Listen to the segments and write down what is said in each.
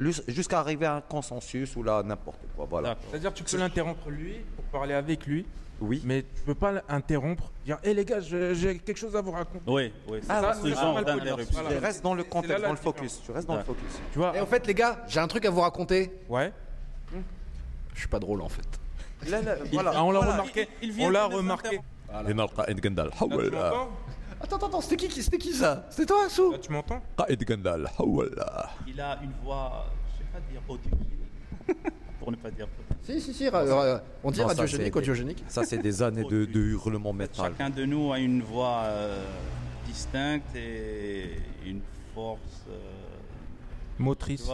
jusqu'à arriver à un consensus ou là n'importe quoi. Voilà. C'est-à-dire tu peux l'interrompre lui pour parler avec lui. Oui. Mais tu peux pas l'interrompre. Dire, hé hey, les gars, j'ai quelque chose à vous raconter. Oui, oui. Ah, ça, ce genre d'interruption. Voilà. Tu restes dans le contexte, dans le focus. Tu restes dans ouais. le focus. Tu vois. Et en fait, les gars, j'ai un truc à vous raconter. Ouais. Hum. Je suis pas drôle en fait. Là, là, voilà. ah, on l'a voilà. remarqué. Il, il on l'a remarqué. Voilà. Attends, attends, c'était qui, ça C'était toi, Sou bah, tu m'entends ah, Raed Gandal, oh voilà. Il a une voix, je sais pas dire audible. pour ne pas dire. Si, si, si, ra- on dit Non, radiogénique, audiogénique. Ça, c'est des années de, hurlements métal. Chacun de nous a une voix euh, distincte et une force, euh, Motrice.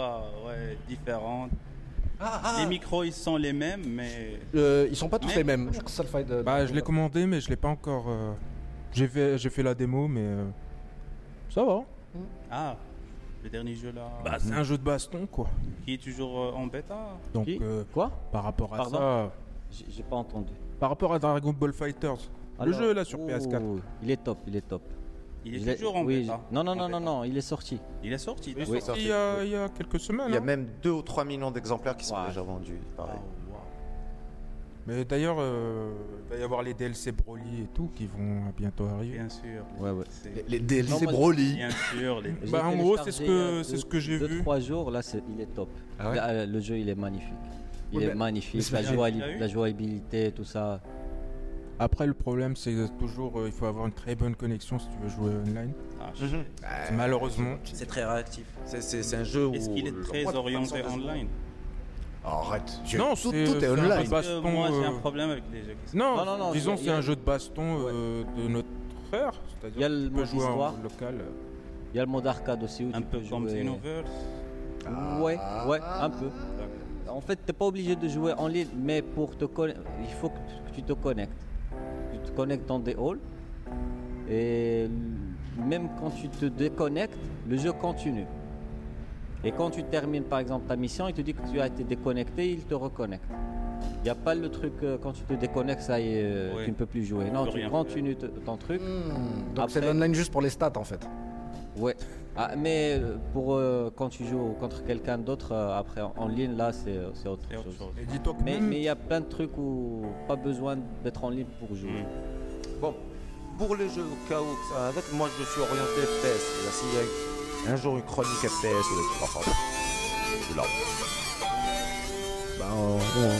ouais, différente. Ah, ah. Les micros, ils sont les mêmes, mais Euh, ils sont pas tous les mêmes. Je Bah, je l'ai commandé, mais je l'ai pas encore. Euh, j'ai fait, j'ai fait la démo, mais euh, ça va. ah, le dernier jeu là, Bah, c'est un jeu de baston, quoi. qui est toujours euh, en bêta. Donc, Qui? euh, Quoi? par rapport à Pardon? ça, J'ai j'ai pas entendu. par rapport à Dragon Ball Fighters, le Alors- jeu là sur Oh, PS4. Il est top, il est top. Il est Je l'ai- toujours en oui, bêta. je- Non, non, En non, non, bêta. non, il est sorti. Il est sorti. Il est sorti il y, a, il y a quelques semaines. Il y a hein. même 2 ou 3 millions d'exemplaires qui sont Ouais. déjà vendus. Ah, Pareil. Mais d'ailleurs, euh, il va y avoir les DLC Broly et tout qui vont bientôt arriver. Bien sûr. Ouais, ouais. Les, les DLC Non, moi, Broly. Bien sûr. Les... Bah, en gros, c'est ce que- euh, c'est ce que j'ai vu. trois jours, là, il est top. Ah ouais Là, le jeu, il est magnifique. Il Oui, est magnifique, la, jouabilité, tout ça. Après, le problème, c'est toujours, euh, il faut avoir une très bonne connexion si tu veux jouer online. Ah, je- Mhm. Malheureusement. C'est très réactif. C'est- un jeu où. Est-ce qu'il est très orienté online? Arrête. j'ai- Non, tout, est un online. Parce que baston, moi, j'ai un euh, problème avec les jeux qui sont. Non, Non, non, non, disons, c'est- a- un jeu de baston euh, de notre frère. C'est-à-dire Il y a le mode jouer histoire. en local. Il y a le mode arcade aussi où Un tu peu peux comme jouer. Xenoverse. Ouais, ouais, un peu. En fait, t'es pas obligé de jouer en ligne, mais pour te il faut que tu- te connectes. Tu te connectes dans des halls et même quand tu te déconnectes, le jeu continue. Et quand tu termines par exemple ta mission, il te dit que tu as été déconnecté, il te reconnecte. Il n'y a pas le truc euh, quand tu te déconnectes, ça y est, euh, Ouais. tu ne peux plus jouer. Non, tu continues te- ton truc. Hmm, Donc c'est l'online juste pour les stats en fait. Ouais. Ah, mais euh, pour euh, quand tu joues contre quelqu'un d'autre euh, après en, en ligne, là c'est c'est autre, autre chose. chose. Et dis-toi que Mais il y a plein de trucs où pas besoin d'être en ligne pour jouer. Mm. Bon, pour les jeux au cas où que ça avec, moi je suis orienté FPS. Un jour une chronique FPS, ou des trucs là. Bah, on,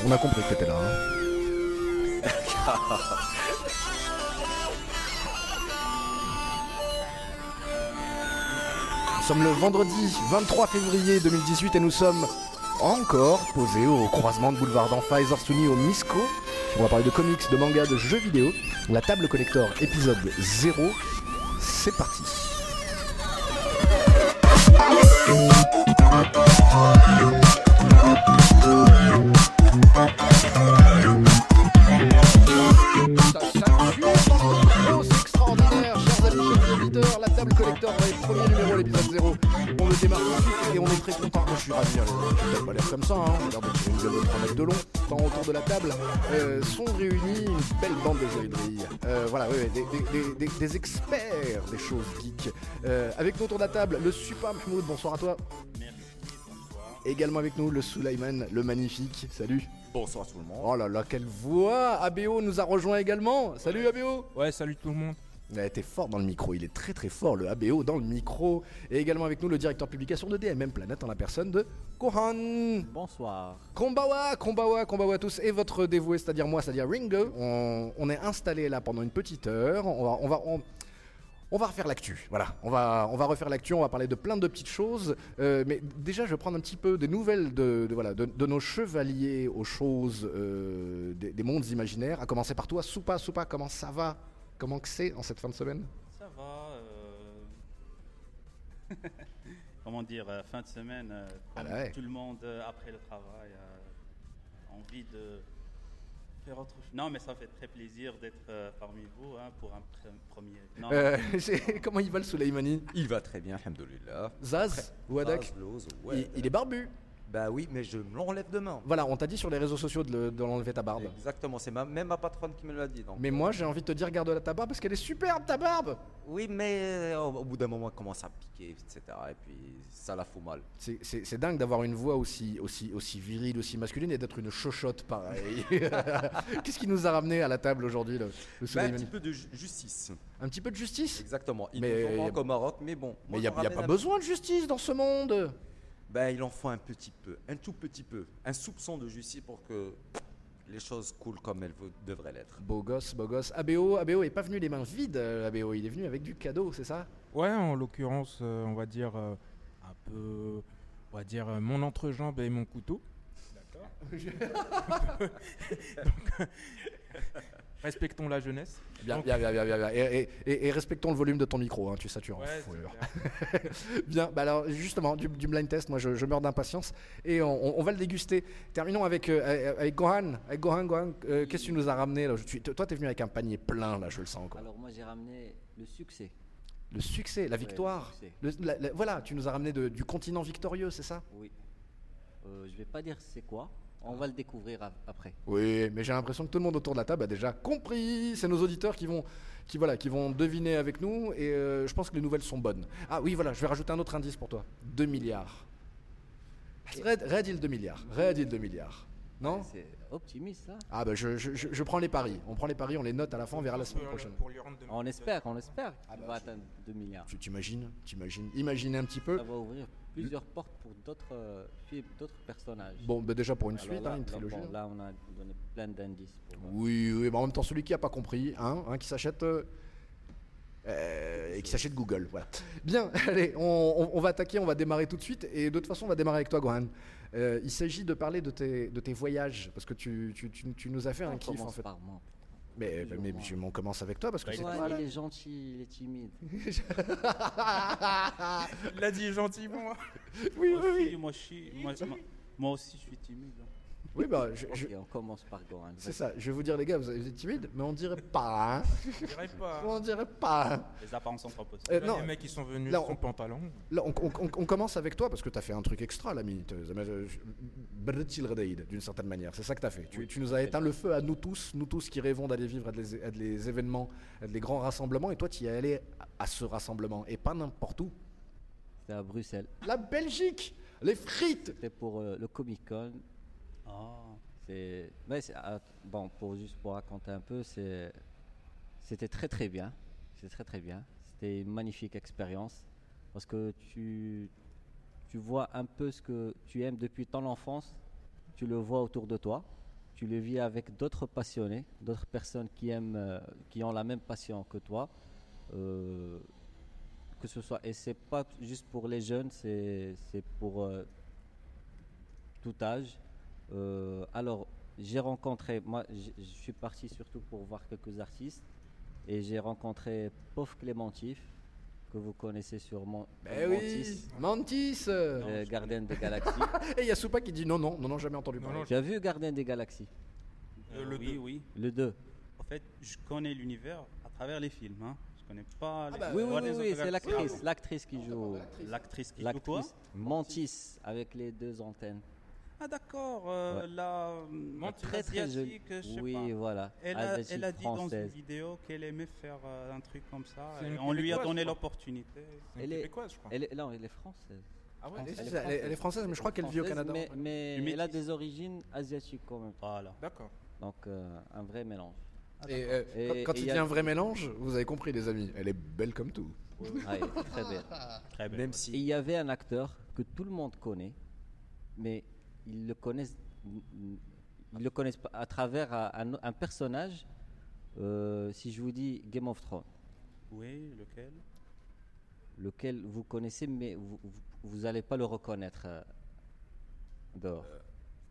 on a compris que t'étais là. hein. Nous sommes le vendredi 23 février 2018 et nous sommes encore posés au croisement de boulevard d'Enfa Zorsuni au Misco. On va parler de comics, de mangas, de jeux vidéo. La table collector épisode 0. C'est parti. Belle bande de joaillerie. Euh, voilà, ouais, des, des- des- des- des experts des choses geeks. Euh, avec nous autour de la table, le super Mahmoud. Bonsoir à toi. Merci, bonsoir. Également avec nous, le Sulaiman, le magnifique. Salut. Bonsoir tout le monde. Oh là là, quelle voix ABO nous a rejoint également. Salut ABO Ouais, salut tout le monde. Ouais, T'es fort dans le micro, il est très très fort le ABO dans le micro. Et également avec nous le directeur publication de DMM Planète en la personne de Kohan. Bonsoir. Kombawa, Kombawa, Kombawa à tous et votre dévoué, c'est-à-dire moi, c'est-à-dire Ringo. On, on est installé là pendant une petite heure. On va, on va, on, on va refaire l'actu. Voilà, on va, on va refaire l'actu. On va parler de plein de petites choses. Euh, mais déjà, je vais prendre un petit peu des nouvelles de, de- voilà, de, de nos chevaliers aux choses euh, des, des mondes imaginaires. À commencer par toi, Soupa, Soupa. Comment ça va? Comment que c'est en cette fin de semaine Ça va. euh, Comment dire, euh, fin de semaine, euh, comme Ah ouais. tout le monde après le travail a envie de faire autre chose. Non, mais ça fait très plaisir d'être euh, parmi vous hein, pour un pr- premier. Non, Euh, Comment il va le Soleimani? Il va très bien, alhamdoulilah. Zaz ouais. il, il est barbu. Bah oui, mais je me l'enlève demain. Voilà, on t'a dit sur les réseaux sociaux de, le- de l'enlever ta barbe. Exactement, c'est ma- même ma patronne qui me l'a dit. donc. Mais moi, j'ai envie de te dire, garde-la ta barbe parce qu'elle est superbe ta barbe. Oui, mais euh, au, au bout d'un moment, elle commence à piquer, etc. Et puis ça la fout mal. C'est- C'est c'est dingue d'avoir une voix aussi, aussi, aussi virile, aussi masculine et d'être une chochotte pareil. Qu'est-ce qui nous a ramené à la table aujourd'hui, le, le Bah, un petit peu de ju- justice. Un petit peu de justice? Exactement. Ils Mais- nous au Maroc, mais bon. Mais il n'y a, y a ramène pas un- besoin de justice dans ce monde. Ben, il en faut un petit peu, un tout petit peu, un soupçon de justice pour que les choses coulent comme elles devraient l'être. Beau gosse, beau gosse. ABO, ABO est pas venu les mains vides, euh, ABO. Il est venu avec du cadeau, c'est ça? Ouais, en l'occurrence, euh, on va dire euh, un peu, on va dire euh, mon entrejambe et mon couteau. D'accord. Donc, respectons la jeunesse. Bien, Donc- bien, bien, bien, bien, bien. Et, et- et- et respectons le volume de ton micro, hein, tu satures. Ouais, alors. clair. Bien, bah alors justement, du, du blind test, moi je, je meurs d'impatience et on, on- on va le déguster. Terminons avec, euh, avec Gohan. Avec Gohan, Gohan, euh, qu'est-ce que tu nous as ramené là? Je suis- Toi, tu es venu avec un panier plein, là, je le sens. Quoi. Alors moi j'ai ramené le succès. Le succès, la victoire. succès. Le- la- la- voilà, tu nous as ramené de- du continent victorieux, c'est ça? Oui. Euh, je vais pas dire c'est quoi. On va le découvrir après. Oui, mais j'ai l'impression que tout le monde autour de la table a déjà compris. C'est nos auditeurs qui vont, qui, voilà, qui vont deviner avec nous et euh, je pense que les nouvelles sont bonnes. Ah oui, voilà, je vais rajouter un autre indice pour toi. 2 milliards. Red, Red Hill 2 milliards. Red Hill 2 milliards. Non? Optimiste ça. Ah bah je, je- je- je prends les paris. On prend les paris, on les note à la fin, on verra la semaine prochaine. Pour lui rendre de- On espère, on espère Ah qu'il bah, va je- atteindre 2 milliards. Tu t'imagines T'imagines Imaginez un petit peu. Ça va ouvrir plusieurs portes pour d'autres euh, films, d'autres personnages. Bon, bah déjà pour une Alors suite, là, hein, une là, trilogie. bon, là, on a donné plein d'indices. pour, euh, Oui, oui, mais en même temps, celui qui n'a pas compris, hein, hein, qui s'achète. euh, euh, et qui s'achète Google, voilà. Bien, allez, on, on- on va attaquer, on va démarrer tout de suite. Et de toute façon, on va démarrer avec toi, Gohan. Euh, il s'agit de parler de tes, de tes voyages, parce que tu, tu- tu- tu nous as fait un kiff, en commence fait. par moi. Mais, mais je- on commence avec toi, parce que Bah, c'est il Ouais, toi, là. il est gentil, il est timide. Il l'a dit gentiment. Oui, moi, oui, aussi, oui. moi, je suis- moi, moi- moi aussi, je suis timide. hein. Oui, bah, je- je- Ok, on commence par Goran. c'est ça. Je vais vous dire, les gars, vous êtes timides, mais on dirait pas. hein. Je dirais pas. On dirait pas. hein. Les apparences sont trop possibles. Euh, non, les mecs qui sont venus là, sans on- pantalon. Là, on, on- on- on commence avec toi parce que tu as fait un truc extra, l'ami. T'as- euh, d'une certaine manière. C'est ça que tu as fait. Tu, nous as éteint le feu à nous tous, nous tous qui rêvons d'aller vivre à des, à des événements, à des grands rassemblements. Et toi, tu y es allé à, à ce rassemblement et pas n'importe où. C'était à Bruxelles. La Belgique Les frites C'était pour euh, le Comic Con. Ah, C'est, ah, bon, pour juste pour raconter un peu, c'est, c'était très très bien. C'était très très bien. C'était une magnifique expérience parce que tu, tu vois un peu ce que tu aimes depuis ton enfance. Tu le vois autour de toi. Tu le vis avec d'autres passionnés, d'autres personnes qui aiment, euh, qui ont la même passion que toi. Euh, que ce soit et c'est pas juste pour les jeunes, c'est, c'est pour euh, tout âge. Euh, alors, j'ai rencontré, moi, je suis parti surtout pour voir quelques artistes, et j'ai rencontré Pauvre Clémentif, que vous connaissez sûrement. Eh comme oui Mantis euh. euh, Gardien des Galaxies. Et il y a Soupa qui dit non, non, non, non, jamais entendu parler. tu as vu Gardien des Galaxies euh, le oui, deux. oui. Le 2 En fait, je connais l'univers à travers les films. Hein. Je connais pas les, bah, Oui, oui, oui, les oui, c'est galaxies. l'actrice, l'actrice qui joue. L'actrice qui joue quoi Mantis, avec les deux antennes. Ah d'accord, euh, Ouais. la Mentir. la Très très asiatique, je sais Oui, pas. voilà. Elle a, Asiatique elle a dit dans une vidéo qu'elle aimait faire euh, un truc comme ça. Et on lui a donné l'opportunité. Elle est- québécoise, je crois. Elle est, non, elle est française. Ah ouais, Elle est- Elle est elle est- elle est française, mais je crois qu'elle vit au Canada. Mais, elle a des origines asiatiques quand même. Voilà. D'accord. Donc, euh, un vrai mélange. Et, euh, Et- quand, quand et il y a- dit un vrai mélange, vous avez compris, les amis, elle est belle comme tout. Ah, très belle. Très bien. Même Et si. il y avait un acteur que tout le monde connaît, mais ils le connaissent, ils le connaissent à travers un, un personnage. euh, si je vous dis Game of Thrones, Oui, lequel? Lequel vous connaissez, mais vous vous n'allez pas le reconnaître euh, dehors.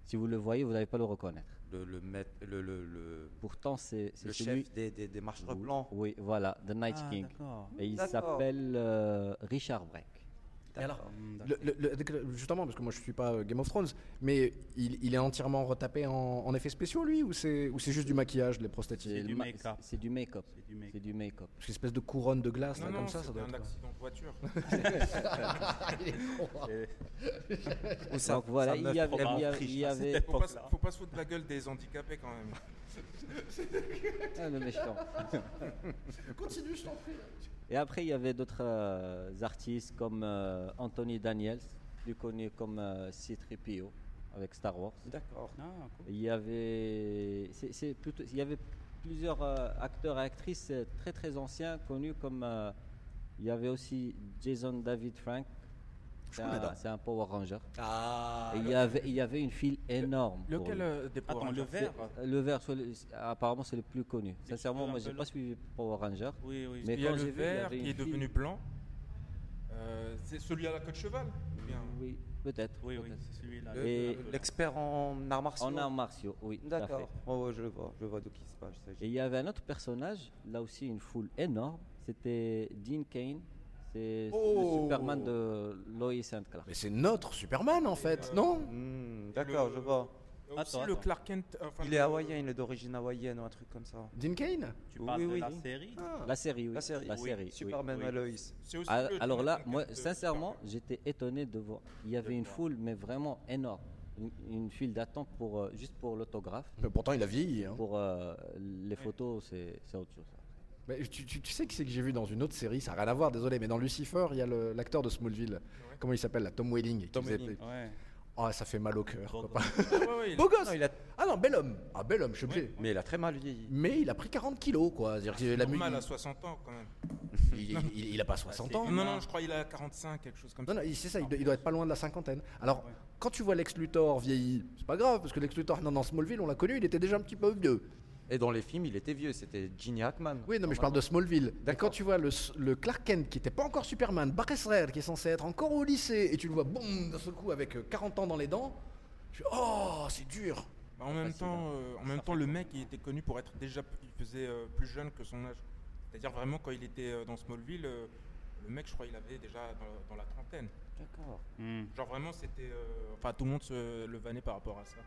Si vous le voyez, vous n'allez pas le reconnaître. Le, le, maître- le, le, le, Pourtant, c'est le celui. chef des, des, des marcheurs Oui, blancs. Oui, voilà, The Night Ah, King. Et il s'appelle euh, Richard Breck. Et alors, le- le- le- justement, parce que moi je suis pas euh, Game of Thrones, mais il, il est entièrement retapé en, en effets spéciaux lui, ou c'est ou c'est juste du maquillage, les prosthétiques C'est du ma- make-up. C'est du make-up. C'est du make-up. Qu'une espèce de couronne de glace Non, là, non, comme ça, ça doit un être. accident de voiture. Donc voilà, il y avait- il y avait- Faut pas, faut pas se foutre de la gueule des handicapés quand même. Ah, le méchant. Continue, je t'en prie. Et après, il y avait d'autres euh, artistes comme euh, Anthony Daniels, plus connu comme euh, C-3PO avec Star Wars. D'accord. Ah, cool. Il y avait, c'est- c'est plutôt- il y avait plusieurs euh, acteurs et actrices très très anciens connus comme euh, il y avait aussi Jason David Frank. C'est un, Power Ranger. Ah. Il y avait, il y avait une file énorme. Lequel lui. euh, des Power Attends, le Rangers vert C'est- Le vert, soit le- apparemment, c'est le plus connu. Sincèrement, moi, j'ai pas suivi Power Ranger. Oui, oui. Mais Il y a quand le j'ai vu, il y vert avait qui est file- devenu blanc. Euh, c'est celui à la queue de cheval bien Oui, peut-être. Oui, oui, c'est celui-là. Le- Et- L'expert en arts martiaux. En arts martiaux, oui. D'accord. Oh, ouais, je le vois. Je vois de qui il s'agit. Et il y avait un autre personnage, là aussi une foule énorme, c'était Dean Kane. C'est Oh. le Superman de Lois and Clark. Mais c'est notre Superman en fait, non Hmm, D'accord, je vois. Euh, Aussi Attends, le. Clark Kent. euh, enfin, Il est hawaïen, il est d'origine hawaïenne ou un truc comme ça. Dean Kane Tu Oui, parles oui, de oui. la série Ah, La série, oui. la série. La série, oui, Superman oui. le Alors là, moi, sincèrement, j'étais étonné de voir. Il y avait une foule, mais vraiment énorme. Une, une file d'attente pour, euh, juste pour l'autographe. Mais pourtant il a vieilli. Hein. Pour euh, les photos, c'est c'est autre chose. Mais tu, tu- tu sais qui c'est que j'ai vu dans une autre série, ça n'a rien à voir, désolé, mais dans Lucifer, il y a l'acteur de Smallville. Comment il s'appelle là Tom Welling. Tom Welling. Ouais. Oh, ça fait mal au cœur. Beau gosse. Ah ouais, ouais, il- Beau gosse Non, il a- Ah non, bel homme Ah, bel homme, je suis obligé. Mais il a très mal vieilli. Mais il a pris 40 kilos, quoi. C'est-à-dire que la mu- normal à 60 ans quand même. il, il, il- il a pas 60 ans. Non, non, je crois qu'il a 45, quelque chose comme Non, ça. non, il- c'est ça, il doit, il doit être pas loin de la cinquantaine. Alors, quand tu vois Lex Luthor vieilli, c'est pas grave, parce que Lex Luthor, non, dans Smallville, on l'a connu, il était déjà un petit peu vieux. Et dans les films, il était vieux. C'était Gene Hackman. Oui, non, mais je parle de Smallville. Et D'accord. quand tu vois le, le Clark Kent qui était pas encore Superman, Barry qui est censé être encore au lycée, et tu le vois, boum, d'un seul coup, avec euh, 40 ans dans les dents, je fais, oh, c'est dur. Bah, en même Facile, temps, euh, en même temps, le mec, il était connu pour être déjà, il faisait euh, plus jeune que son âge. C'est-à-dire vraiment quand il était euh, dans Smallville, euh, le mec, je crois, il avait déjà dans, dans la trentaine. D'accord. Hmm. Genre vraiment, c'était, euh, enfin, tout le monde se le vannait par rapport à ça.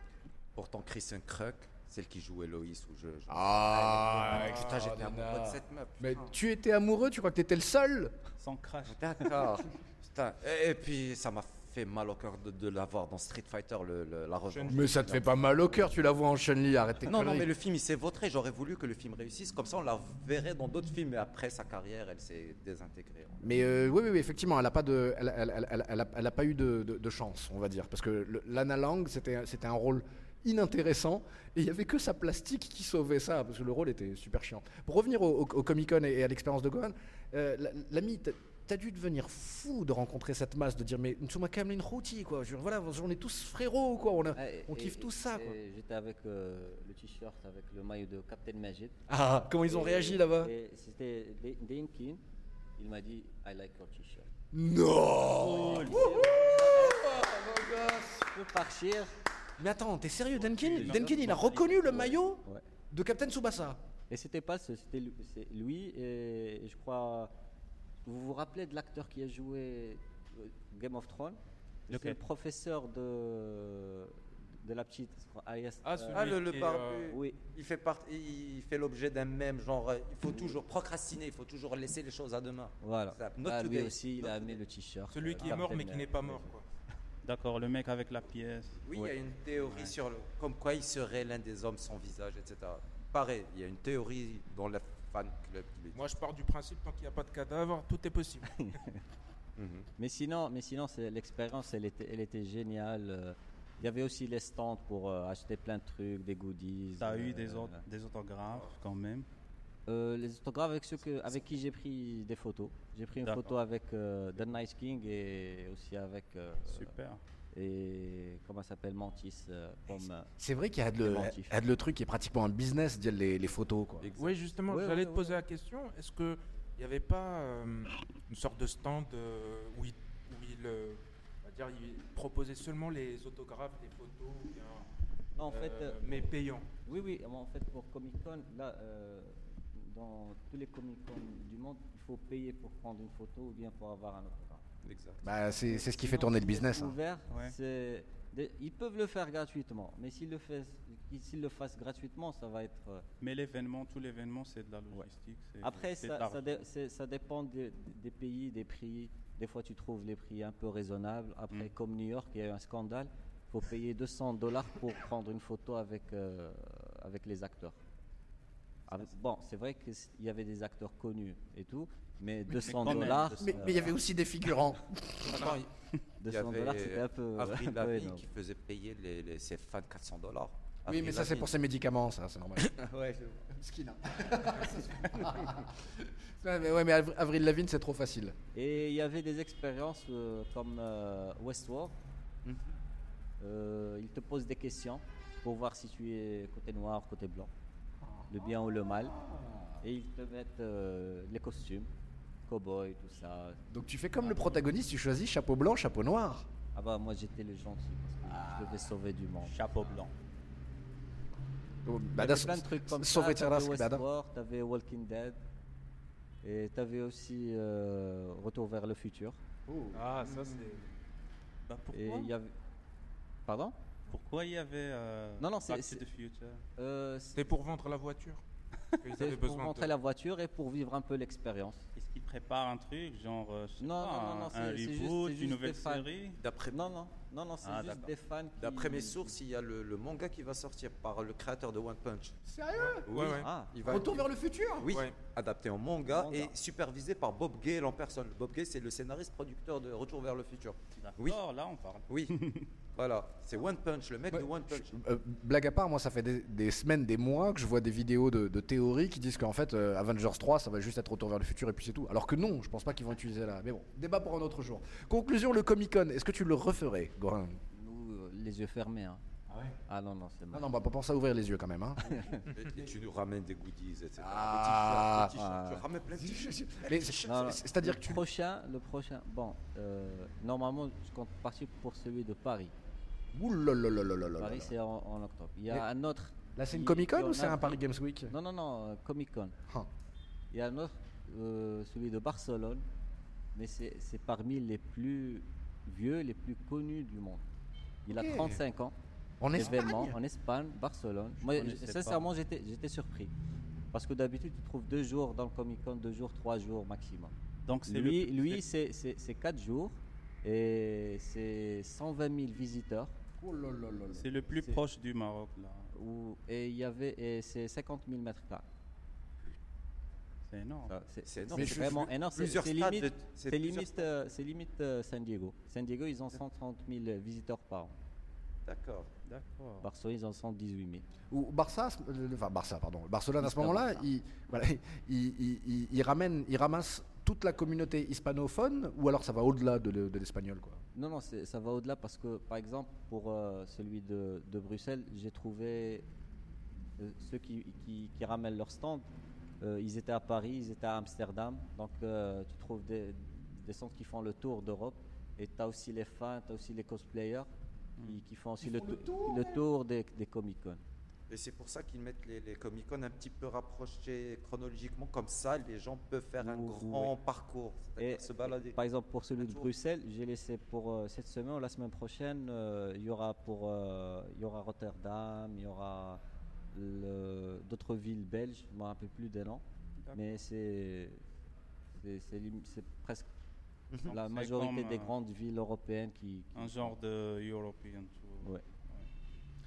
Pourtant, Kristen Kruk, celle qui jouait Lois ou je. je- Ah, putain, j'étais amoureux de cette meuf. Mais putain. tu étais amoureux, tu crois que t'étais le seul Sans crash. D'accord. Putain. Et, et puis, ça m'a fait mal au cœur de, de la voir dans Street Fighter, le, le- la revanche. Mais ça te fait pas mal au cœur, tu la vois en Chun-Li, arrête tes Non, non, conneries. mais le film, il s'est vautré. J'aurais voulu que le film réussisse. Comme ça, on la verrait dans d'autres films. Et après sa carrière, elle s'est désintégrée. Mais euh, oui, oui, oui, effectivement, elle n'a pas, de, elle, elle- elle- elle- elle a, elle a pas eu de, de- de chance, on va dire. Parce que le- Lana Lang, c'était c'était un rôle inintéressant. Et il n'y avait que sa plastique qui sauvait ça, parce que le rôle était super chiant. Pour revenir au, au- au Comic-Con et, et à l'expérience de Gohan, euh, la- l'ami, t'as- dû devenir fou de rencontrer cette masse, de dire, mais nous sommes quand même une routie, quoi. Je voilà, on est tous frérots, quoi. On, a- Ah, et- on et- kiffe tous ça, J'étais avec euh, le t-shirt, avec le maillot de Captain Majid. Ah, comment ils ont Et- réagi là-bas? C'était Keane. Il m'a dit I like your t-shirt. Non Je peux partir. Mais attends, t'es sérieux, Denkin Non, Denkin, il a reconnu le maillot Ouais. de Captain Tsubasa. Et c'était pas ce, c'était lui, et, et je crois. Vous vous rappelez de l'acteur qui a joué euh, Game of Thrones? C'est le professeur de de la petite. je crois, Arias- Ah, euh, Ah, le, le euh, oui. Il fait, part- il fait l'objet d'un même genre. Il faut toujours procrastiner. Il faut toujours laisser les choses à demain. Voilà. Ça, not Ah, lui aussi, il Not a today. amené le t-shirt. Celui euh, qui est mort mais qui n'est pas mort. Quoi. D'accord, le mec avec la pièce. Oui, il Ouais. y a une théorie sur le, comme quoi il serait l'un des hommes sans visage, etc. Pareil, il y a une théorie dans le fan club. Moi, je pars du principe tant qu'il n'y a pas de cadavre, tout est possible. Mhm. Mais sinon, mais sinon c'est l'expérience, elle était, elle était géniale. euh, Il y avait aussi les stands pour euh, acheter plein de trucs, des goodies. T'as euh, eu des, autres, des autographes quand même. Euh, les autographes avec ceux que, avec qui j'ai pris des photos. J'ai pris une photo avec euh, The Nice King et aussi avec euh, Super. et comment ça s'appelle Mantis euh, comme C'est vrai qu'il y a de le, Préventif. il y a de le truc qui est pratiquement un business, dire les, les photos. Quoi. Oui, justement, Ouais, j'allais ouais, te ouais. poser la question. Est-ce que il n'y avait pas euh, une sorte de stand euh, où il, où il, euh, on va dire, il proposait seulement les autographes, les photos, ou bien, Non, en fait, mais payants? Oui, oui, en fait, pour Comic Con, là, euh, dans tous les Comic du monde, il faut payer pour prendre une photo ou bien pour avoir un autographe. Exact. Bah, c'est c'est ce qui fait tourner le business. hein. Ouvert, Ouais. ils peuvent le faire gratuitement, mais s'ils le, le fassent gratuitement, ça va être. euh, Mais l'événement, tout l'événement, c'est de la logistique. Après, ça, ça, dé- c'est- ça dépend des, des pays, des prix. Des fois, tu trouves les prix un peu raisonnables. Après, Mm. comme New York, il y a eu un scandale. Il faut payer 200 dollars pour prendre une photo avec, euh, avec les acteurs. Avec- bon, c'est vrai qu'il y avait des acteurs connus et tout, mais 200 quand même, dollars. 200. Mais mais il y avait aussi des figurants. Attends, il- il y 200 dollars, avait c'était un peu. Avril un peu Lavigne énorme. qui faisait payer les, les- ses fans 400 dollars. Oui, mais ça, c'est pour ses médicaments, ça, c'est normal. Ouais, Skin. ouais, mais, ouais, mais Av- Avril Lavigne, c'est trop facile. Et il y avait des expériences euh, comme euh, Westworld. Euh, il te pose des questions pour voir si tu es côté noir, côté blanc, le bien ou le mal. Et ils te mettent euh, les costumes, cowboy, tout ça. Donc tu fais comme le protagoniste, tu choisis chapeau blanc, chapeau noir. Ah bah moi j'étais le gentil parce que je devais sauver du monde. Chapeau blanc. Oh, Il y bah, avait plein de trucs comme sauver ça. T'avais bah, Westworld, t'avais Walking Dead. Et t'avais aussi euh, Retour vers le futur. Ah, ça c'est. Bah, Et pourquoi il y avait... Pardon? Pourquoi il y avait euh, Non, non, c'est- Back to c'est- the Future Euh, C'était pour vendre la voiture. Ils avaient pour besoin montrer de- la voiture et pour vivre un peu l'expérience. Est-ce qu'il prépare un truc, genre, euh, je sais Non, pas, non, non, non, un, reboot, une nouvelle série D'après Non, non, non, non, c'est Ah, juste des fans. qui- D'après mes sources, il y a le, le manga qui va sortir par le créateur de One Punch. Sérieux? Oui, Ouais, ouais. Ah, il va Retour vers le futur? Oui, Ouais. adapté en manga, Manga. et supervisé par Bob Gale en personne. Bob Gale, c'est le scénariste producteur de Retour vers le futur. D'accord, Oui. là on parle. Oui, voilà, c'est One Punch, le mec Ouais, de One Punch. Euh, blague à part, moi ça fait des, des semaines, des mois que je vois des vidéos de, de théories qui disent qu'en fait euh, Avengers 3 ça va juste être Retour vers le futur et puis c'est tout. Alors que non, je pense pas qu'ils vont utiliser là. Mais bon, débat pour un autre jour. Conclusion, le Comic Con, est-ce que tu le referais, Gorin? Nous, euh, les yeux fermés. Hein. Ah ouais? Ah non, non, c'est Ah non, bah pas penser à ouvrir les yeux quand même. Hein. Et, et tu nous ramènes des goodies, etc. Ah. Des t-shirts, des t-shirts. Ah. Tu ramènes plein de. C'est-à-dire que tu... prochain, le prochain. Bon, euh, normalement, je compte partir pour celui de Paris. Ouh là là là là là là Paris, c'est en, en octobre. Il y Mais- a un autre. Là c'est une qui- Comic Con ou c'est un. Paris Games Week? Non, non, non, Comic Con. Ah. Il y a un autre, euh, celui de Barcelone, mais c'est parmi les plus vieux, les plus connus du monde. Il a 35 ans. En événement Espagne en Espagne, Barcelone. Moi, sincèrement, j'étais surpris. Parce que d'habitude, tu trouves deux jours dans le Comic Con, deux jours, trois jours maximum. Donc Lui, le, lui c'est- quatre jours et c'est 120 000 visiteurs. Oh c'est le plus proche du Maroc là. Où, et il y avait et c'est 50 000 mètres carrés. C'est énorme. C'est vraiment énorme. C'est limite, de- euh, limite euh, San Diego. San Diego, ils ont 130 000 visiteurs par an. D'accord. D'accord. Barcelone, ils en ont 118 000. Ou Barça, enfin Barça, pardon. Barcelone à ce moment-là, il, voilà, il, il- il- il ramène, il ramasse toute la communauté hispanophone, ou alors ça va au-delà de, le- de l'espagnol, quoi? Non, non, ça va au-delà parce que, par exemple, pour euh, celui de, de Bruxelles, j'ai trouvé euh, ceux qui, qui- qui ramènent leur stand, euh, ils étaient à Paris, ils étaient à Amsterdam. Donc, euh, tu trouves des, des centres qui font le tour d'Europe. Et tu as aussi les fans, tu as aussi les cosplayers qui, qui font aussi le, tou- le tour des, des Comic-Con. Et c'est pour ça qu'ils mettent les, les Comic-Con un petit peu rapprochés chronologiquement, comme ça les gens peuvent faire un Ouh, grand parcours, c'est-à-dire Et se balader. Par exemple, pour celui de tour. Bruxelles, j'ai laissé pour euh, cette semaine ou la semaine prochaine, euh, il y aura pour euh, il y aura Rotterdam, il y aura d'autres villes belges, je ne me rappelle plus des noms, mais c'est c'est- c'est lim- c'est presque Mhm. la C'est majorité des euh, grandes villes européennes qui, qui Un genre de European tour. Ouais.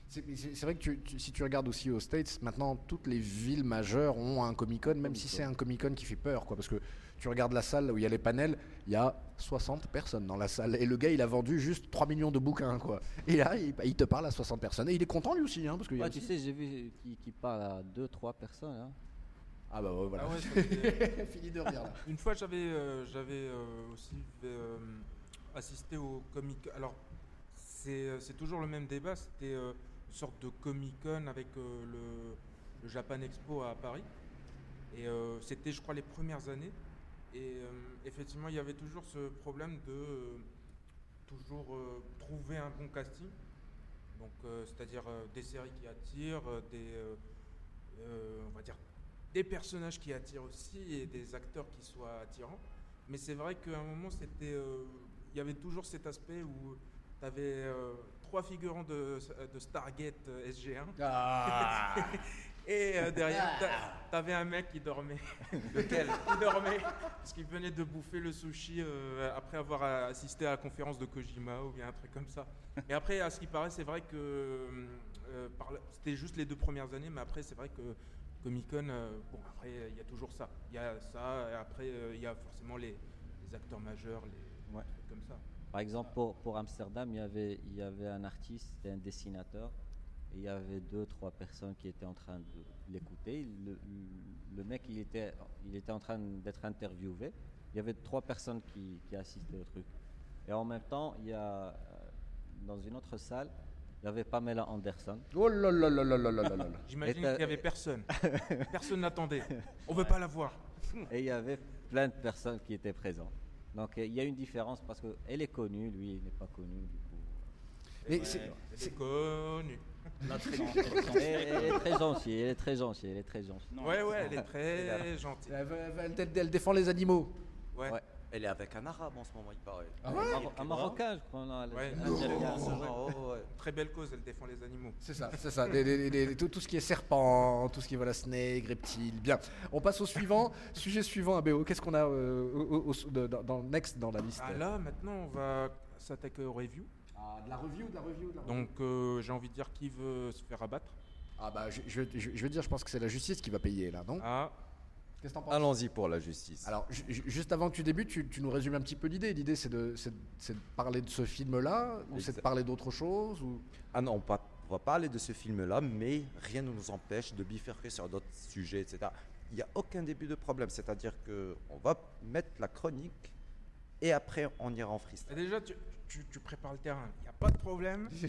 C'est c'est- c'est vrai que tu- tu- si tu regardes aussi aux States, maintenant toutes les villes majeures ont un Comic Con, même si c'est un Comic Con qui fait peur, quoi. Parce que tu regardes la salle où il y a les panels, il y a 60 personnes dans la salle. Et le gars, il a vendu juste 3 millions de bouquins, quoi. Et là, il, il te parle à 60 personnes. Et il est content lui aussi, hein, parce que. Ouais, tu sais, j'ai vu qui, qui parle à deux, trois personnes. hein. Ah bah ouais, voilà. Ah ouais, Fini de rire là. Une fois, j'avais euh, j'avais euh, aussi euh, assisté au Comic. Alors, c'est c'est toujours le même débat. C'était euh, une sorte de Comic Con avec euh, le, le Japan Expo à Paris. Et euh, c'était, je crois, les premières années. Et euh, effectivement, il y avait toujours ce problème de euh, toujours euh, trouver un bon casting. Donc, c'est-à-dire des séries qui attirent, des, on va dire, des personnages qui attirent aussi et des acteurs qui soient attirants. Mais c'est vrai qu'à un moment, c'était il y avait toujours cet aspect où tu avais trois figurants de, de Stargate euh, SG1. Ah. Et euh, derrière, t'a- t'avais un mec qui dormait. Lequel Il dormait parce qu'il venait de bouffer le sushi euh, après avoir assisté à la conférence de Kojima ou bien un truc comme ça. Et après, à ce qui paraît, c'est vrai que euh, c'était juste les deux premières années, mais après, c'est vrai que Comic Con, bon, après, il y a toujours ça. Il y a ça, et après, il y a forcément les, les acteurs majeurs, les Ouais. trucs comme ça. Par exemple, pour, pour Amsterdam, il y, avait, il y avait un artiste, c'était un dessinateur, il y avait deux, trois personnes qui étaient en train de l'écouter. Le, mec, il était, il était en train d'être interviewé. Il y avait trois personnes qui, qui, assistaient au truc. Et en même temps, il y a, euh, dans une autre salle, il y avait Pamela Anderson. Oh là là là là là là là J'imagine euh, qu'il n'y avait personne. Personne n'attendait. On ne veut pas la voir. Et il y avait plein de personnes qui étaient présentes. Donc euh, il y a une différence parce qu'elle est connue, lui, il n'est pas connu. Du coup. Mais c'est connu. Elle, est très gentille, elle est très gentille, elle est très gentille. Non, Ouais, ouais, elle est très gentille. Elle, elle- elle- elle défend les animaux. Ouais. Ouais. Elle est avec un arabe en ce moment, il paraît. Ah Un, ouais Maro- un Marocain, je crois. non, Ouais. Oh, ouais. Très belle cause, elle défend les animaux. C'est ça, c'est ça. Tout, tout ce qui est serpent, tout ce qui est voilà, snake, reptile. Bien. On passe au suivant. Sujet suivant, ABO. Qu'est-ce qu'on a euh, au- au- de- dans, dans le next dans la liste? Ah, là, maintenant, on va s'attaquer au review. Ah, de la review, de la review, de la review. Donc, euh, j'ai envie de dire qui veut se faire abattre. Ah bah je, je, je- je veux dire, je pense que c'est la justice qui va payer là, non? Ah, Qu'est-ce que t'en penses? Allons-y pour la justice. Alors, ju- ju- juste avant que tu débutes, tu, tu nous résumes un petit peu l'idée. L'idée, c'est de, c'est de- c'est de parler de ce film-là, ou c'est de Exact. parler d'autre chose ou... Ah non, on va, on va parler de ce film-là, mais rien ne nous empêche de bifurquer sur d'autres sujets, etc. Il n'y a aucun début de problème, c'est-à-dire que on va mettre la chronique et après on ira en freestyle. et déjà, tu, tu- tu prépares le terrain. Il n'y a pas de problème.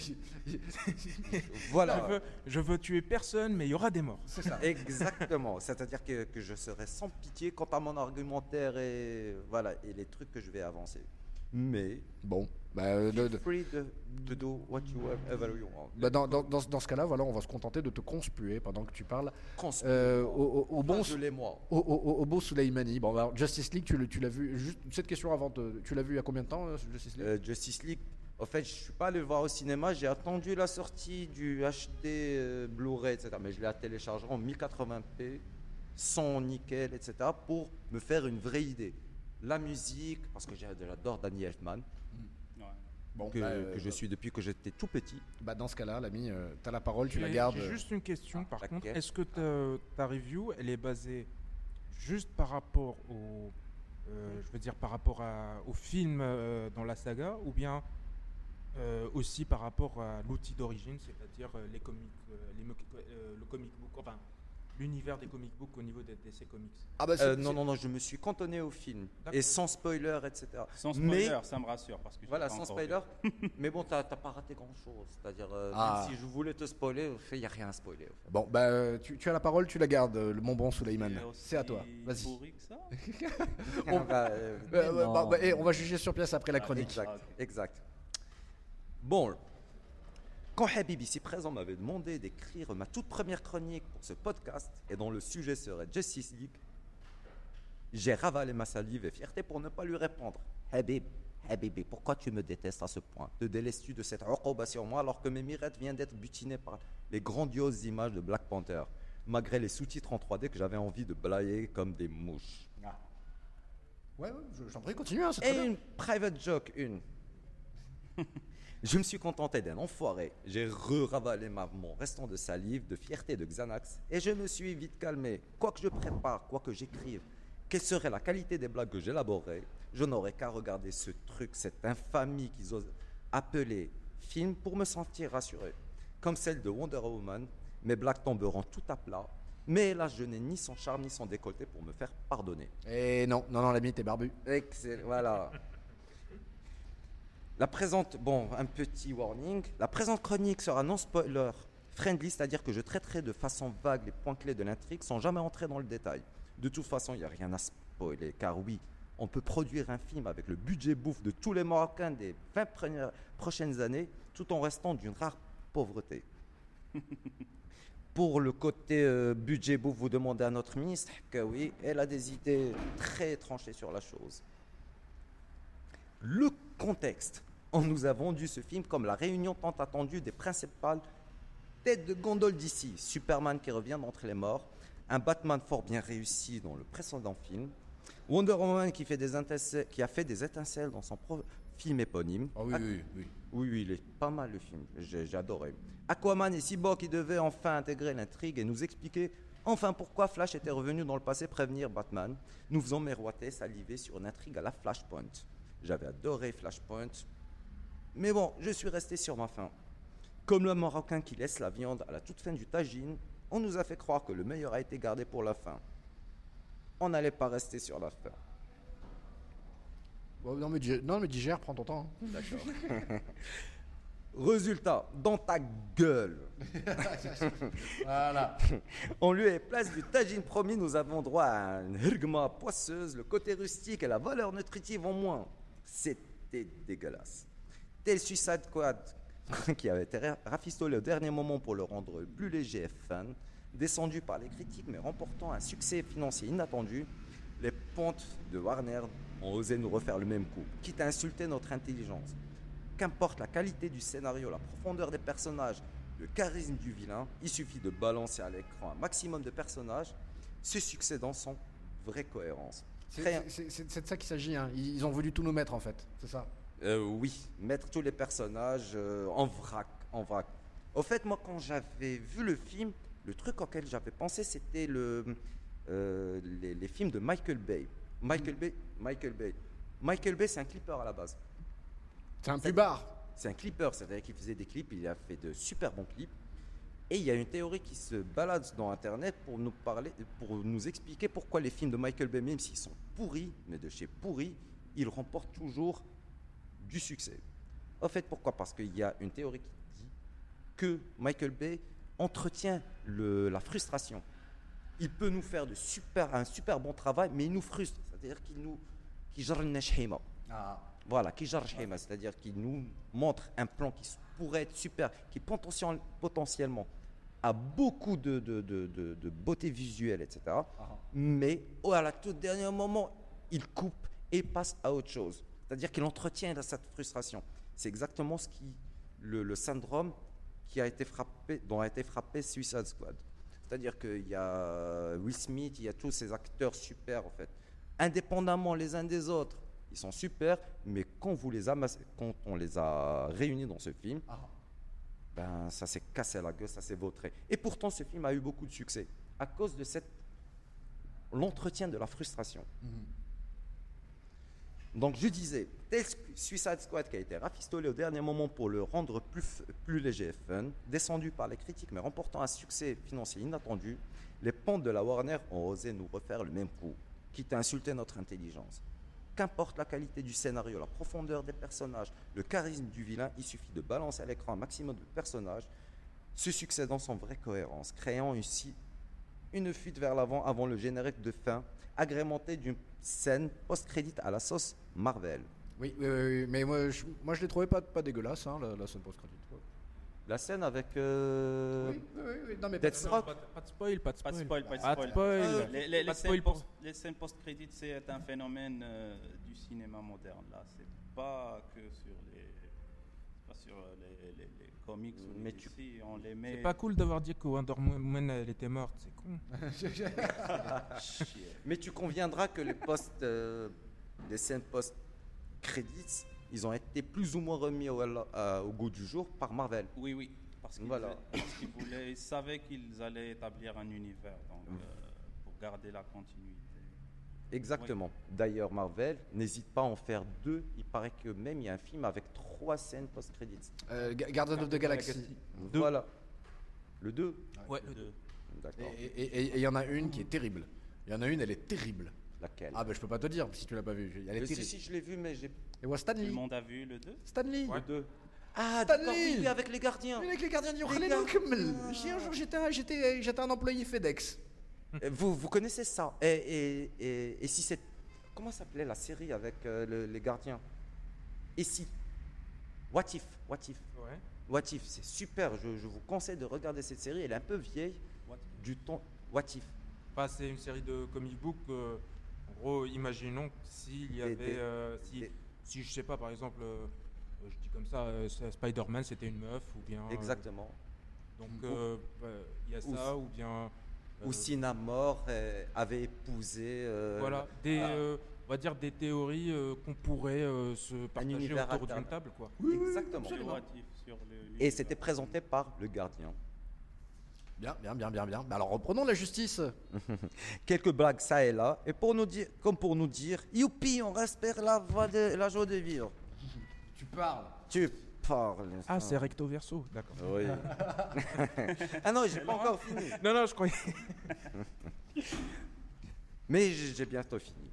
Voilà, Je, veux, je veux tuer personne, mais il y aura des morts. C'est ça. exactement. C'est-à-dire que, que je serai sans pitié quant à mon argumentaire et voilà et les trucs que je vais avancer. Mais Bon, bah, euh, de- de- free to, do what you ever you want. bah, dans, dans- dans ce- dans ce cas-là, voilà, on va se contenter de te conspuer pendant que tu parles euh, au, au- au bon, au, au- au beau Soleimani. Bon, alors, Justice League, tu, tu l'as vu. Juste cette question avant, tu l'as vu il y a combien de temps, euh, Justice League? Euh, Justice League. En fait, je suis pas allé le voir au cinéma. J'ai attendu la sortie du HD euh, Blu-ray, etc. Mais je l'ai téléchargé en 1080p, son nickel, etc. Pour me faire une vraie idée. La musique, parce que j'adore Danny Elfman. Bon, que, bah, euh, que je suis depuis que j'étais tout petit. bah, dans ce cas-là, l'ami, euh, t'as la parole, tu la gardes. J'ai juste une question, par contre? Est-ce que ta, ta review, elle est basée juste par rapport au, euh, je veux dire, par rapport à- au film euh, dans la saga, ou bien euh, aussi par rapport à l'outil d'origine, c'est-à-dire euh, les comics, euh, les euh, le comic book, enfin l'univers des comic books au niveau des DC Comics. Ah bah, Euh, non, non, non, je me suis cantonné au film. Et sans spoiler, etc. Sans Mais- spoiler, ça me rassure. Parce que je Voilà, sans spoiler. Mais bon, t'as t'as pas raté grand-chose. C'est-à-dire, euh, Ah. même si je voulais te spoiler, il n'y a rien à spoiler. au fait. Bon, bah, tu, tu as la parole, tu la gardes, euh, le mon bon Soleiman. C'est à toi. Vas-y. pourri que ça On va, euh, bah, bah, bah, on va juger sur pièce après la Ah, chronique. Exact, Ah, exact. Bon, quand Habib ici présent m'avait demandé d'écrire ma toute première chronique pour ce podcast et dont le sujet serait Justice League, j'ai ravalé ma salive et fierté pour ne pas lui répondre. Habib, Habibi, pourquoi tu me détestes à ce point? Te délaisses-tu de cette uquba sur moi alors que mes mirettes viennent d'être butinées par les grandioses images de Black Panther, malgré les sous-titres en 3D que j'avais envie de blayer comme des mouches? Ouais, ouais, je- j'en prie, continue, hein, Et une private joke, une. Je me suis contenté d'un enfoiré. J'ai re-ravalé ma- mon restant de salive, de fierté, de Xanax. Et je me suis vite calmé. Quoi que je prépare, quoi que j'écrive, quelle serait la qualité des blagues que j'élaborerais, je n'aurais qu'à regarder ce truc, cette infamie qu'ils osent appeler film pour me sentir rassuré. Comme celle de Wonder Woman, mes blagues tomberont tout à plat. Mais là, je n'ai ni son charme ni son décolleté pour me faire pardonner. Et non, non, non, l'ami, t'es barbu. Excellent, voilà. La présente, bon, un petit warning. La présente chronique sera non spoiler friendly, c'est-à-dire que je traiterai de façon vague les points clés de l'intrigue sans jamais entrer dans le détail. De toute façon, il n'y a rien à spoiler, car oui, on peut produire un film avec le budget bouffe de tous les Marocains des 20 premières- prochaines années, tout en restant d'une rare pauvreté. Pour le côté euh, budget bouffe, vous demandez à notre ministre que oui, elle a des idées très tranchées sur la chose. Le Contexte. On nous a vendu ce film comme la réunion tant attendue des principales têtes de gondole d'ici. Superman qui revient d'entre les morts, un Batman fort bien réussi dans le précédent film, Wonder Woman qui, fait des étincelles- qui a fait des étincelles dans son film éponyme. Ah oui, oui, oui. Oui, oui, il est pas mal le film. J'ai j'ai adoré. Aquaman et Cyborg qui devaient enfin intégrer l'intrigue et nous expliquer enfin pourquoi Flash était revenu dans le passé prévenir Batman, nous faisons miroiter, saliver sur une intrigue à la Flashpoint. J'avais adoré Flashpoint. Mais bon, je suis resté sur ma faim. Comme le Marocain qui laisse la viande à la toute fin du tagine, on nous a fait croire que le meilleur a été gardé pour la fin. On n'allait pas rester sur la. Bon, non, mais, dig- non, mais digère, prends ton temps. hein. Résultat, dans ta gueule. Voilà. En lieu et place du tagine promis, nous avons droit à une hirgma poisseuse, le côté rustique et la valeur nutritive en moins. C'était dégueulasse. Tel Suicide Squad, qui avait été ra- rafistolé au dernier moment pour le rendre plus léger et fun, descendu par les critiques mais remportant un succès financier inattendu, les pontes de Warner ont osé nous refaire le même coup, quitte à insulter notre intelligence. Qu'importe la qualité du scénario, la profondeur des personnages, le charisme du vilain, il suffit de balancer à l'écran un maximum de personnages, se succédant sans vraie cohérence. C'est de ça qu'il s'agit. hein. Ils ont voulu tout nous mettre, en fait. C'est ça. Euh, oui, mettre tous les personnages euh, en vrac, en vrac. Au fait, moi, quand j'avais vu le film, le truc auquel j'avais pensé, c'était le, euh, les, les films de Michael Bay. Michael Bay, Michael Bay. Michael Bay, c'est un clipper à la base. C'est un pubard. C'est un clipper, c'est-à-dire qu'il faisait des clips, il a fait de super bons clips. Et il y a une théorie qui se balade dans Internet pour nous parler, pour nous expliquer pourquoi les films de Michael Bay, même s'ils sont pourris, mais de chez pourris, ils remportent toujours du succès. En fait, pourquoi? Parce qu'il y a une théorie qui dit que Michael Bay entretient le- la frustration. Il peut nous faire de super, un super bon travail, mais il nous frustre. C'est-à-dire qu'il nous. jarna shhima. Voilà, qui c'est-à-dire qu'il nous montre un plan qui pourrait être super, qui potentiel- potentiellement a beaucoup de, de- de- de- de beauté visuelle, etc. Mais oh, à la tout dernier moment, il coupe et passe à autre chose. C'est-à-dire qu'il entretient cette frustration. C'est exactement ce qui, le, le syndrome qui a été frappé, dont a été frappé Suicide Squad. C'est-à-dire qu'il y a Will Smith, il y a tous ces acteurs super en fait. Indépendamment les uns des autres, ils sont super, mais quand, vous les amassez- quand on les a réunis dans ce film, ben, ça s'est cassé la gueule, ça s'est vautré. Et pourtant, ce film a eu beaucoup de succès à cause de cette l'entretien de la frustration. Donc je disais, tel Suicide Squad qui a été rafistolé au dernier moment pour le rendre plus, léger et fun, descendu par les critiques mais remportant un succès financier inattendu, les pentes de la Warner ont osé nous refaire le même coup, quitte à insulter notre intelligence. Qu'importe la qualité du scénario, la profondeur des personnages, le charisme du vilain, il suffit de balancer à l'écran un maximum de personnages, se succédant sans vraie cohérence, créant ici une fuite vers l'avant avant le générique de fin, agrémenté d'une scène post-crédit à la sauce Marvel. Oui, oui, oui, oui, mais moi je, moi, je l'ai trouvé pas, pas dégueulasse, hein, la, la scène post-crédit. La scène avec euh, Oui, oui, oui, non, mais pas-. Pas, de- pas de spoil, pas de Pas de spoil. pas de Pas de spoil. Euh, Les, scènes post- les scènes post-crédits, c'est un phénomène euh, du cinéma moderne. Là, c'est pas que sur les, pas sur euh, les, les- les comics ou Mais tu- DC, on les met. C'est pas cool d'avoir dit que Wonder Woman elle était morte, c'est con. Chier. Mais tu conviendras que les posts, euh, les scènes post-crédits, ils ont été plus ou moins remis au, goût du jour par Marvel. Oui, oui. Parce qu'ils Voilà. voulaient- ils savaient qu'ils allaient établir un univers donc, euh, pour garder la continuité. Exactement. D'ailleurs, Marvel n'hésite pas à en faire deux. Il paraît que même il y a un film avec trois scènes post-crédits. Euh, Guardian of the Galaxy. Voilà. Le 2 Ouais, D'accord. Et et- et- et il y en a une qui est terrible. Il y en a une, elle est terrible. Laquelle Ah ben je peux pas te dire si tu l'as pas vue. Elle est Euh, Si, si, je l'ai vu, mais j'ai. Et Tout Stanley. le monde a vu le 2 Stanley. Le 2. Ah, Stanley d'accord, oui, oui, avec les gardiens. Oui, Avec les gardiens du Khaled Un jour j'étais un, j'étais, j'étais un employé FedEx. Vous, vous connaissez ça? Et, et, et, et si c'est. Comment s'appelait la série avec euh, le- les gardiens? Et si? What if What if? Ouais. What if C'est super. Je, je vous conseille de regarder cette série. Elle est un peu vieille. Du temps. What if Enfin, c'est une série de comic book. euh, gros, imaginons que s'il y avait, des- euh, si des- Si je sais pas, par exemple, euh, je dis comme ça, euh, c'est- Spider-Man c'était une meuf ou bien. euh, Exactement. donc euh, bah, il y a Ou- ça ou bien. euh, Ou si Namor avait épousé. euh, Voilà, des, ah. euh, on va dire des théories euh, qu'on pourrait euh, se partager autour d'une table, quoi. Exactement. Figuratif sur le- Et c'était présenté par le gardien. Bien, bien, bien, bien, bien. Bah alors reprenons la justice. Quelques blagues ça et là, et pour nous dire, comme pour nous dire, youpi, on respire la, voie de, la joie de vivre. Tu parles. Tu parles. Ah, c'est recto verso, d'accord. Oui. ah non, j'ai pas encore fini. Non, non, je croyais. Mais j'ai bientôt fini.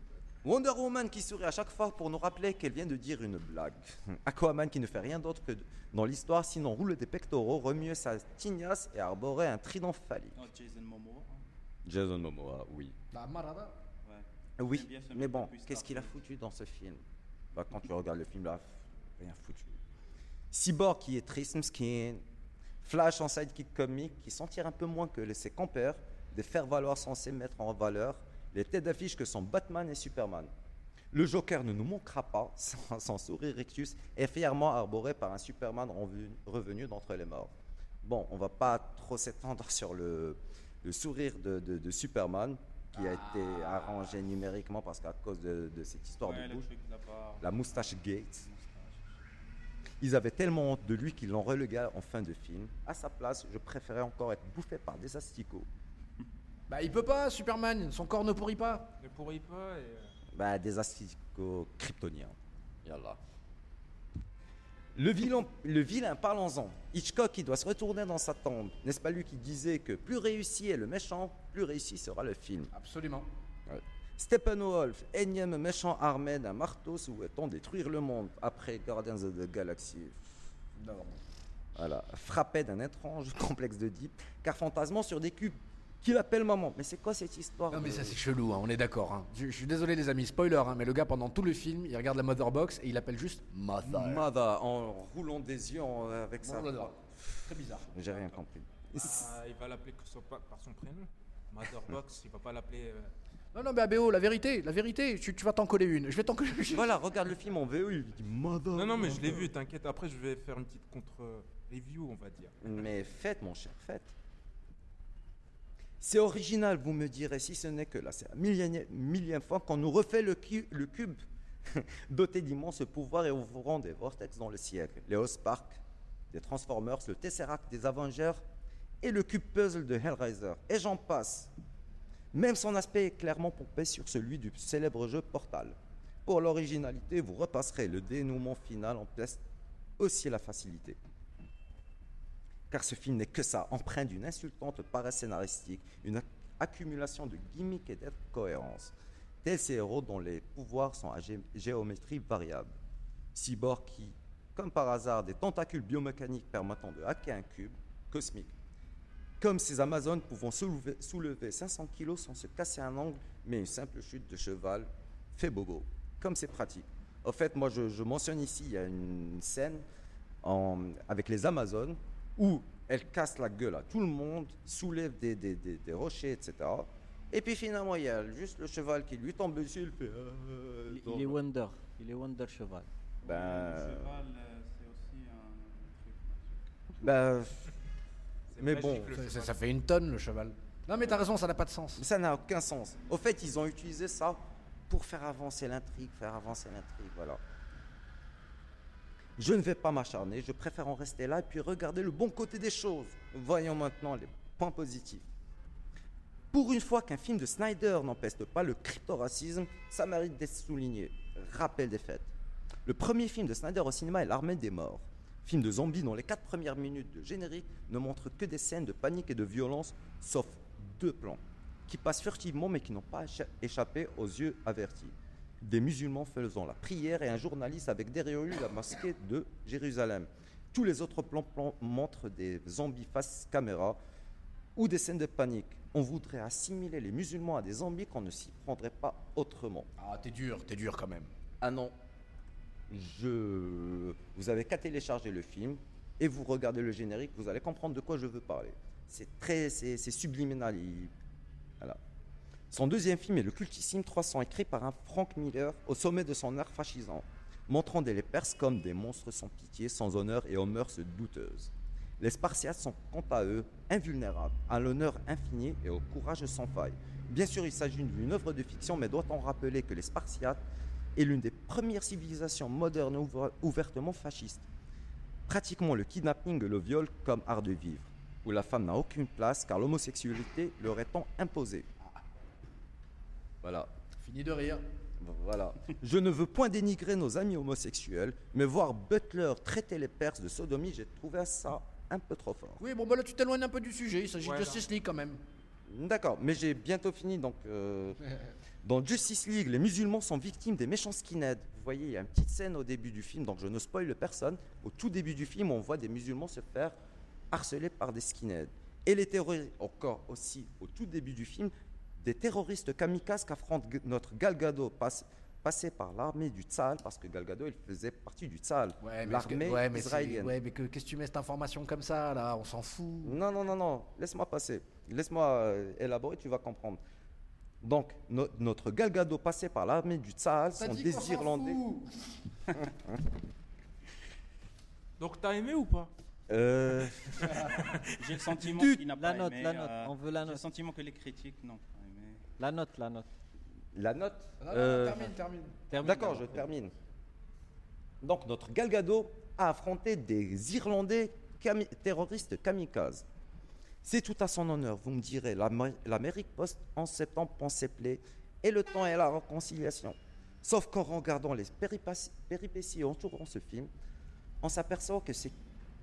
Wonder Woman qui sourit à chaque fois pour nous rappeler qu'elle vient de dire une blague. Aquaman qui ne fait rien d'autre que de- dans l'histoire sinon rouler des pectoraux, remuer sa tignasse et arborer un trident phallique. Non, Jason Momoa. hein. Jason Momoa, oui. La marada. Ouais. Oui, mais bon, qu'est-ce qu'il a foutu dans ce film? Bah, Quand tu regardes le film là, rien foutu. Cyborg qui est triste, skin. Flash en sidekick comique qui s'en tire un peu moins que ses compères, des faire-valoir censés mettre en valeur les têtes d'affiche que sont Batman et Superman. Le Joker ne nous manquera pas, sans, sans sourire rictus, et fièrement arboré par un Superman revenu, d'entre les morts. Bon, on va pas trop s'étendre sur le, le sourire de, de- de Superman, qui a été arrangé numériquement parce qu'à cause de, de cette histoire Ouais, de bouche, la moustache Gates, ils avaient tellement honte de lui qu'ils l'ont relégué en fin de film. À sa place, je préférais encore être bouffé par des asticots. Bah il peut pas, Superman. Son corps ne pourrit pas. Ne pourrit pas et. euh, Bah, des asticots kryptoniens. Yallah. Le vilain, le vilain parlons-en. Hitchcock, qui doit se retourner dans sa tombe. N'est-ce pas lui qui disait que plus réussi est le méchant, plus réussi sera le film? Absolument. Steppenwolf, énième méchant armé d'un marteau souhaitant détruire le monde après Guardians of the Galaxy. Voilà, frappé d'un étrange complexe de deep, car fantasmant sur des cubes qu'il appelle maman. Mais c'est quoi cette histoire Non mais de- ça c'est chelou, hein, on est d'accord. hein. Je, je suis désolé les amis, spoiler, hein, mais le gars pendant tout le film, il regarde la Mother Box et il appelle juste Mother. Mother, en roulant des yeux en- avec ça. Mother. Très bizarre. J'ai rien compris. Ah, il va l'appeler que son- pas- par son prénom. Motherbox, il va pas l'appeler. euh, Non non mais ABO, la vérité, la vérité, tu, tu vas t'en coller une. Je vais t'en coller une. Voilà, regarde le film en VO, il dit Mother. Non, non, mais je l'ai vu, t'inquiète. Après, je vais faire une petite contre-review, on va dire. Mais faites, mon cher, faites. C'est original, vous me direz, si ce n'est que là, c'est la millième, fois qu'on nous refait le, cu- le cube, doté d'immenses pouvoirs et ouvrant des vortex dans le siècle. Les Spark, des Transformers, le Tesseract des Avengers et le cube puzzle de Hellraiser. Et j'en passe. Même son aspect est clairement pompé sur celui du célèbre jeu Portal. Pour l'originalité, vous repasserez le dénouement final en place aussi la facilité car ce film n'est que ça, empreint d'une insultante paresse scénaristique, une ac- accumulation de gimmicks et d'incohérences, tels ces héros dont les pouvoirs sont à gé- géométrie variable. Cyborg qui, comme par hasard, des tentacules biomécaniques permettant de hacker un cube cosmique. Comme ces Amazones pouvant soulever, soulever 500 kilos sans se casser un ongle, mais une simple chute de cheval fait bobo. Comme c'est pratique. Au fait, moi, je, mentionne ici, il y a une scène avec les Amazones où elles cassent la gueule à tout le monde, soulèvent des, des- des- des rochers, etc. Et puis finalement, il y a juste le cheval qui lui tombe dessus, il fait... euh, Il, est Wonder. Il est Wonder Cheval. ben, Le cheval, euh, c'est aussi un truc ben, Mais bon, ça fait une tonne le cheval. Non mais t'as raison, ça n'a pas de sens. ça n'a aucun sens. Au fait, ils ont utilisé ça pour faire avancer l'intrigue, faire avancer l'intrigue, voilà. Je ne vais pas m'acharner, je préfère en rester là et puis regarder le bon côté des choses. Voyons maintenant les points positifs. Pour une fois qu'un film de Snyder n'empeste pas le cryptoracisme, ça mérite d'être souligné. Rappel des faits. Le premier film de Snyder au cinéma est L'Armée des Morts. Film de zombies dont les quatre premières minutes de générique ne montrent que des scènes de panique et de violence, sauf deux plans, qui passent furtivement mais qui n'ont pas écha- échappé aux yeux avertis. Des musulmans faisant la prière et un journaliste avec derrière lui la mosquée de Jérusalem. Tous les autres plans, plans montrent des zombies face caméra ou des scènes de panique. On voudrait assimiler les musulmans à des zombies qu'on ne s'y prendrait pas autrement. Ah t'es dur, t'es dur quand même. Ah non, je... vous avez qu'à télécharger le film et vous regardez le générique, vous allez comprendre de quoi je veux parler. C'est très, c'est, c'est subliminal. il- Voilà. Son deuxième film est le cultissime 300, écrit par un Frank Miller au sommet de son art fascisant. montrant les Perses comme des monstres sans pitié, sans honneur et aux mœurs douteuses. Les Spartiates sont quant à eux invulnérables, à l'honneur infini et au courage sans faille. Bien sûr, il s'agit d'une œuvre de fiction, mais doit-on rappeler que les Spartiates est l'une des premières civilisations modernes ouvertement fascistes? Pratiquement le kidnapping et le viol comme art de vivre, où la femme n'a aucune place car l'homosexualité leur étant imposée. Voilà. Fini de rire. Voilà. Je ne veux point dénigrer nos amis homosexuels, mais voir Butler traiter les Perses de sodomie, j'ai trouvé ça un peu trop fort. Oui, bon, bah là, tu t'éloignes un peu du sujet. Il s'agit Ouais, de. Justice League quand même. D'accord, mais j'ai bientôt fini. Donc, euh, dans Justice League, les musulmans sont victimes des méchants skinheads. Vous voyez, il y a une petite scène au début du film, donc je ne spoil personne. Au tout début du film, on voit des musulmans se faire harceler par des skinheads. Et les terroristes, encore aussi au tout début du film, des terroristes kamikazes qu'affronte notre Galgado, passe, passé par l'armée du Tzal, parce que Galgado, il faisait partie du Tzal, Ouais, l'armée ouais, israélienne. ouais, mais que- qu'est-ce que tu mets cette information comme ça, là? On s'en fout. Non, non, non, non, laisse-moi passer. Laisse-moi euh, élaborer, tu vas comprendre. Donc, no- notre Galgado passé par l'armée du Tsahal T'as sont dit des Irlandais. Donc t'as aimé ou pas? Euh, J'ai le sentiment qu'il n'a la pas note, aimé, la note, euh, on veut la J'ai le sentiment que les critiques aimé. La note, la note. la note. Non, non, euh, termine, termine. Termine D'accord, je termine. Donc, notre Galgado a affronté des Irlandais terroristes kamikazes. C'est tout à son honneur, vous me direz. l'Amé- L'Amérique post en septembre pensait plaît et le temps est la réconciliation. Sauf qu'en regardant les péripéties entourant ce film, on s'aperçoit que ces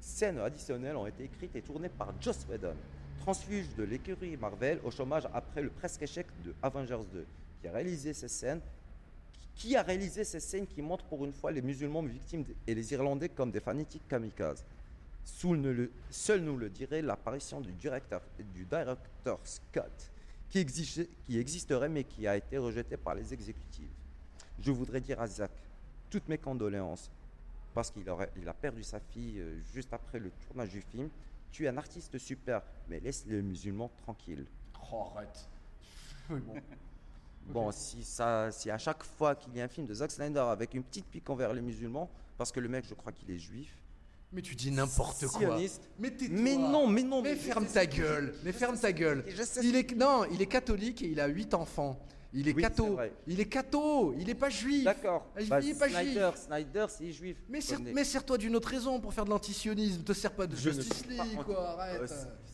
scènes additionnelles ont été écrites et tournées par Joss Whedon, transfuge de l'écurie Marvel au chômage après le presque échec de Avengers 2, qui a réalisé ces scènes qui a réalisé ces scènes qui montrent pour une fois les musulmans victimes et les Irlandais comme des fanatiques kamikazes Seul, nous le dirait l'apparition du directeur, Scott, qui, existerait mais qui a été rejeté par les exécutives. Je voudrais dire à Zach toutes mes condoléances, parce qu'il a perdu sa fille euh, juste après le tournage du film. Tu es un artiste super, mais laisse les musulmans tranquilles. Oh, arrête. Oui, bon. Bon, si, ça, si à chaque fois qu'il y a un film de Zack Snyder avec une petite pique envers les musulmans, parce que le mec, je crois qu'il est juif. Mais tu dis n'importe quoi. Mais non, mais non, Mais mais ferme ta gueule. Mais ferme ta gueule. Il est non, il est catholique et il a 8 enfants. Il est Oui, catho. Il est catho. Il est pas juif. D'accord. Il Bah, est pas Snyder, juif. Snyder, c'est juif. Mais, ser- mais sers-toi d'une autre raison pour faire de l'antisionisme. Te sers pas de Je Justice League, quoi. Arrête. Euh,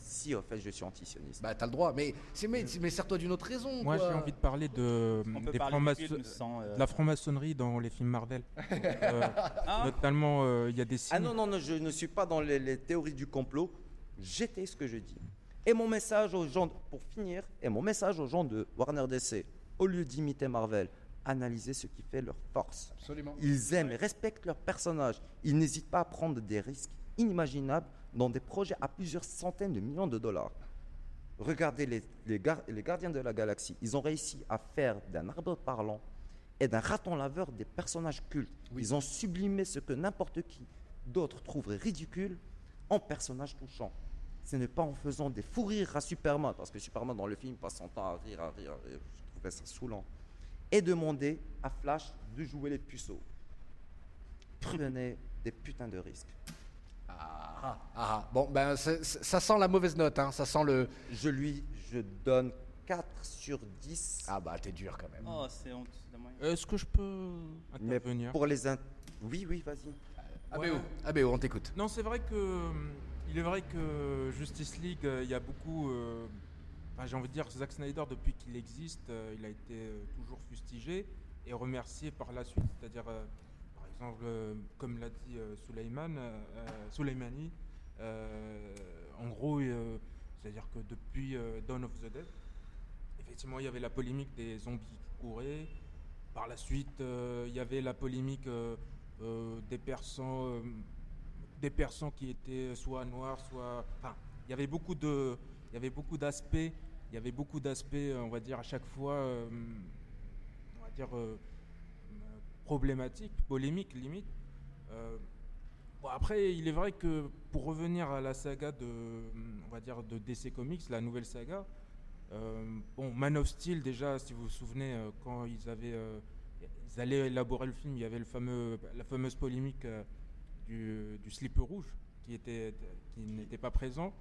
si, en fait, je suis antisioniste. Bah t'as le droit. Mais c'est mais, mais sers-toi d'une autre raison. Moi, j'ai envie de parler de, des sans... euh, de la franc-maçonnerie dans les films Marvel. Euh, Ah, notamment, euh, il y a des signes. Ah non, non, non, je ne suis pas dans les, les théories du complot. J'étais ce que je dis. Et mon message aux gens, pour finir, et mon message aux gens de Warner DC, au lieu d'imiter Marvel, analysez ce qui fait leur force. Absolument. Ils aiment et respectent leurs personnages. Ils n'hésitent pas à prendre des risques inimaginables dans des projets à plusieurs centaines de millions de dollars. Regardez les, les gar- les gardiens de la galaxie. Ils ont réussi à faire d'un arbre parlant et d'un raton laveur des personnages cultes. Ils ont sublimé ce que n'importe qui d'autre trouverait ridicule en personnages touchants. Ce n'est pas en faisant des fous rires à Superman, parce que Superman dans le film passe son temps à rire, à rire, à rire. Ça saoulant. Et demander à Flash de jouer les puceaux. Prenez des putains de risques. Ah, ah, ah. Bon, ben ça sent la mauvaise note. Hein. Ça sent le. Je lui, je donne 4 sur 10. Ah bah t'es dur quand même. Oh, c'est honte. c'est dommage. Est-ce que je peux mais intervenir? pour les... in- Oui, oui, vas-y. ABO, ABO, on t'écoute. Non, c'est vrai que hum, il est vrai que Justice League, euh, il y a beaucoup. euh, j'ai envie de dire, Zack Snyder, depuis qu'il existe, euh, il a été euh, toujours fustigé et remercié par la suite. C'est-à-dire, euh, par exemple, comme l'a dit Suleiman, euh, en gros, c'est-à-dire que depuis Dawn of the Dead, effectivement, il y avait la polémique des zombies qui couraient. Par la suite, il y avait la polémique des persans, euh, des persans qui étaient soit noirs, soit. Enfin, il y avait beaucoup de, il y avait beaucoup d'aspects. Il y avait beaucoup d'aspects, euh, on va dire à chaque fois, euh, on va dire euh, problématiques, polémiques limite. Euh, bon, après, il est vrai que pour revenir à la saga de, on va dire de DC Comics, la nouvelle saga. bon, Man of Steel déjà, si vous vous souvenez, quand ils avaient ils allaient élaborer le film. Il y avait le fameux, la fameuse polémique du, du slip rouge qui était qui n'était pas présent.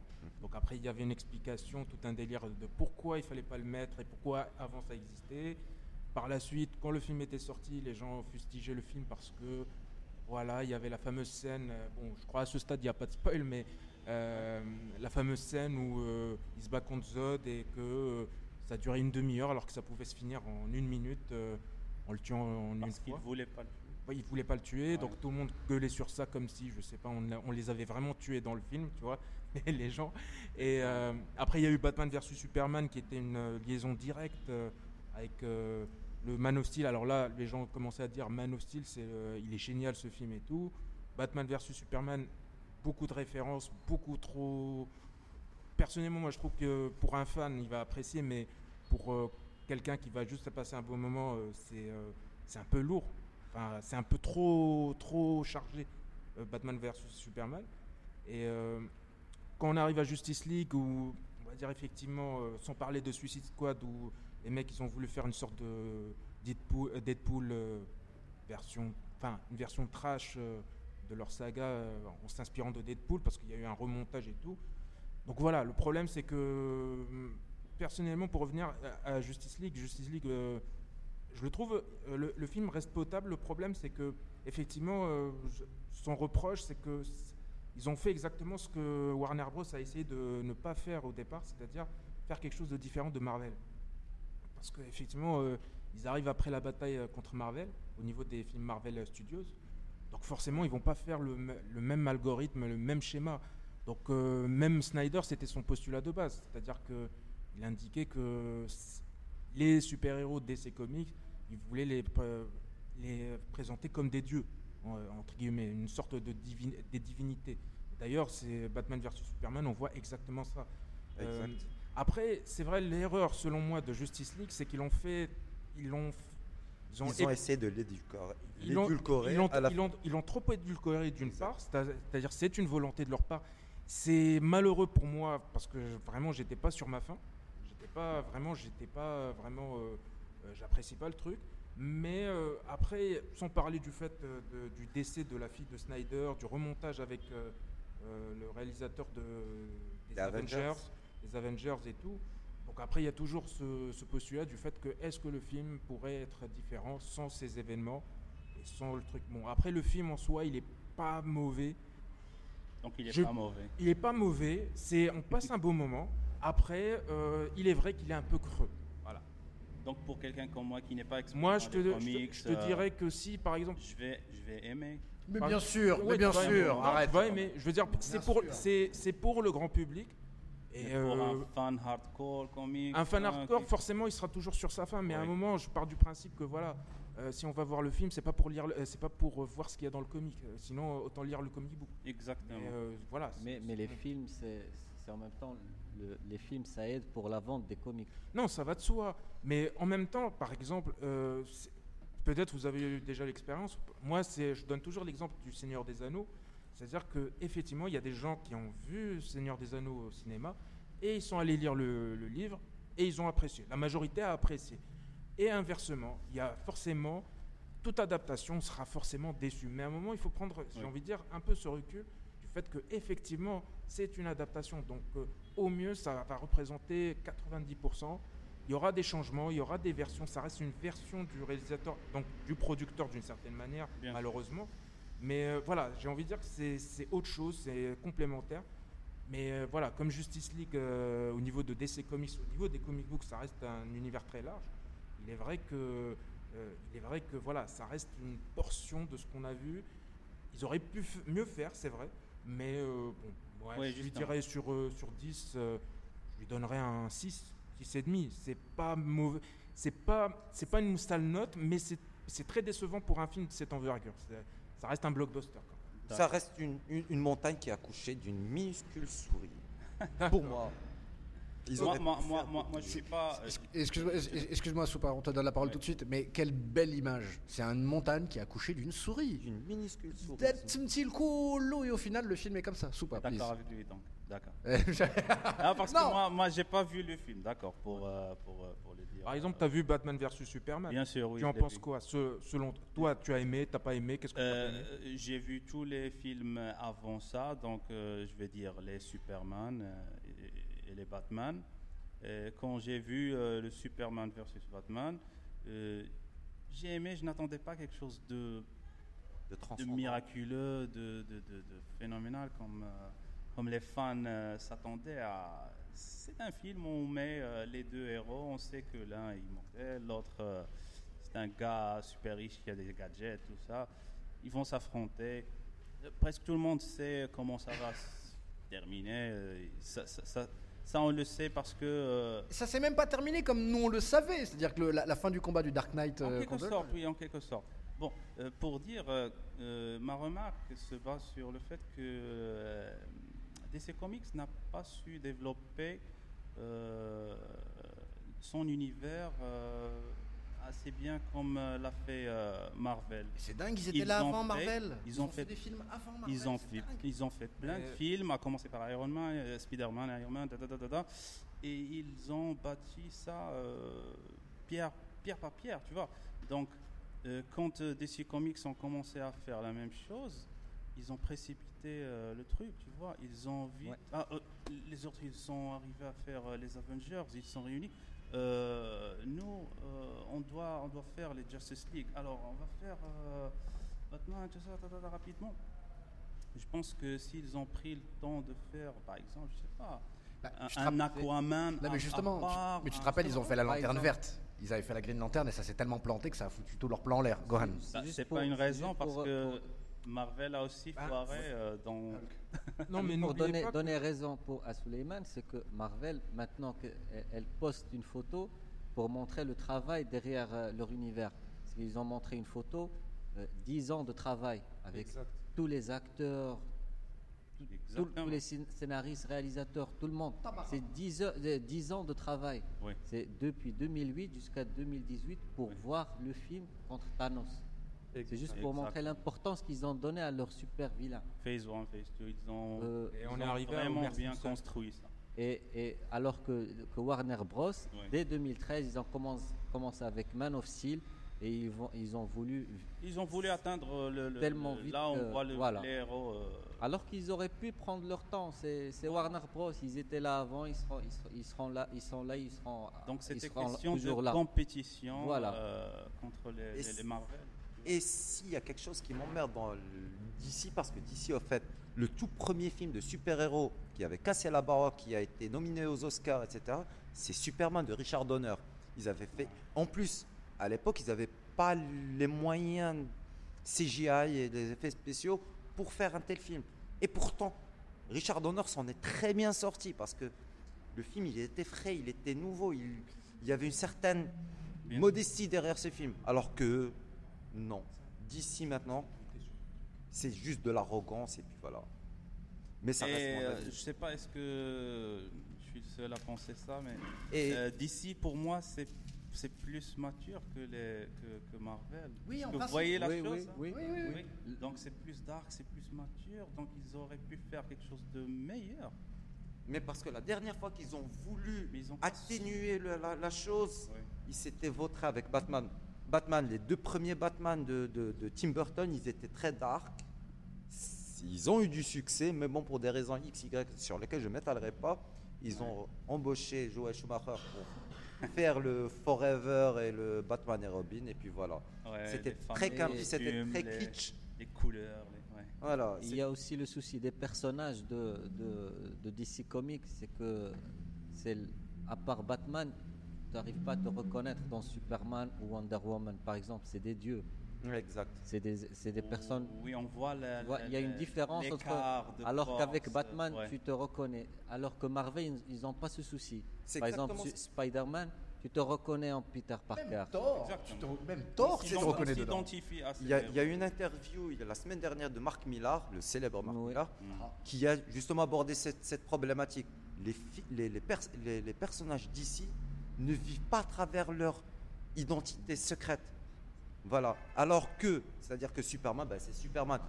Donc après, il y avait une explication, tout un délire de pourquoi il fallait pas le mettre et pourquoi avant ça existait. Par la suite, quand le film était sorti, les gens fustigeaient le film parce que voilà, il y avait la fameuse scène. euh, Bon, je crois à ce stade, il n'y a pas de spoil, mais euh, la fameuse scène où euh, il se bat contre Zod et que euh, ça durait une demi-heure alors que ça pouvait se finir en une minute en le tuant en une Parce qu'il fois. voulait pas le Ouais, il voulait pas le tuer, Ouais. donc tout le monde gueulait sur ça comme si, je sais pas, on les avait vraiment tués dans le film, tu vois, les gens. Et euh, après, il y a eu Batman vs Superman qui était une euh, liaison directe euh, avec le Man of Steel. Alors là, les gens commençaient à dire Man of Steel, c'est, il est génial ce film et tout. Batman vs Superman, beaucoup de références, beaucoup trop. Personnellement, moi je trouve que pour un fan, il va apprécier, mais pour quelqu'un qui va juste passer un bon moment, c'est c'est un peu lourd. Enfin, c'est un peu trop, trop chargé, Batman vs Superman. Et quand on arrive à Justice League, où on va dire effectivement, euh, sans parler de Suicide Squad, où les mecs ils ont voulu faire une sorte de Deadpool, euh, euh, version, enfin une version trash de leur saga en s'inspirant de Deadpool parce qu'il y a eu un remontage et tout. Donc voilà, le problème c'est que hum, personnellement, pour revenir à, Justice League, Justice League, je le trouve, le, le film reste potable. Le problème c'est que effectivement, son reproche c'est que ils ont fait exactement ce que Warner Bros a essayé de ne pas faire au départ, c'est-à-dire faire quelque chose de différent de Marvel. Parce qu'effectivement, euh, ils arrivent après la bataille euh, contre Marvel, au niveau des films Marvel Studios. Donc forcément, ils vont pas faire le, me- le même algorithme, le même schéma. Donc euh, même Snyder, c'était son postulat de base. C'est-à-dire qu'il indiquait que les super-héros DC Comics, il voulait les, pr- les présenter comme des dieux, entre guillemets, une sorte de divin- des divinités. D'ailleurs, c'est Batman vs Superman, on voit exactement ça. Euh, après, c'est vrai, l'erreur, selon moi, de Justice League, c'est qu'ils l'ont fait. Ils l'ont. Ils ont essayé de l'édulcorer ils l'ont- ils l'ont- trop édulcoré d'une part, c'est-à- c'est-à-dire c'est une volonté de leur part. C'est malheureux pour moi parce que vraiment j'étais pas sur ma faim. J'étais pas vraiment, j'étais pas vraiment, euh, euh, j'apprécie pas le truc. Mais euh, après, sans parler du fait euh, de- du décès de la fille de Snyder, du remontage avec euh, euh, le réalisateur de, des Avengers, Avengers. les Avengers et tout. Donc après, il y a toujours ce, ce postulat du fait que est-ce que le film pourrait être différent sans ces événements et sans le truc? Bon, après, le film en soi, il est pas mauvais. Donc il est Je- pas mauvais. Il est pas mauvais. C'est, on passe un beau moment. Après, euh, il est vrai qu'il est un peu creux. Donc pour quelqu'un comme moi qui n'est pas expert Moi, je te, les je te- comics, je te euh, dirais que si, par exemple, je vais, je vais aimer. Mais bien sûr, mais bien sûr, Non, arrête. Aimer. Je veux dire, c'est pour, sûr. c'est, c'est pour le grand public. Et Mais pour euh, un fan hardcore comics. Un fan euh, hardcore, qui- forcément, il sera toujours sur sa fin. Mais à un moment, je pars du principe que voilà, euh, si on va voir le film, c'est pas pour lire, euh, c'est pas pour euh, voir ce qu'il y a dans le comic. Sinon, autant lire le comic book. Exactement. Mais euh, voilà. Mais, mais les films, c'est c'est en même temps, le- les films, ça aide pour la vente des comics. Non, ça va de soi. Mais en même temps, par exemple, euh, peut-être vous avez eu déjà l'expérience. Moi, je donne toujours l'exemple du Seigneur des Anneaux. C'est-à-dire que effectivement, il y a des gens qui ont vu Seigneur des Anneaux au cinéma et ils sont allés lire le, le livre et ils ont apprécié. La majorité a apprécié. Et inversement, il y a forcément toute adaptation sera forcément déçue. Mais à un moment, il faut prendre, j'ai Oui. envie de dire, un peu ce recul du fait que effectivement, c'est une adaptation. Donc, euh, au mieux, ça va représenter 90%. Il y aura des changements, il y aura des versions. Ça reste une version du réalisateur, donc du producteur d'une certaine manière, Bien malheureusement. Mais euh, voilà, j'ai envie de dire que c'est autre chose, c'est complémentaire. Mais euh, voilà, comme Justice League euh, au niveau de DC Comics, au niveau des comic books, ça reste un univers très large. Il est vrai que, il est vrai que voilà, ça reste une portion de ce qu'on a vu. Ils auraient pu mieux faire, c'est vrai. Mais bon, ouais, Ouais, je lui dirais sur, euh, sur 10, euh, je lui donnerais un 6, 6,5. C'est pas mauvais. C'est pas, c'est pas une sale note, mais c'est c'est très décevant pour un film de cette envergure. C'est- Ça reste un blockbuster. quoi. Ça reste une, une- une montagne qui a accouché d'une minuscule souris. Pour moi. Ils Moi, moi, moi, faire moi, moi, je suis pas. Ex- Excuse-moi, Soupa, on te donne la parole Ouais. tout de suite, mais quelle belle image. C'est une montagne qui a accouché d'une souris. une minuscule souris. That's petit cool, et au final, le film est comme ça. Soupa, please. D'accord avec lui donc. D'accord. Euh, Ah, parce Non. que moi, moi j'ai pas vu le film, d'accord, pour, euh, pour, euh, pour le dire. Par exemple, tu as vu Batman vs Superman. Bien sûr, oui. tu en penses vu. quoi Ce- Selon toi, tu as aimé, t'as pas aimé Qu'est-ce que Euh, J'ai vu tous les films avant ça, donc euh, je vais dire les Superman euh, et, les Batman. Et quand j'ai vu euh, le Superman versus Batman, euh, j'ai aimé, je n'attendais pas quelque chose de, de de transcendant. miraculeux, de, phénoménal comme, euh, comme les fans s'attendaient à. C'est un film où on met les deux héros, on sait que l'un est immortel, l'autre c'est un gars super riche qui a des gadgets, tout ça. Ils vont s'affronter. Presque tout le monde sait comment ça va se terminer. Ça, ça- ça- ça, on le sait parce que. euh, Ça s'est même pas terminé comme nous on le savait. C'est-à-dire que le- la, la fin du combat du Dark Knight. En euh, quelque sorte, oui, en quelque sorte. Bon, euh, pour dire, euh, ma remarque se base sur le fait que DC Comics n'a pas su développer son univers assez bien comme euh, l'a fait euh, Marvel. C'est dingue, ils étaient Ils là avant fait- Marvel. ils ont fait- des films avant Marvel. Ils ont, c'est fait, dingue. ils ont fait plein de Euh, films, à commencer par Iron Man, Spider-Man, Iron Man, da, da, da, da, da. et ils ont bâti ça euh, pierre, pierre par pierre, tu vois. Donc, euh, quand DC Comics ont commencé à faire la même chose, ils ont précipité euh, le truc, tu vois. Ils ont vite. Ouais. Ah, euh, les autres, ils sont arrivés à faire euh, les Avengers, ils se sont réunis. Euh, nous, euh, on, doit, on doit faire les Justice League. Alors, on va faire euh, Batman, tout ça, rapidement. Je pense que s'ils ont pris le temps de faire, par exemple, je sais pas, Bah, te un Aquaman. Non, mais justement, à tu- part, mais tu te rappelles, ils ont fait la lanterne verte. Ils avaient fait la Green Lantern et ça s'est tellement planté que ça a foutu tout leur plan en l'air. Gohan. Juste C'est pour- pas une raison parce pour- que pour- Marvel a aussi Ah, foiré euh, dans. Non, mais pour donner, pas que- donner raison pour, à Suleiman, c'est que Marvel, maintenant qu'elle elle poste une photo pour montrer le travail derrière euh, leur univers. Parce qu'ils ont montré une photo, euh, 10 ans de travail avec Exact. tous les acteurs, tout- tous les scén- scénaristes, réalisateurs, tout le monde. C'est 10, heures- euh, 10 ans de travail. Oui. C'est depuis 2008 jusqu'à 2018 pour Oui. voir le film contre Thanos. C'est juste pour montrer l'importance qu'ils ont donnée à leur super vilain. Phase 1, Phase 2, ils ont, Euh, Et ils on ont est arrivé vraiment bien construit ça. Et, et alors que, que Warner Bros, Oui. dès 2013, ils ont commencé, commencé avec Man of Steel et ils, vont, ils ont voulu, Ils ont voulu atteindre le. le- Tellement le- vite là, on que- voit le, voilà. les héros. euh, alors qu'ils auraient pu prendre leur temps. C'est Warner Bros, ils étaient là avant, ils seront, ils seront, ils seront là, ils sont là, ils seront, donc c'était question toujours de là. compétition Voilà. euh, contre les, les- les Marvel. Et s'il y a quelque chose qui m'emmerde dans DC, parce que DC, au fait, le tout premier film de super-héros qui avait cassé la baraque, qui a été nominé aux Oscars, etc., c'est Superman de Richard Donner. Ils avaient fait. En plus, à l'époque, ils n'avaient pas les moyens CGI et des effets spéciaux pour faire un tel film. Et pourtant, Richard Donner s'en est très bien sorti parce que le film, il était frais, il était nouveau, il, il y avait une certaine Bien. modestie derrière ce film. Alors que non, d'ici maintenant, c'est juste de l'arrogance et puis voilà. Mais ça Et reste euh, je sais pas, est-ce que je suis le seul à penser ça, mais Et euh, d'ici pour moi c'est c'est plus mature que les que, que Marvel. Oui, Est-ce en que vous voyez la Oui, chose. oui, hein oui. Oui, oui, oui. Donc c'est plus dark, c'est plus mature, donc ils auraient pu faire quelque chose de meilleur. mais parce que la dernière fois qu'ils ont voulu ils ont atténuer le- la, la chose, ils s'étaient vautrés avec Batman. Batman, les deux premiers Batman de, de- de Tim Burton, ils étaient très dark. Ils ont eu du succès, mais bon, pour des raisons X, Y sur lesquelles je ne m'étalerai pas, ils ont embauché Joel Schumacher pour faire le Forever et le Batman et Robin, et puis voilà. Ouais, c'était très c'était très les- kitsch. Les couleurs, les- ouais. Voilà. Il y a aussi le souci des personnages de, de, de DC Comics, c'est que à part Batman, n'arrives pas à te reconnaître dans Superman ou Wonder Woman, par exemple, c'est des dieux, Exact. c'est des, c'est des personnes. Oui, on voit la- tu vois, la- Il y a une différence entre. Alors qu'avec Batman, ouais. tu te reconnais. Alors que Marvel, ils n'ont pas ce souci. C'est Par exemple, Spider-Man, tu te reconnais en Peter Parker. Même Thor, Exactement. tu te- même Thor, Ils tu te s'ident- reconnais dedans. Il y, a, il y a une interview il y a la semaine dernière de Marc Millar, le célèbre Marc Oui. Millar, Mm. qui a justement abordé cette, cette problématique. les, fi- les, les pers- les- les personnages d'ici ne vivent pas à travers leur identité secrète. Voilà. Alors que, c'est-à-dire que Superman, ben, c'est Superman.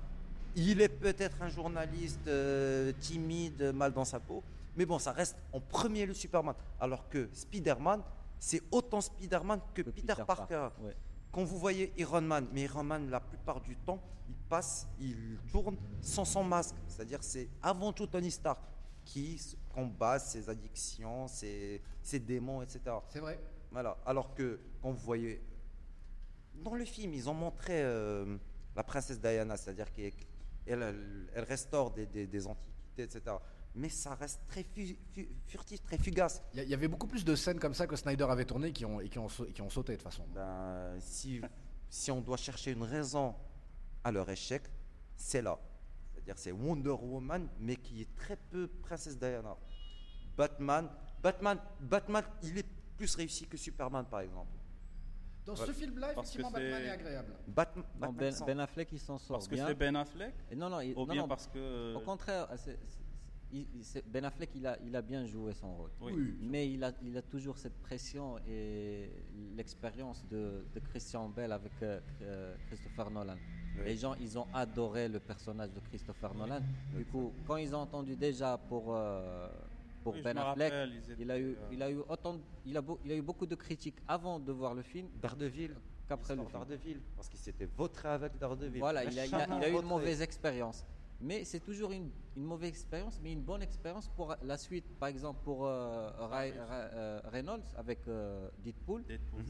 Il est peut-être un journaliste euh, timide, mal dans sa peau, mais bon, ça reste en premier le Superman. Alors que Spider-Man, c'est autant Spider-Man que, Que Peter, Parker. ouais. Quand vous voyez Iron Man, mais Iron Man, la plupart du temps, il passe, il tourne sans son masque. C'est-à-dire, c'est avant tout Tony Stark qui combat ses addictions, ses, ses démons, etc. C'est vrai. Voilà. Alors que quand vous voyez dans le film, ils ont montré euh, la princesse Diana, c'est-à-dire qu'elle elle, restaure des, des- des antiquités, etc. Mais ça reste très fu- fu- furtif, très fugace. Il y, avait beaucoup plus de scènes comme ça que Snyder avait tourné qui ont, et qui ont, sau- et qui ont sauté de toute façon. Ben, si, si on doit chercher une raison à leur échec, c'est là. C'est-à-dire c'est Wonder Woman, mais qui est très peu Princesse Diana. Batman, Batman, Batman, il est plus réussi que Superman, par exemple. Dans ce film-là, effectivement, Batman est agréable. Batman, ben, sans- Ben Affleck, il s'en sort Parce que c'est Ben Affleck Et non, non, il- Ou non, bien non, parce que. Au contraire, Ben Affleck, il a, il a bien joué son rôle. Oui. Mais il a, il a toujours cette pression et l'expérience de, de Christian Bell avec euh, Christopher Nolan. Les gens, ils ont adoré le personnage de Christopher Nolan. Du coup, quand ils ont entendu déjà pour, euh, pour Oui, Ben Affleck, rappelle, ils étaient, il a, eu, euh, il, a eu autant, il, a beau- il a eu beaucoup de critiques avant de voir le film Daredevil. qu'après le film. Daredevil, parce qu'il s'était vautré avec Daredevil. Voilà, il a, il a- Méchamment il a eu une mauvaise expérience. Mais c'est toujours une, une mauvaise expérience, mais une bonne expérience pour la suite. Par exemple, pour euh, Ray- Ra- euh, Reynolds avec euh, Deadpool, Deadpool.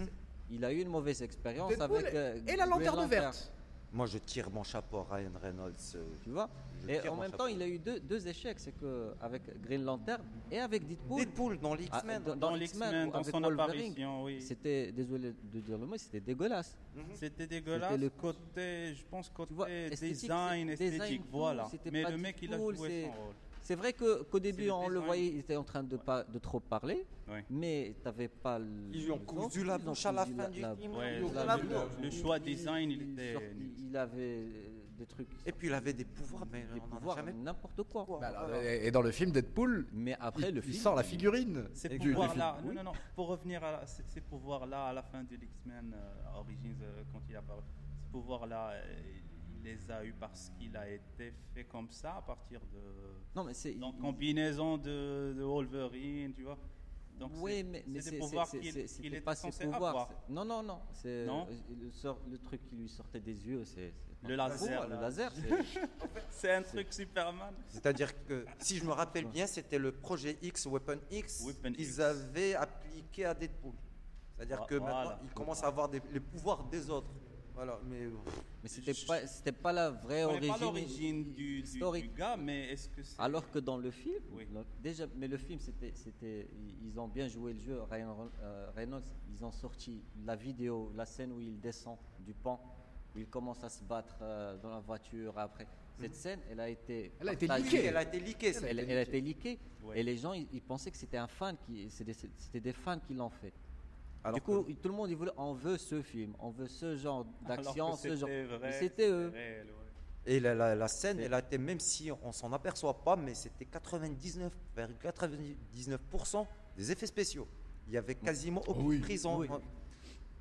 il a eu une mauvaise expérience Deadpool avec. euh, et la lanterne Lantern, verte. Moi, je tire mon chapeau à Ryan Reynolds. euh, Tu vois Je Et en même chapeau. temps, il a eu deux, deux échecs. C'est que avec Green Lantern et avec Deadpool. Deadpool dans les ah, X-Men. dans, Dans dans X-Men, dans avec son Wolverine, apparition, oui. C'était, désolé de dire le mot, c'était dégueulasse. C'était dégueulasse. Le- côté, je pense, côté vois, esthétique, design, esthétique, design, voilà. Mais pas le mec, il a joué son rôle. C'est vrai que, qu'au début, le on le voyait, il était en train de, pas, de trop parler, mais tu n'avais pas le. Ils ont cousu la ils ont bouche à la cousu fin du film. Ils le- choix design, il était sorti- nul. il avait euh, des trucs. Et puis il avait des pouvoirs, mais des on pouvoirs, jamais. n'importe quoi. Bah alors, et, dans le film Deadpool, Mais après, il, le il film. sort la figurine. Ces pouvoirs-là, non, non, non, pour revenir à ces, pouvoirs-là à la fin de l'X-Men euh, Origins, euh, quand il a apparu, ces pouvoirs-là, euh, les a eus parce qu'il a été fait comme ça à partir de. Non, mais c'est. Donc, il- combinaison de, de Wolverine, tu vois. Donc, oui, mais, mais c'est qu'il était pas ses censé pouvoirs. Non, non, non. C'est Non? le, truc qui lui sortait des yeux, c'est. Le laser. Le laser, c'est. Un truc Superman. C'est-à-dire que, si je me rappelle bien, c'était le projet X, Weapon X, Weapon qu'ils X. avaient appliqué à Deadpool. C'est-à-dire Vo- que voilà. maintenant, il commence à avoir des- les pouvoirs des autres. Voilà, mais Mais c'était pas, c'était pas la vraie connais pas origine. l'origine du, du- du gars, mais est-ce que c'est. Alors que dans le film, Oui. donc, déjà, mais le film, c'était, c'était, ils ont bien joué le jeu. Ryan euh, Reynolds, ils ont sorti la vidéo, la scène où il descend du pont, où il commence à se battre euh, dans la voiture. Après, cette scène, elle a été, Elle a été leakée. elle a été leakée. Elle, elle a été leakée. Ouais. Et les gens, ils, ils pensaient que c'était un fan qui, c'était, c'était des fans qui l'ont fait. Alors du coup, que- tout le monde, il voulait, on veut ce film, on veut ce genre d'action, ce genre. c'était vrai, Mais c'était eux. réel, ouais. Et la, la- la scène, elle a été, même si on s'en aperçoit pas, mais c'était 99,99% des effets spéciaux. Il y avait quasiment aucune Oui, prise en. oui.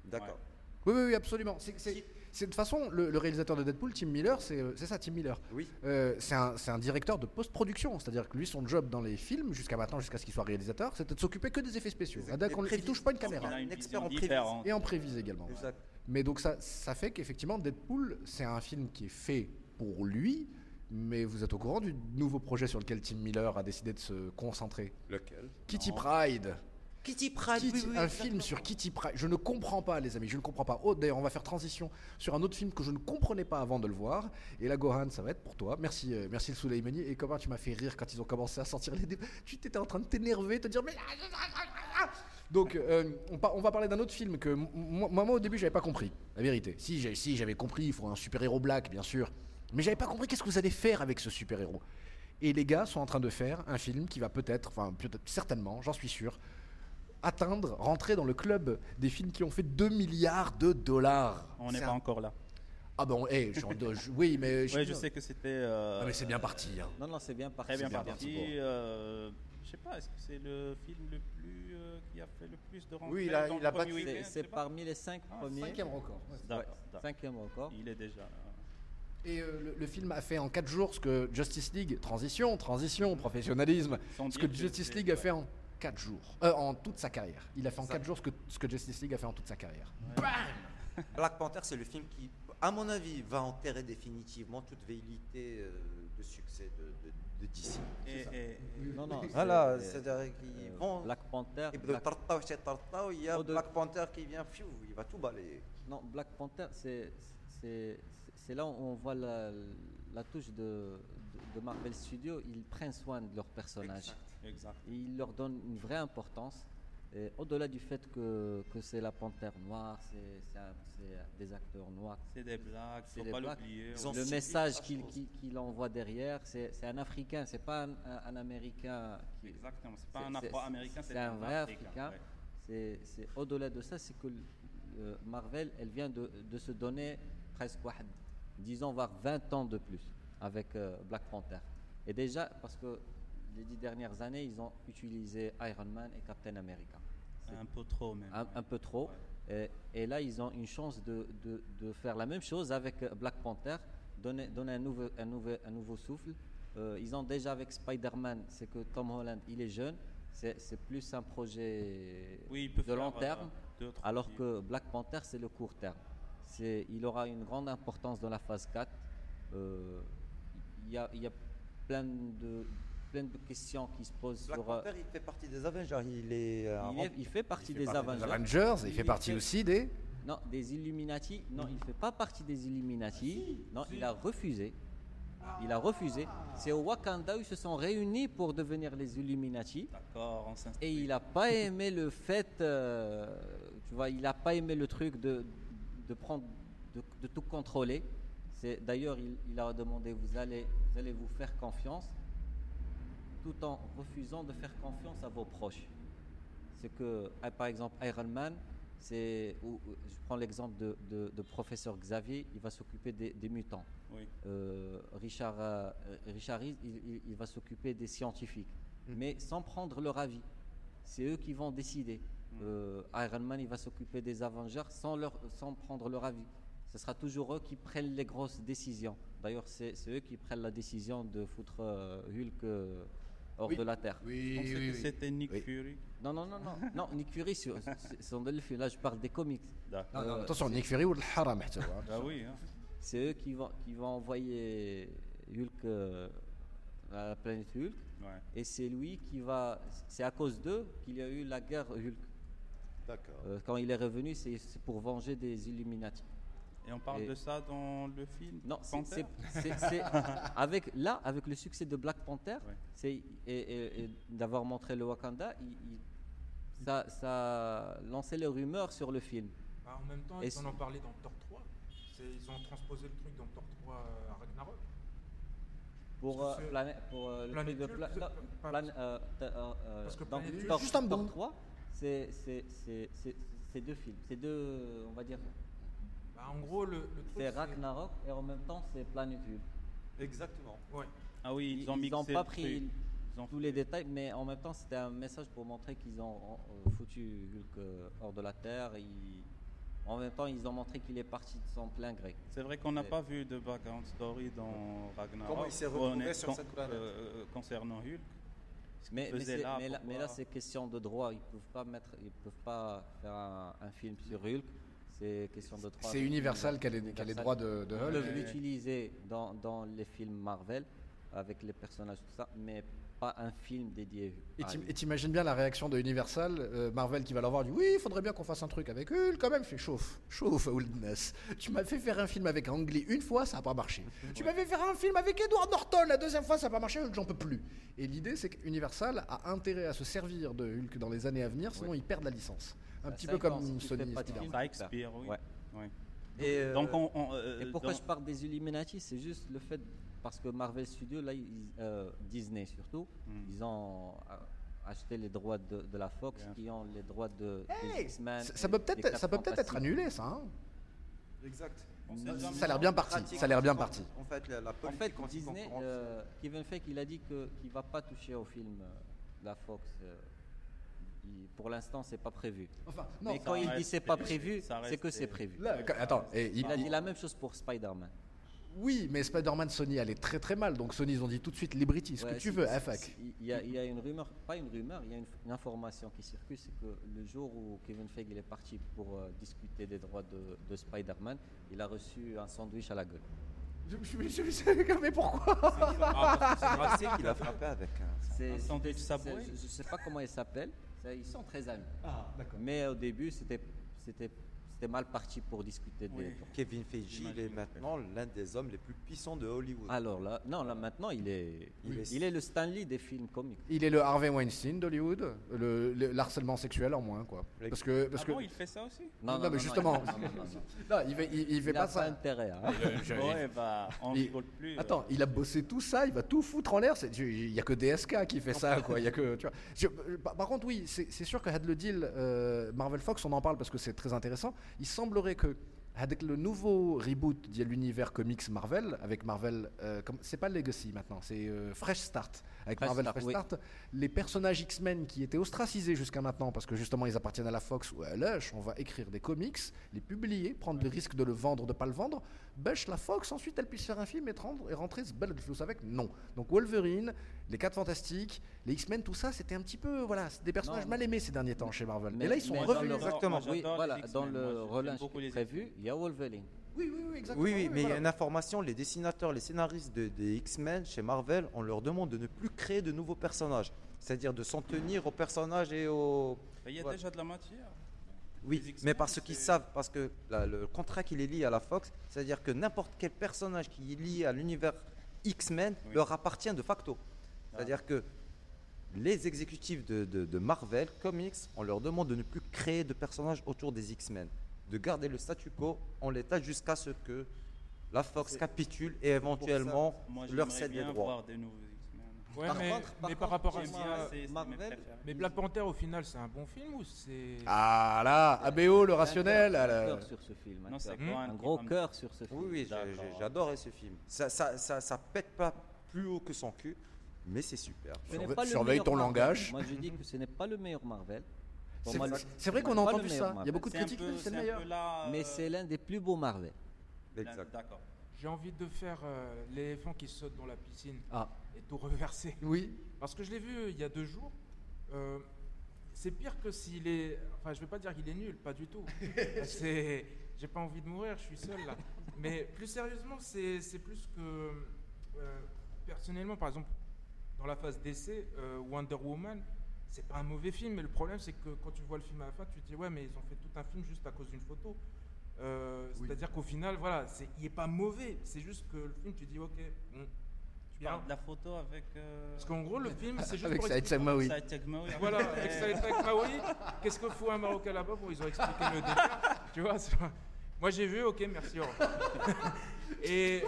D'accord. Oui, oui, oui, absolument. C'est, c'est- c'est- de toute façon, le, le réalisateur de Deadpool, Tim Miller, c'est, euh, ça, Tim Miller. Oui. Euh, c'est, un, c'est un directeur de post-production, c'est-à-dire que lui, son job dans les films, jusqu'à maintenant, jusqu'à ce qu'il soit réalisateur, c'était de s'occuper que des effets spéciaux. Des qu'on ne touche pas une Il caméra. a une Un expert en prévis. différente. Et en prévise également. Exact. Mais donc ça, ça fait qu'effectivement, Deadpool, c'est un film qui est fait pour lui, mais vous êtes au courant du nouveau projet sur lequel Tim Miller a décidé de se concentrer? Lequel? Kitty Pride. Kitty Pride. Kitty- oui, oui, un exactement. film sur Kitty Pride. Je ne comprends pas, les amis, je ne comprends pas. Oh, d'ailleurs, on va faire transition sur un autre film que je ne comprenais pas avant de le voir. Et là, Gohan, ça va être pour toi. Merci, euh, merci le Soleimani. Et comment tu m'as fait rire quand ils ont commencé à sortir les. dé- Tu t'étais en train de t'énerver, te dire mais. Donc, euh, on, on va parler d'un autre film que moi, moi, au début, j'avais pas compris. La vérité. Si, j'avais compris, il faut un super-héros black, bien sûr. Mais j'avais pas compris qu'est-ce que vous allez faire avec ce super-héros. Et les gars sont en train de faire un film qui va peut-être, enfin, certainement, j'en suis sûr, atteindre, rentrer dans le club des films qui ont fait 2 milliards de dollars. On n'est pas un- encore là. Ah ben, hey, je- je- oui, mais. Je sais que c'était. euh, Ah, mais c'est bien parti. hein. Non, non, c'est bien parti. Très bien bien parti. parti, bon. euh, Je sais pas, est-ce que c'est le film le plus euh, qui a fait le plus de rentrées Oui, il a- dans il le a battu- C'est parmi les cinq Ah, premiers. Cinquième record. ouais. Cinquième record. Il est déjà là. Et euh, le, le film a fait en 4 jours ce que Justice League, transition, transition, professionnalisme, Sans ce que Justice League a ouais. fait en 4 jours, Euh, en toute sa carrière. Il a fait en Ça. 4 jours ce que, ce que Justice League a fait en toute sa carrière. Black Panther, c'est le film qui, à mon avis, va enterrer définitivement toute velléité euh, de succès de, de, de DC. Et, et- Non, non. Voilà, c'est- c'est-à-dire qu'ils euh, vont. Black Panther. Et de Black- Tartaou chez Tartaou, il y a Oh, de- Black Panther qui vient, fiou, il va tout balayer. Non, Black Panther, c'est c'est- c'est là où on voit la, la touche de, de, de Marvel Studios. Ils prennent soin de leurs personnages. exact. Il leur donne une vraie importance. Au-delà du fait que, que c'est la panthère noire, c'est des acteurs noirs. C'est des blagues, faut des pas l'oublier. Le message qu'il qu qu envoie derrière, c'est un Africain, c'est pas un, Américain. Qui, Exactement, c'est pas un Afro-Américain, c'est un, vrai Africain. Ouais. C'est Au-delà de ça, c'est que euh, Marvel, elle vient de, de se donner presque 10 ans, voire 20 ans de plus avec euh, Black Panther. Et déjà, parce que les dix dernières années, ils ont utilisé Iron Man et Captain America. C'est Un peu trop même. un, un peu trop. Et, et là, ils ont une chance de, de- de faire la même chose avec Black Panther, donner, donner un, nouveau, un, nouveau, un nouveau souffle. Euh, ils ont déjà avec Spider-Man, c'est que Tom Holland, il est jeune, c'est plus un projet Oui, de long euh, terme, deux, alors que Black Panther, c'est le court terme. Il aura une grande importance dans la phase 4. Euh, Il y, a, il y a plein de, plein de questions qui se posent Black sur... euh, Panther, il fait partie des Avengers. Il est. euh, il, est- il fait partie des Avengers. Avengers, il Il fait partie fait- aussi des. Non, des Illuminati. Non, il ne fait pas partie des Illuminati. non, il a refusé. Il a refusé. C'est au Wakanda où ils se sont réunis pour devenir les Illuminati. D'accord, on s'installe. Et il n'a pas aimé le fait, euh, tu vois, il n'a pas aimé le truc de, de prendre, de, de tout contrôler. C'est d'ailleurs, il, il a demandé, vous allez, vous allez vous faire confiance, tout en refusant de faire confiance à vos proches. C'est que, ah, par exemple, Iron Man, c'est, je prends l'exemple de, de- de professeur Xavier, il va s'occuper des, des mutants. Oui. Euh, Richard, euh, Richard il, il- il va s'occuper des scientifiques, mais sans prendre leur avis. C'est eux qui vont décider. Euh, Iron Man, il va s'occuper des Avengers sans, leur, sans prendre leur avis. Ce sera toujours eux qui prennent les grosses décisions. D'ailleurs, c'est c'est eux qui prennent la décision de foutre euh, Hulk euh, hors Oui. de la Terre. Oui, c'était Nick Oui. Fury. Non, non, non, non. non Nick Fury, sur, c'est-. Là, je parle des comics. D'accord. Non, non, Euh, attention, Nick Fury ou le haram, tu vois. Ah oui, hein. C'est eux qui vont, qui vont envoyer Hulk euh, à la planète Hulk. Ouais. Et c'est lui qui va. C'est à cause d'eux qu'il y a eu la guerre Hulk. D'accord. Euh, quand il est revenu, c'est c'est pour venger des Illuminati. Et on parle Et- de ça dans le film Non, c'est- avec là, avec le succès de Black Panther, Ouais. c'est et, et- et d'avoir montré le Wakanda, il- il- ça, ça a lancé les rumeurs sur le film. Bah, en même temps, Et ils en ont parlé dans Thor 3. C'est- Ils ont transposé le truc dans Thor 3 euh, à Ragnarok. Pour, euh, plané- pour euh, le de pla- plan- euh, euh, euh, Parce que dans Thor- juste un Thor bout. 3, c'est c'est- c'est- c'est- c'est deux films, c'est deux, on va dire, Bah, en gros, le, le truc. c'est Ragnarok et en même temps c'est Planet Hulk. Exactement. Ouais. Ah oui, ils, Ils ont n'ont mixé pas pris. Ils ont tous les détails, mais en même temps c'était un message pour montrer qu'ils ont euh, foutu Hulk euh, hors de la Terre. Ils- en même temps, ils ont montré qu'il est parti de son plein gré. C'est vrai qu'on n'a pas vu de background story dans Ragnarok. Comment il s'est retrouvé sur cette planète euh, Concernant Hulk. Mais, là, mais là, mais là, pourquoi c'est question de droit. Ils peuvent pas mettre, ils peuvent pas faire un, un film sur Hulk. C'est question de droit. C'est Universal qui a les, droits de, de Ils Hulk. peuvent l'utiliser dans, dans les films Marvel avec les personnages tout ça, mais pas un film dédié. Et à t'im- Hulk. et t'imagines bien la réaction de Universal, euh, Marvel qui va l'avoir dit oui, il faudrait bien qu'on fasse un truc avec Hulk quand même. Je fais chauffe, chauffe, Oldness. Tu m'as fait faire un film avec Ang Lee une fois, ça n'a pas marché. Tu m'as fait faire un film avec Edward Norton la deuxième fois, ça n'a pas marché, Hulk, j'en peux plus. Et l'idée, c'est qu'Universal a intérêt à se servir de Hulk dans les années à venir, sinon ils perdent la licence. Un petit peu comme Sony. de expire, oui. Ouais. Et euh, Donc, on, on, euh, Et pourquoi dans- je parle des Illuminati? C'est juste le fait, parce que Marvel Studios, là, ils- euh, Disney surtout, Hmm. ils ont euh, acheté les droits de, de la Fox, qui ont les droits de, Hey, X-Men. ça, peut peut-être ça peut peut-être être annulé, ça. hein? Exact. on Ça a l'air bien parti. Pratique, Ça a l'air bien en- parti. En fait, la, la En politique fait, anti-concurrence, Disney, euh, Kevin Feige, il a dit que- qu'il ne va pas toucher au film. euh, la Fox, euh, pour l'instant, c'est pas prévu. Enfin, non, Mais quand il dit c'est pas prévu, c'est que c'est prévu. Là, attends, et il- Il a dit la même chose pour Spider-Man. oui, mais Spider-Man Sony allait très très mal, donc Sony ils ont dit tout de suite Liberty, ce Ouais, que tu veux, fac. Il y, a, il y a une rumeur, pas une rumeur, il y a une, une information qui circule, c'est que le jour où Kevin Feige il est parti pour euh, discuter des droits de, de Spider-Man, il a reçu un sandwich à la gueule. Je, je- je- mais pourquoi? C'est qu'il a frappé avec un. Un sandwich c'est- je ne sais pas comment il s'appelle, ils sont très amis. Ah, d'accord. Mais au début, c'était, c'était, c'était mal parti pour discuter des Oui. Kevin Feige, il est maintenant l'un des hommes les plus puissants de Hollywood. Alors là, non, là maintenant, il est, Il est- est le Stanley des films comiques. Il est le Harvey Weinstein d'Hollywood, le, le- l'harcèlement sexuel en moins, quoi. Parce que. Parce Ah que bon, il fait ça aussi Non, mais justement. non, non, non, non. non, il fait, il, il fait Il pas n'a ça. pas intérêt. hein. Ouais, bah, on Il- rigole plus. euh. Attends, il a bossé tout ça, il va tout foutre en l'air. Il y a que DSK qui fait ça, quoi. Il y a que, tu vois. Je- par, par contre, oui, c'est c'est sûr que had le deal euh, Marvel Fox, on en parle parce que c'est très intéressant. Il semblerait que avec le nouveau reboot de l'univers comics Marvel, avec Marvel, euh, c'est pas Legacy maintenant, c'est euh, Fresh Start. Avec Fresh Marvel Start, oui. Start, les personnages X-Men qui étaient ostracisés jusqu'à maintenant parce que justement ils appartiennent à la Fox ou à Lush, on va écrire des comics, les publier, prendre le risque de le vendre, de pas le vendre. Bush, la Fox, ensuite elle puisse faire un film et, te rendre- et rentrer ce bel flou avec Non. Donc Wolverine, les 4 Fantastiques, les X-Men, tout ça, c'était un petit peu. Voilà, des personnages Non. mal aimés ces derniers temps chez Marvel. Mais, Mais- là ils sont revenus. Exactement. Oui, voilà, dans le les prévu, il y a Wolverine. Oui, oui, oui, exactement. Oui, oui, mais il y a une information, les dessinateurs, les scénaristes de- des X-Men chez Marvel, on leur demande de ne plus créer de nouveaux personnages. C'est-à-dire de s'en tenir aux personnages et aux... Il y a Ouais. déjà de la matière. Oui, mais parce qu'ils savent, parce que le contrat qui les lie à la Fox, c'est-à-dire que n'importe quel personnage qui est lié à l'univers X-Men Oui. leur appartient de facto. C'est-à-dire que les exécutifs de, de- de Marvel Comics, on leur demande de ne plus créer de personnages autour des X-Men, de garder le statu quo en l'état jusqu'à ce que la Fox capitule et éventuellement Moi, leur cède les droits. voir des nouveaux X-Men. Ouais, Par mais, contre- par mais par contre, rapport à Marvel. Mais Black Panther, au final, c'est un bon film ou c'est. Ah là, ABO, le rationnel. Un à la- cœur sur ce film. un Non, c'est gros cœur sur ce film. Oui, oui, j'adorais ce film. Ça, ça, ça, ça pète pas plus haut que son cul, mais c'est super. Surveille- ton Marvel. langage. Moi, je dis que ce n'est pas le meilleur Marvel. C'est vrai qu'on a entendu ça. Il y a Marvel. beaucoup de critiques, mais c'est le meilleur. là, Mais euh, c'est l'un des plus beaux Marvel. Exact. D'accord. J'ai envie de faire euh, l'éléphant qui saute dans la piscine Ah, et tout reverser. oui. Parce que je l'ai vu il y a deux jours. euh, c'est pire que s'il est. Enfin, je vais pas dire qu'il est nul, pas du tout. c'est. J'ai pas envie de mourir, je suis seul là. Mais plus sérieusement, c'est c'est plus que. euh, personnellement, par exemple, dans la phase d'essai, euh, Wonder Woman, c'est pas un mauvais film, mais le problème, c'est que quand tu vois le film à la fin, tu te dis, ouais, mais ils ont fait tout un film juste à cause d'une photo. Euh, Oui. C'est-à-dire qu'au final, voilà, il est pas mauvais. C'est juste que le film, tu dis, ok, bon. Tu parles de la photo avec. euh, Parce qu'en gros, le film, c'est juste Avec pour Saïd Sagmaoui. Voilà, avec Saïd Tagmaoui, qu'est-ce que fout un Marocain là-bas Bon, ils ont expliqué le délire. Tu vois, c'est pas- moi j'ai vu, ok, merci. au revoir. Et,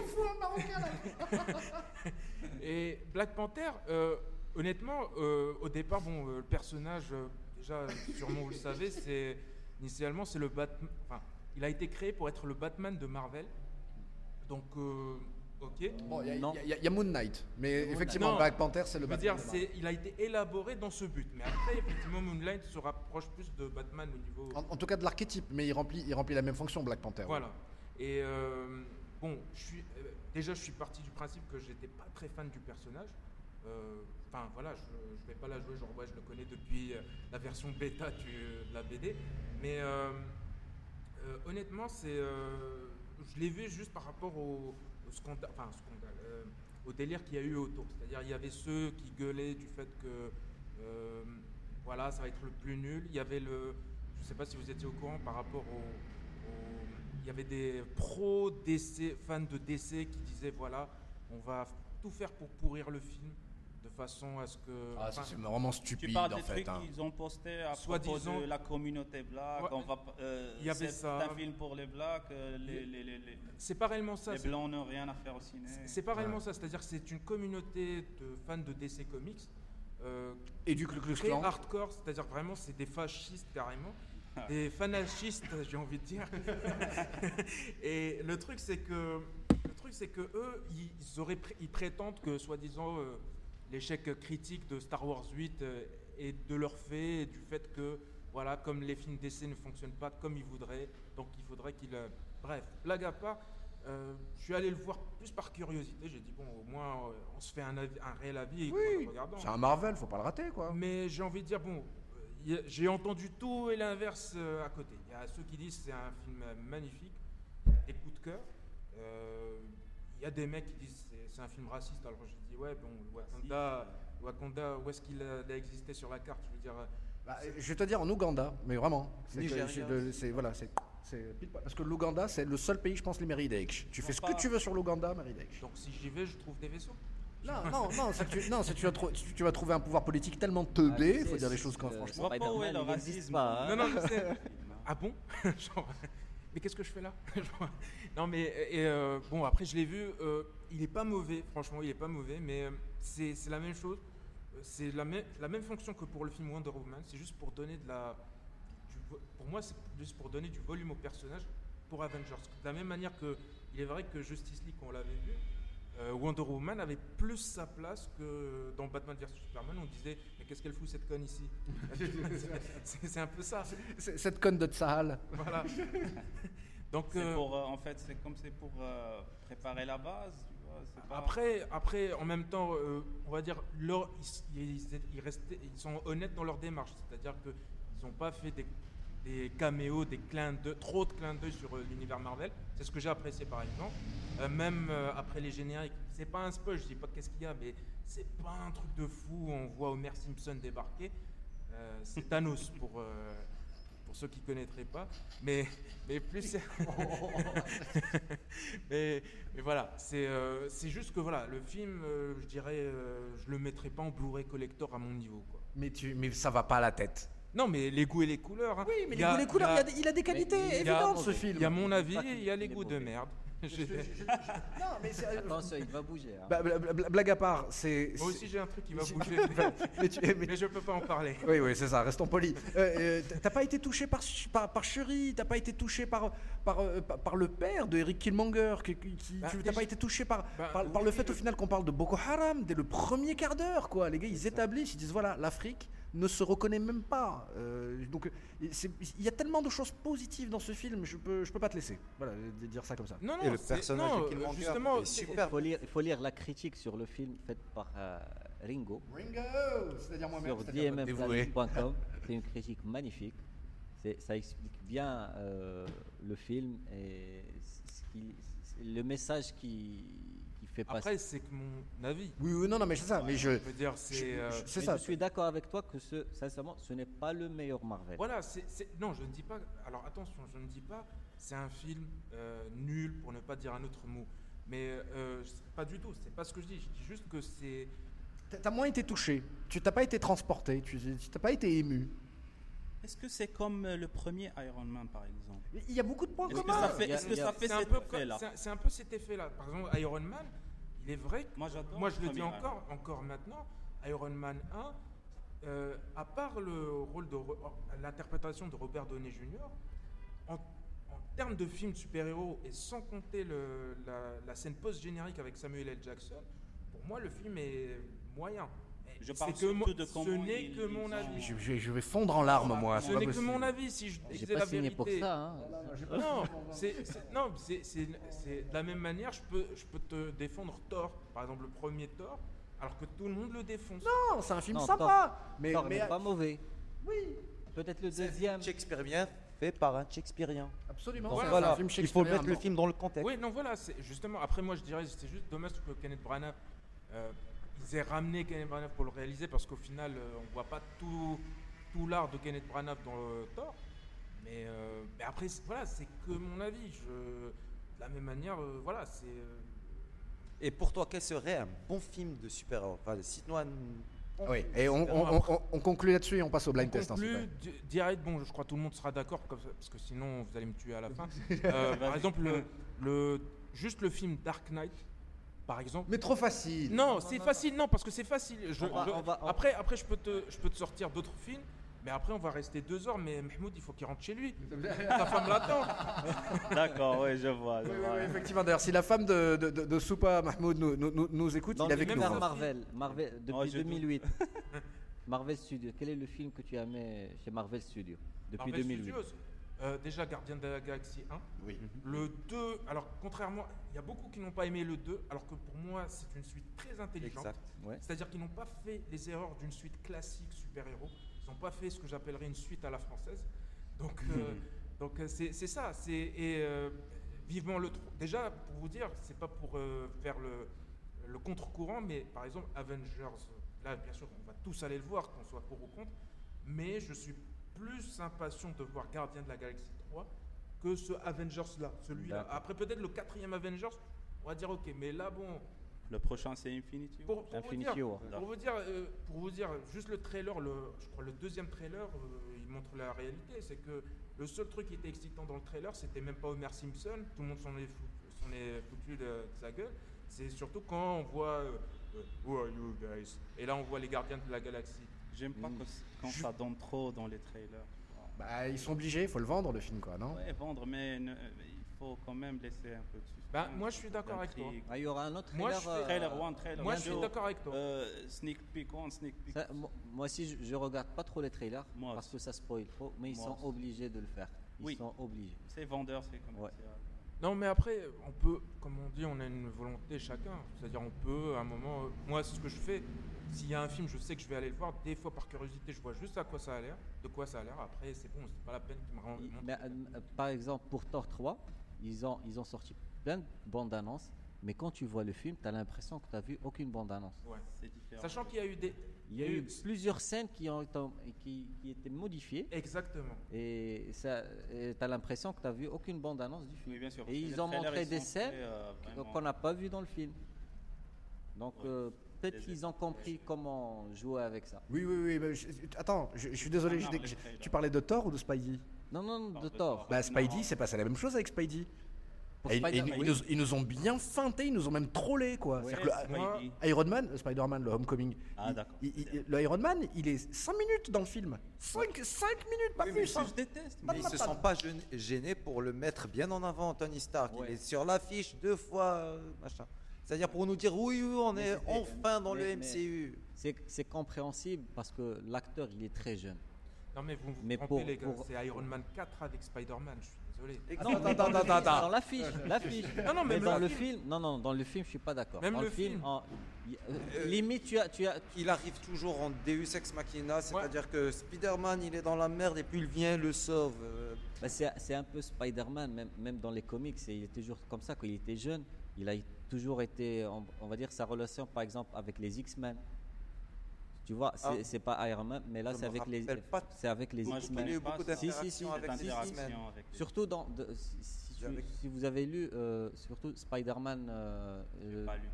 et Black Panther, euh, honnêtement, euh, au départ, bon, euh, le personnage, euh, déjà, sûrement vous le savez, c'est initialement c'est le Batman. Enfin, il a été créé pour être le Batman de Marvel. Donc, euh, ok. Bon, il y, a- Non. il y a- il y a Moon Knight, mais effectivement, Non. Black Panther, c'est le Je veux Batman dire, de c'est, il a été élaboré dans ce but. Mais après, effectivement, Moonlight se rapproche plus de Batman au niveau. En, en tout cas de l'archétype, mais il remplit, il remplit la même fonction, Black Panther. Voilà. Et euh, bon, je suis, euh, déjà, je suis parti du principe que j'étais pas très fan du personnage. Euh, Enfin, voilà, je, je vais pas la jouer, je le connais depuis euh, la version bêta de la BD. Mais euh, honnêtement, c'est, je l'ai vu juste par rapport au, scandale, au délire qu'il y a eu autour. C'est-à-dire, il y avait ceux qui gueulaient du fait que, voilà, ça va être le plus nul. Il y avait le, je sais pas si vous étiez au courant par rapport au, il y avait des pros DC, fans de DC qui disaient, voilà, on va tout faire pour pourrir le film façon à ce que. Ah, enfin, c'est vraiment Tu stupide parles en des fait. trucs hein. qu'ils ont postés à Soit propos de la communauté black. Ouais. On va, p- euh, Il y avait c'est ça. un film pour les blacks. euh, les, les, les, les- c'est pas réellement ça. les blancs n'ont rien à faire au ciné. C'est pas réellement ça, c'est-à-dire que c'est une communauté de fans de DC Comics euh, Et du Ku Klux très Klan. hardcore, c'est-à-dire vraiment c'est des fascistes carrément, des fanachistes j'ai envie de dire. Et le truc c'est que le truc c'est que eux ils auraient ils prétendent que soi-disant euh, l'échec critique de Star Wars 8 euh, et de leur fait, et du fait que, voilà, comme les films d'essai ne fonctionnent pas comme ils voudraient, donc il faudrait qu'ils. euh, bref, blague à part, euh, je suis allé le voir plus par curiosité. J'ai dit, bon, au moins, euh, on se fait un, avis- un réel avis Oui, regardant. c'est un Marvel, faut pas le rater quoi. Mais j'ai envie de dire, bon, euh, a- j'ai entendu tout et l'inverse euh, à côté. Il y a ceux qui disent que c'est un film euh, magnifique, des coups de cœur. Euh, Il y a des mecs qui disent c'est- un film raciste. Alors je dis, ouais, bon, Wakanda, Wakanda où est-ce qu'il a, existé sur la carte Je veux dire, euh, Bah, je vais te dire en Ouganda, mais vraiment. C'est voilà, c'est parce que l'Ouganda c'est le seul pays, je pense, les Méridex. Tu fais ce que tu veux sur l'Ouganda, Méridex. donc si j'y vais, je trouve des vaisseaux. Non, non, non, tu, non, vas, trou- tu, tu vas trouver un pouvoir politique tellement Ah, teubé, il faut sais, dire les choses comme euh, franchement. vois pas où est le racisme. pas. hein. Non, non, je sais. Ah bon? Genre, Mais qu'est-ce que je fais là Non, mais euh, bon, après je l'ai vu, euh, il est pas mauvais, franchement, il est pas mauvais, mais euh, c'est la même chose. C'est la, même- la même fonction que pour le film Wonder Woman, c'est juste pour donner de la. pour moi, c'est juste pour donner du volume au personnage pour Avengers. De la même manière que, il est vrai que Justice League, on l'avait vu, euh, Wonder Woman avait plus sa place que dans Batman vs Superman. On disait, mais qu'est-ce qu'elle fout cette conne ici C'est un peu ça. Cette conne de Tsahal. Voilà. Donc C'est euh, pour, euh, en fait, c'est comme c'est pour euh, préparer la base, tu vois. c'est pas- après, après, en même temps, euh, on va dire, leur- ils, ils- ils restaient- ils sont honnêtes dans leur démarche, c'est-à-dire que ils n'ont pas fait des, des caméos, des clins d'œil, trop de clins d'œil sur euh, l'univers Marvel. C'est ce que j'ai apprécié par exemple. Euh, même euh, après les génériques, c'est pas un spoil, je dis pas qu'est-ce qu'il y a, mais c'est pas un truc de fou. On voit Homer Simpson débarquer. Euh, c'est Thanos pour. pour ceux qui ne connaîtraient pas, mais, mais plus. mais, mais voilà, c'est c'est juste que voilà, le film, je dirais, je le mettrais pas en Blu-ray collector à mon niveau. Quoi. Mais, tu, mais ça va pas à la tête. Non, mais les goûts et les couleurs. hein. Oui, mais Il les y a- goûts, les couleurs, il y a- des- il a des qualités il y a- évidentes ce film. Il y a mon avis, il y a les goûts de merde. Je- je- je- je- non, mais c'est- Attention, il va bouger. hein. Bah, bla- bla- blague à part, c'est. Moi c'est- aussi, j'ai un truc qui va bouger, mais tu- mais- mais je peux pas en parler. Oui, oui, c'est ça, restons polis. Euh, euh, t'as pas été touché par, par, par Shuri, t'as pas été touché par, par, euh, par, par le père de Eric Killmonger, qui, qui- qui- Bah, tu- t'as déjà- pas été touché par, Bah, par, par oui, le fait au euh, final qu'on parle de Boko Haram dès le premier quart d'heure, quoi. Les gars, ils établissent, ils disent voilà, l'Afrique ne se reconnaît même pas. Euh, donc, il y a tellement de choses positives dans ce film, je peux, je peux pas te laisser. Voilà, de dire ça comme ça. Non, non, Et le c'est- personnage non, euh, justement, est super. Il faut, lire, il faut lire la critique sur le film faite par euh, Ringo Ringo, c'est-à-dire sur dmmplanet.com. C'est une critique magnifique. C'est- Ça explique bien euh, le film et ce qui- le message qui fait. Après, c'est que mon avis. Oui, oui, non, non, mais c'est ça. Mais je, Je veux dire, je- c'est. euh, je- c'est Mais ça. Je suis d'accord avec toi que ce, sincèrement, ce n'est pas le meilleur Marvel. Voilà, c'est, c'est- non, je ne dis pas. Alors attention, je ne dis pas c'est un film euh, nul pour ne pas dire un autre mot. Mais euh, pas du tout, c'est pas ce que je dis. Je dis juste que c'est. T'as- moins été touché, tu t'as pas été transporté, tu tu t'as pas été ému. Est-ce que c'est comme euh, le premier Iron Man, par exemple? Il y a beaucoup de points Est-ce que communs. est-ce que ça fait cet effet-là? c'est un- peu cet effet-là. Par exemple, Iron Man, il est vrai que Moi, je le dis encore, encore maintenant, Iron Man 1, euh, à part le rôle de l'interprétation de Robert Downey Jr., en, en termes de film super-héros et sans compter le- la, la scène post-générique avec Samuel L. Jackson, pour moi, le film est moyen. Je c'est parle que surtout mo- de comment Ce n'est que mon avis. Je, je vais- je vais fondre en larmes, moi. Ce n'est que mon avis, si je J'ai disais pas la signé vérité. pour ça. hein. Non, c'est c'est- non, c'est- c'est- c'est- de la même manière, je peux, je peux te défendre Thor, par exemple le premier Thor, alors que tout le monde le défonce. Non, c'est un film Non, sympa. mais Thor mais n'est pas mauvais. oui, Peut-être le C'est un deuxième. film shakespearien fait par un shakespearien. absolument. Donc c'est un voilà, film il faut mettre le film dans le contexte. Oui, non, voilà, justement. Après, moi, je dirais, c'est juste dommage que Kenneth Branagh, euh, ils aient ramené Kenneth Branagh pour le réaliser, parce qu'au final, euh, on voit pas tout, tout l'art de Kenneth Branagh dans le Thor. Mais, euh, mais après, c'est- voilà, c'est que mon avis. Je, de la même manière, euh, voilà, c'est. Et pour toi, quel serait un bon film de super-héros? Enfin, Cite-nous un. Oui, et on, on- on- on- on conclut là-dessus et on passe au blind On test. hein, conclut, direct, bon, je crois que tout le monde sera d'accord, comme ça, parce que sinon vous allez me tuer à la fin. Euh, par exemple, le, le- juste le film Dark Knight, par exemple. Mais trop facile. Non, c'est facile, non, parce que c'est facile. Je- va- je- on va- on- Après, après je, peux te, je peux te sortir d'autres films. Mais après, on va rester deux heures, mais Mahmoud, il faut qu'il rentre chez lui. Ta femme l'attend. D'accord, oui, je vois. je Oui, oui, vois. oui, effectivement. D'ailleurs, si la femme de, de, de- de Soupa Mahmoud nous, nous- nous- nous écoute, il est avec même nous. vers. Marvel, Marvel depuis Oh, je doute. 2008. Marvel Studios. Quel est le film que tu as aimé chez Marvel Studios depuis Marvel 2008 Studios, euh, déjà Gardien de la Galaxie 1. Oui. Le 2, alors contrairement, il y a beaucoup qui n'ont pas aimé le 2, alors que pour moi, c'est une suite très intelligente. Exact. Ouais. C'est-à-dire qu'ils n'ont pas fait les erreurs d'une suite classique super-héros. Ils n'ont pas fait ce que j'appellerais une suite à la française. Donc, euh, donc euh, c'est c'est ça. c'est- Et euh, vivement le 3. Déjà, pour vous dire, c'est pas pour euh, faire le, le contre-courant, mais par exemple, Avengers, là, bien sûr, on va tous aller le voir, qu'on soit pour ou contre. Mais je suis plus impatient de voir Gardien de la Galaxie 3 que ce Avengers-là, celui-là. Après, peut-être le quatrième Avengers, on va dire ok, mais là, bon, Le prochain, c'est Infinity. pour, pour vous Infinity dire, War. pour vous dire, euh, pour vous dire, juste le trailer, le, je crois le deuxième trailer, euh, il montre la réalité. C'est que le seul truc qui était excitant dans le trailer, c'était même pas Homer Simpson. Tout le monde s'en est, fou- s'en est foutu de, de sa gueule. C'est surtout quand on voit euh, Who are you guys? Et là, on voit les gardiens de la galaxie. J'aime pas quand, quand ça donne trop dans les trailers. Bah, ils sont obligés, il faut le vendre le film, quoi, non? Ouais, vendre, mais ne- il faut quand même laisser un peu de suspense. Bah, moi, je suis d'accord avec toi. Ah, il y aura un autre Moi, trailer. je fais- euh, Trailer 1, trailer Moi, je 2, suis d'accord avec toi. euh, sneak peek 1, sneak peek ça, moi, moi aussi, je, je regarde pas trop les trailers Moi parce que ça spoil trop, mais ils Moi sont aussi. obligés de le faire. Ils Oui. sont obligés. C'est vendeur, c'est commercial. Non, mais après, on peut, comme on dit, on a une volonté chacun. C'est-à-dire, on peut, à un moment, euh, moi, c'est ce que je fais. S'il y a un film, je sais que je vais aller le voir. Des fois, par curiosité, je vois juste à quoi ça a l'air, de quoi ça a l'air. Après, c'est bon, c'est pas la peine qu'il me rende. Il- mais, euh, par exemple, pour Thor 3, ils ont, ils ont sorti plein de bandes annonces, mais quand tu vois le film, tu as l'impression que tu n'as vu aucune bande annonce. Ouais. C'est différent. Sachant qu'il y a eu des. Il y a eu plusieurs scènes qui ont été, qui, qui étaient modifiées Exactement. et tu as l'impression que tu n'as vu aucune bande annonce du film. Oui, bien sûr. Et ils ont montré ils des scènes euh, vraiment- qu'on n'a pas vu dans le film. Donc Ouais. euh, peut-être qu'ils ont compris comment jouer avec ça. Oui, oui, oui. mais je- attends, je, je suis désolé. Ah, je- non, tu parlais de Thor ou de Spidey? Non, non, Non, de de Thor. Thor. Bah, Spidey, c'est passé la même chose avec Spidey. Et- et ils, oui. nous, ils nous ont bien feinté, ils nous ont même trollé, quoi. Que le- moi- Spidey. Iron Man, Spider-Man, le Homecoming, Ah, il- d'accord. il- le Iron Man, il est 5 minutes dans le film. 5, minutes, pas Oui, mais plus. hein. je déteste. Mais ils se sont pas gênés- pour le mettre bien en avant, Tony Stark. Ouais. Il est sur l'affiche deux fois, euh, machin. C'est-à-dire pour nous dire oui, oui, on Mais est enfin dans mais- le MCU. C'est c'est compréhensible parce que l'acteur, il est très jeune. Non, mais vous vous Mais trompez, pour- les gars. pour- C'est Iron Man 4 avec Spider-Man, je suis désolé. Non, dans, l'affiche, l'affiche. Non, non, mais dans le film. film, non, non, dans le film, je suis pas d'accord. Même Dans le le film, film. en- y- euh, limite, tu as, tu as, Il arrive toujours en Deus Ex Machina, c'est-à-dire que Spider-Man il est dans la merde et puis il vient, le sauve. bah, c'est c'est un peu Spider-Man, même, même dans les comics, et il est toujours comme ça. Quand il était jeune, il a toujours été, on, on va dire, sa relation, par exemple, avec les X-Men. Tu vois, c'est Ah. c'est pas Iron Man, mais là, c'est avec les, c'est avec les eu X-Men. beaucoup d'interactions Si, si, si, avec les avec Surtout dans, de- si, si tu- Avec- si vous avez lu, euh, surtout Spider-Man, euh, euh, Pas lu.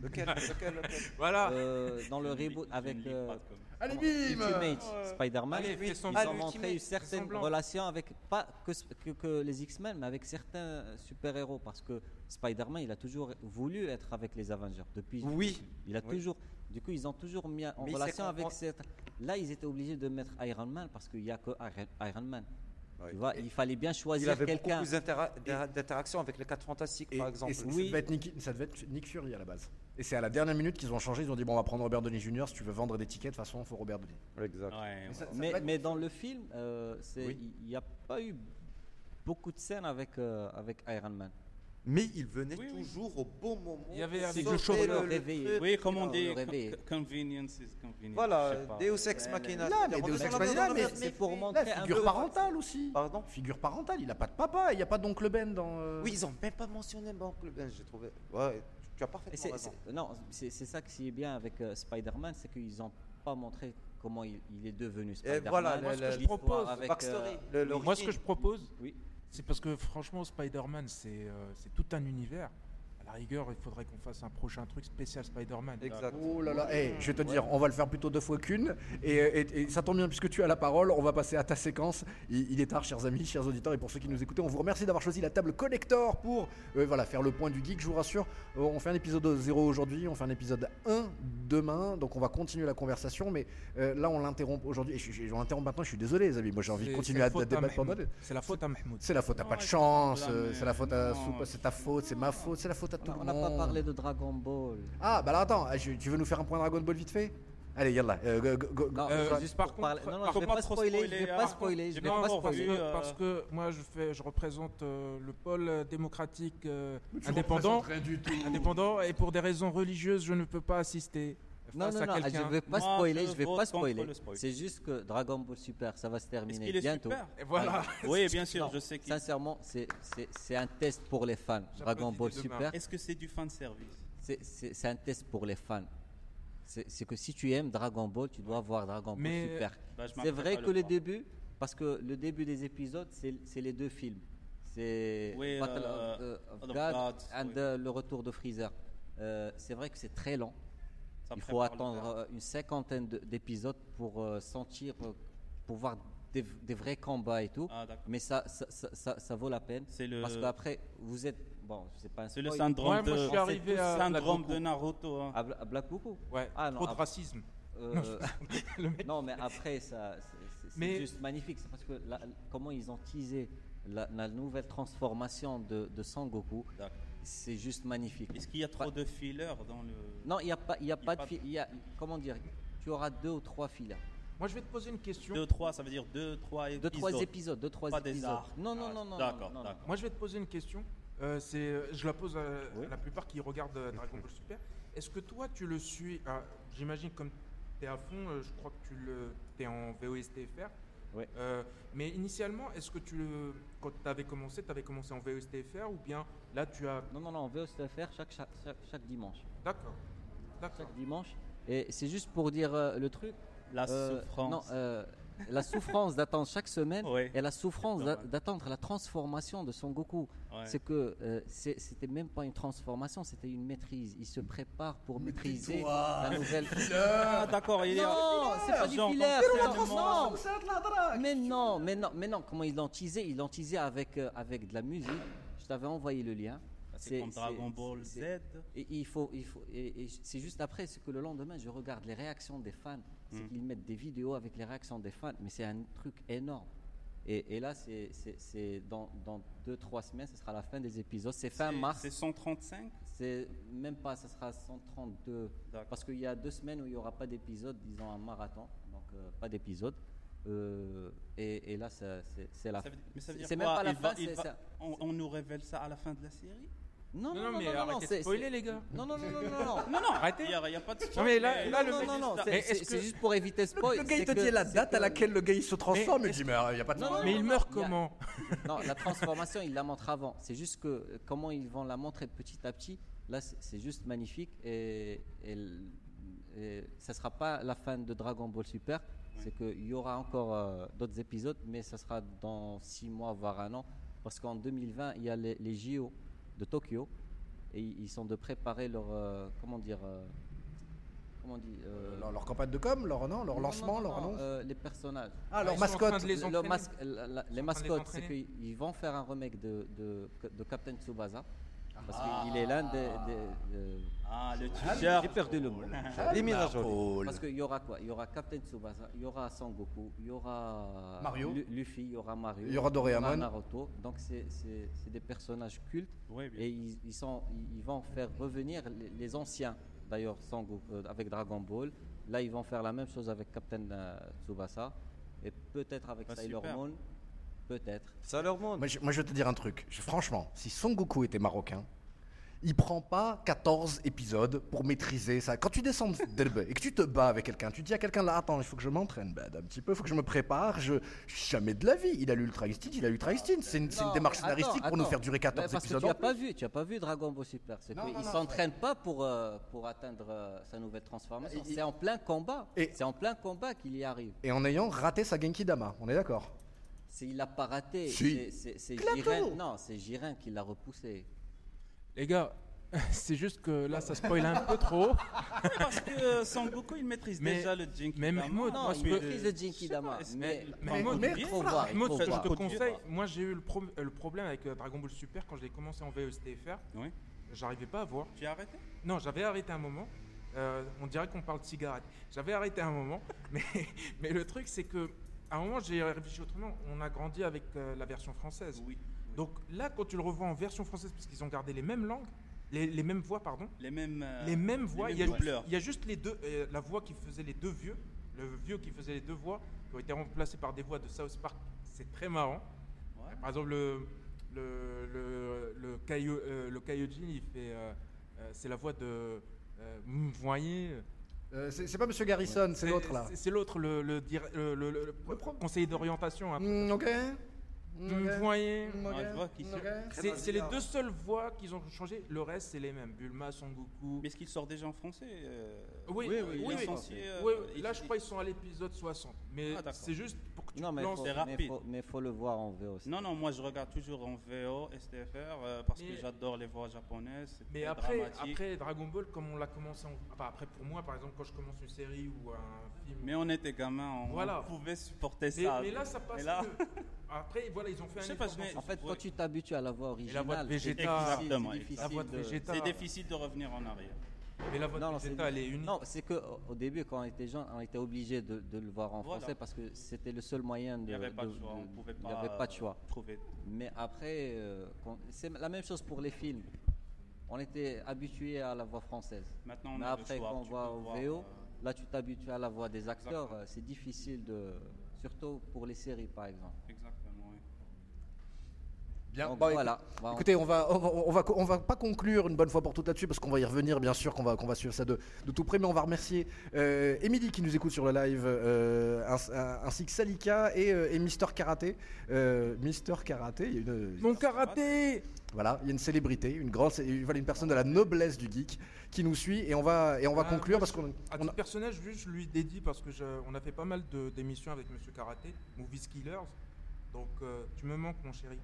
Lequel, lequel, lequel? Voilà. euh, dans le reboot avec euh. Allez, Ultimate bim Spider-Man, Allez, fais ils ont Ah, montré une certaine relation avec, pas que, que, que les X-Men, mais avec certains super-héros, parce que Spider-Man, il a toujours voulu être avec les Avengers, depuis, Oui. il a Oui. toujours, du coup, ils ont toujours mis en Mais il relation avec cette, là, ils étaient obligés de mettre Iron Man, parce qu'il n'y a que Iron- Iron Man, tu vois, il fallait bien Il choisir avait beaucoup quelqu'un. plus d'intera- d'interactions avec les 4 fantastiques, Et, par et exemple. ça, devait être Nick, ça devait être Nick Fury à la base. Et c'est à la dernière minute qu'ils ont changé. Ils ont dit bon, on va prendre Robert Downey Jr. Si tu veux vendre des tickets, de toute façon, il faut Robert Downey. Exact. Ouais, ouais. ça- ça Mais, va être- mais dans le film, euh, Oui. il n'y a pas eu beaucoup de scènes avec, euh, avec Iron Man. Mais il venait Oui, oui. toujours au bon moment. Il y avait avec le chauffeur réveillé. Oui, comme on dit, convenience is convenience. Voilà. Deus Ex Machina. Là, mais Deus Ex la Machina, mais c'est pour montrer un figure parentale aussi. Pardon Figure parentale, il a pas de papa, il n'y a pas d'oncle Ben dans. euh, Oui, ils ont même pas mentionné Banque Ben, j'ai trouvé. Ouais, tu as parfaitement raison. non, c'est c'est ça qui est bien avec euh, Spider-Man, c'est qu'ils n'ont pas montré comment il, il est devenu Spider-Man. voilà, Moi, ce que je propose, euh, Moi, ce que je propose, oui. C'est parce que franchement, Spider-Man, c'est euh, tout un univers À rigueur, il faudrait qu'on fasse un prochain truc spécial Spider-Man. Exact. Oh là là, Eh, je vais te dire, on va le faire plutôt deux fois qu'une. Et, et- et ça tombe bien, puisque tu as la parole, on va passer à ta séquence. Il, il est tard, chers amis, chers auditeurs, et pour ceux qui nous écoutaient, on vous remercie d'avoir choisi la table collector pour euh, voilà, faire le point du geek. Je vous rassure, on fait un épisode 0 aujourd'hui, on fait un épisode 1 demain, donc on va continuer la conversation. Mais euh, là, on l'interrompt aujourd'hui, et je, je- l'interrompt maintenant, je suis désolé, les amis. Moi, j'ai envie de continuer à, débattre pendant. C'est la faute à Mahmoud. C'est la faute à pas de chance, c'est euh, c'est la faute à c'est ta faute, c'est ma faute, c'est la faute à tout On le n'a monde. pas parlé de Dragon Ball. Ah, bah alors attends, je- tu veux nous faire un point Dragon Ball vite fait? Allez, yalla. euh, go- go- go- Non, Euh, juste par pour contre, parler. Non, non, par je vais contre, pas trop spoiler, je vais hein. pas spoiler, je J'ai vais pas pas Parce spoiler. que, euh, parce que moi, je, fais, je représente euh, le pôle démocratique euh, indépendant, indépendant, et pour des raisons religieuses, je ne peux pas assister Non, face non, à non, quelqu'un. je vais pas Moi, spoiler, je je vais pas spoiler. le spoil. C'est juste que Dragon Ball Super, ça va se terminer est bientôt. super Et voilà. Oui, bien sûr, Non, je sais qu'il. Sincèrement, c'est- un test pour les fans. Dragon Ball. Super, Est-ce que c'est du fan service c'est- un test pour les fans. C'est que si tu aimes Dragon Ball, tu dois voir Dragon Ball Mais- Super. Bah, je C'est vrai que le début, parce que le début des épisodes, c'est les deux films. C'est Oui, Battle euh, of, euh, of God Gods, and oui. euh, le retour de Freezer. Euh, c'est vrai que c'est très lent. Ça Il faut attendre euh, une cinquantaine de- d'épisodes pour euh, sentir, euh, pour voir des, des vrais combats et tout. Ah. Mais ça, ça, ça, ça- ça vaut la peine. C'est le- Parce qu'après, vous êtes. Bon, c'est pas un C'est le syndrome Ouais, moi, je de. suis arrivé à syndrome de Naruto. hein. À, Bla- à Black Goku Ouais, Ah, non, trop de racisme. Euh, non, mais après, ça, c'est- Mais- juste magnifique. C'est parce que la- comment ils ont teasé la, la nouvelle transformation de, de Sangoku, D'accord. C'est juste magnifique. Est-ce qu'il y a trop de fillers dans le. Non, il n'y a pas, il y a Il y a pas pas de il y a- Comment dire Tu auras deux ou trois fillers. Moi, je vais te poser une question. Deux, trois, ça veut dire deux, trois épisodes. Deux, trois épisodes. Deux, trois Pas des épisodes. arcs. Non, non, Ah, non, non. d'accord, d'accord. Moi, je vais te poser une question. Euh, c'est, euh, je la pose à, la plupart qui regardent euh, Dragon Ball Super. Est-ce que toi, tu le suis ah, J'imagine comme tu es à fond, je crois que tu le, es en VOSTFR. Euh, mais initialement, est-ce que tu le, quand tu avais commencé, tu avais commencé en VOSTFR ou bien là tu as. Non, non, non, on veut se faire chaque, chaque, chaque, chaque dimanche. D'accord. Chaque dimanche. Et c'est juste pour dire euh, le truc. La Euh, souffrance. Non, euh, la souffrance d'attendre chaque semaine et la souffrance d'attendre la transformation de Son Goku. Ouais. C'est que euh, c'était même pas une transformation, c'était une maîtrise. Il se prépare pour maîtriser la nouvelle. Ah, d'accord, il est. Non, c'est pas du filaire. Mais non, mais non, mais non. Comment ils l'ont teasé Ils l'ont teasé avec euh, avec de la musique. Je t'avais envoyé le lien. C'est comme Dragon Ball Z. c'est- Et il faut, il faut, et, et c'est juste après, c'est que le lendemain, je regarde les réactions des fans. C'est Mm. qu'ils mettent des vidéos avec les réactions des fans, mais c'est un truc énorme. Et, et là, c'est, dans, dans deux, trois semaines, ce sera la fin des épisodes. C'est fin mars. C'est 135 C'est même pas, ce sera 132. D'accord. Parce qu'il y a deux semaines où il n'y aura pas d'épisode, disons un marathon, donc euh, pas d'épisode. Euh, et, et là, c'est, la Ça veut- Mais ça veut dire C'est quoi même pas la Il va- fin, il c'est va- ça. on, on nous révèle ça à la fin de la série? Non, Non, non, mais arrêtez de spoiler, les gars. Non, non, non, non, non, non. Non, non, Arrêtez. il n'y a, pas de Non, mais là- là, le non, mec non, c'est- juste pour éviter spoil. Le gars, il te dit la date que- à laquelle le gars il se transforme. Mais Il dit, mais il n'y a pas de Non, non, Mais non, il non, meurt comment Non, la transformation, il la montre avant. C'est juste que euh, comment ils vont la montrer petit à petit, là, c'est juste magnifique. Et, et, et ça sera pas la fin de Dragon Ball Super. C'est qu'il y aura encore euh, d'autres épisodes, mais ça sera dans six mois, voire un an. Parce qu'en 2020, il y a les, les JO de Tokyo. Et ils sont de préparer leur. euh, comment dire euh, Comment on dit euh, Leur, leur campagne de com, leur, non, leur non, lancement, non, non, leur non, annonce. euh, les personnages. Ah, leur ils sont en train mascotte. de les Le- le entraîner. masque- la- la- les mascottes, c'est qu'ils vont faire un remake de, de, de Captain Tsubasa. Parce Ah. qu'il est l'un des. des- de- Ah, le J'ai teaser. perdu le mot. Les Mirage Paul. Parce qu'il y aura quoi? Il y aura Captain Tsubasa, il y aura Sangoku, il y aura Mario. Lu- Luffy, il y aura Mario, Il y aura Doraemon. Naruto. Donc c'est c'est- c'est des personnages cultes Oui, bien. et ils, ils sont, ils ils vont faire revenir les, les anciens. D'ailleurs, Sangoku euh, avec Dragon Ball. Là, ils vont faire la même chose avec Captain euh, Tsubasa et peut-être avec Ah, Sailor super. Moon. Peut-être. Ça leur montre. Moi je, moi, je vais te dire un truc. Je- franchement, si Son Goku était marocain, il prend pas 14 épisodes pour maîtriser ça. Quand tu descends d'Elbe et que tu te bats avec quelqu'un, tu dis à quelqu'un là, attends, il faut que je m'entraîne ben, un petit peu, il faut que je me prépare. Je jamais de la vie. Il a lu l'Ultra Instinct, il a lu l'Ultra Instinct. C'est une, c'est une Non, démarche attends, scénaristique pour nous faire durer Mais 14 parce que épisodes. tu n'as pas vu, tu as pas vu Dragon Ball Super. Non, non, non, s'entraîne pas pour euh, pour atteindre euh, sa nouvelle transformation. Il- C'est en plein combat. Et- C'est en plein combat qu'il y arrive. Et en ayant raté sa Genki Dama, on est d'accord il a pas raté. Si. C'est-. Jiren. Non, c'est Jiren qui l'a repoussé. Les gars, C'est juste que là, ça spoil un peu trop. Parce que Sangoku, il maîtrise Mais- déjà le Jinkidama. mais Mahmoud, Non, moi, il maîtrise le Jinkidama. Mais, mais- Mahmoud, mais- il faut voir. il Mahmoud, faut je te conseille, moi j'ai eu le, pro- euh, le problème avec euh, Dragon Ball Super quand je l'ai commencé en VESTFR. Oui. J'arrivais pas à voir. Tu as arrêté? Non, j'avais arrêté un moment. Euh, on dirait qu'on parle de cigarette. J'avais arrêté un moment, mais, mais le truc c'est que à un moment j'ai réfléchi autrement. On a grandi avec euh, la version française. Oui. Donc là, quand tu le revois en version française, parce qu'ils ont gardé les mêmes langues, les, les mêmes voix, pardon, Les mêmes. euh, les mêmes voix, il y, a, doubleurs. il y a juste les deux, euh, la voix qui faisait les deux vieux, le vieux qui faisait les deux voix, qui ont été remplacées par des voix de South Park. C'est très marrant. Ouais. Par exemple, le, le, le, le, Kaio- euh, le il fait. euh, euh, c'est la voix de. euh, vous voyez Euh, c'est pas Monsieur Garrison, c'est l'autre là. C'est l'autre, le, le, dir- le, le- le- le conseiller d'orientation. hein. Mm, ok. Vous voyez Mm, ok. je vois qui c'est. Les deux seules voix qu'ils ont changé. Le reste, c'est les mêmes. Bulma, Son Goku. Mais est-ce qu'il sort déjà en français euh, Oui, Oui, oui, oui, oui. licencié, euh, Oui, là, je crois qu'ils sont à l'épisode 60. Mais Ah, c'est juste tu Non, mais C'est rapide. faut- mais faut le voir en VO aussi. Non, non, moi je regarde toujours en VO, STFR, euh, parce Mais- que j'adore les voix japonaises. c'est Mais après, dramatique. après Dragon Ball, comme on l'a commencé, en... enfin, après pour moi, par exemple, quand je commence une série ou un film. Mais on était gamins, on Voilà. pouvait supporter mais, ça. mais là, ça passe. Mais là- mieux. Après, voilà, ils ont fait Je un sais pas, En fait, quand tu t'habitues à la voix la originale, voix de c'est Vegeta. difficile- difficile La voix de de- Vegeta. C'est difficile de revenir en arrière. Mais la voix Non, de Vegeta, elle est unique. Non, c'est que au- au début, quand on était jeune, on était obligé de, de le voir en Voilà. français parce que c'était le seul moyen de. Il n'y avait pas de de- choix, on Il n'y avait pas de euh, choix. trouver. Mais après, euh, c'est la même chose pour les films. On était habitué à la voix française. Maintenant, on Mais a après, le choix. quand on va au voir, VO, euh, là, tu t'habitues à la voix des acteurs. Euh, C'est difficile de. Surtout pour les séries, par exemple. Exactement. Bien. Donc, Bon, voilà. On- Écoutez, on va, on, va- on va, on va pas conclure une bonne fois pour toutes là-dessus parce qu'on va y revenir, bien sûr, qu'on va, qu'on va suivre ça de, de tout près, mais on va remercier euh, Émilie qui nous écoute sur le live, euh, ainsi que Salika et, euh, et Mister Karaté. Euh, Mister Karaté, il y a une, Mon karaté voilà, il y a une célébrité, une grande, cé- voilà, une personne de la noblesse du geek qui nous suit et on va, et on va Ah, conclure parce je- qu'on À on titre a- personnel, juste, je lui dédie parce que je- on a fait pas mal de- d'émissions avec Monsieur Karaté, Movies Killers. Donc, euh, tu me manques, mon chéri.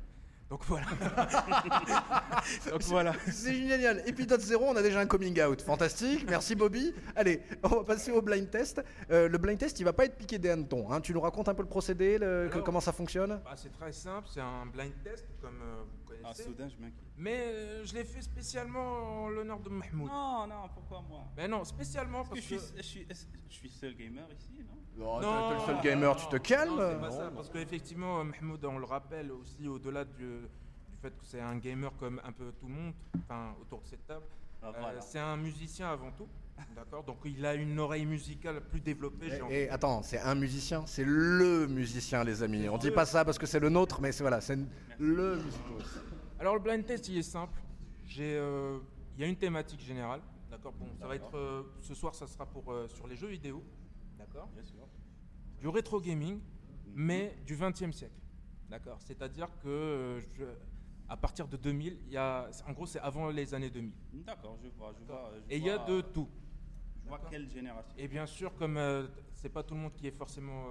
Donc voilà. Donc voilà. C'est génial. Épisode 0, on a déjà un coming out. Fantastique. Merci Bobby. Allez, on va passer au blind test. Euh, le blind test, il va pas être piqué des hannetons. hein. Tu nous racontes un peu le procédé, le- que- Alors- comment ça fonctionne? Bah, c'est très simple, c'est un blind test, comme euh, Ah, connaissez. soudain, je m'inquiète. Mais euh, je l'ai fait spécialement en l'honneur de Mahmoud. Non, non, pourquoi moi? Mais non, spécialement Parce parce que que. je suis, je suis, je suis seul gamer ici, non? Oh, Non, t'es le seul gamer, tu te calmes Non, c'est pas Non, ça, non. parce qu'effectivement, Mahmoud, on le rappelle aussi au-delà du, du fait que c'est un gamer comme un peu tout le monde, enfin autour de cette table. Ah, euh, voilà. c'est un musicien avant tout, d'accord? Donc il a une oreille musicale plus développée. j'ai envie Et, et attends, c'est un musicien, c'est le musicien, les amis. On dit pas ça parce que c'est le nôtre, mais c'est voilà, c'est le musicien. Alors le blind test, il est simple. J'ai, euh, il y a une thématique générale, d'accord. Bon, ça va être euh, ce soir, ça sera pour euh, sur les jeux vidéo, d'accord. Bien sûr. Du rétro gaming, mais du 20e siècle, d'accord. C'est-à-dire que je- à partir de 2000, il y a, en gros, c'est avant les années 2000. D'accord, je vois, je vois. je Et il y a de tout. Je vois quelle génération. Et bien sûr, comme c'est pas tout le monde qui est forcément.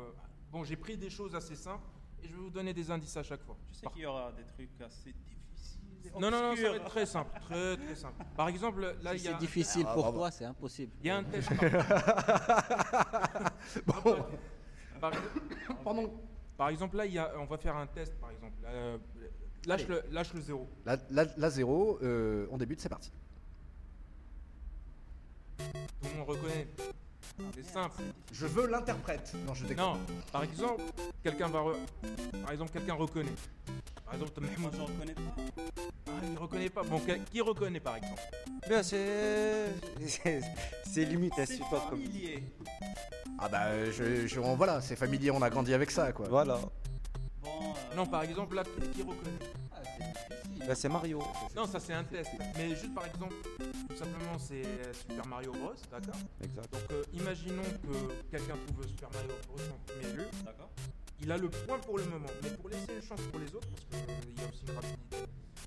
Bon, j'ai pris des choses assez simples et je vais vous donner des indices à chaque fois. Tu sais Par- qu'il y aura des trucs assez difficiles. Non, non, non, ça obscurs. va être très simple, très très simple. Par exemple, là, Si il y a. c'est difficile Ah, pour toi, c'est impossible. Il y a un test. Par, Bon, par- pardon. par exemple, là, il y a, on va faire un test, par exemple. Euh, lâche, Allez. le, lâche le zéro. La, la, la zéro, euh, on débute, c'est parti. Tout le monde reconnaît. C'est simple. Je veux l'interprète. Non, je déconne. Non, par exemple, quelqu'un va. re- Par exemple, quelqu'un reconnaît. Par exemple, Moi, Mahmoud. je reconnais pas. Ah, il reconnaît pas. Bon, quel- qui reconnaît, par exemple? Bien, c'est. C'est limite C'est insupportable comme. familier. Ah bah, je, je- on- voilà, c'est familier, on a grandi avec ça, quoi. Voilà. Bon, euh, Non, par exemple, là, qui qui reconnaît? Ah. Là, c'est Mario. Non, ça c'est un test. Mais juste par exemple, tout simplement, c'est euh, Super Mario Bros. D'accord Exact. Donc, euh, imaginons que quelqu'un trouve Super Mario Bros. en premier lieu. D'accord. Il a le point pour le moment. Mais pour laisser une chance pour les autres, parce qu'il y a aussi une rapidité,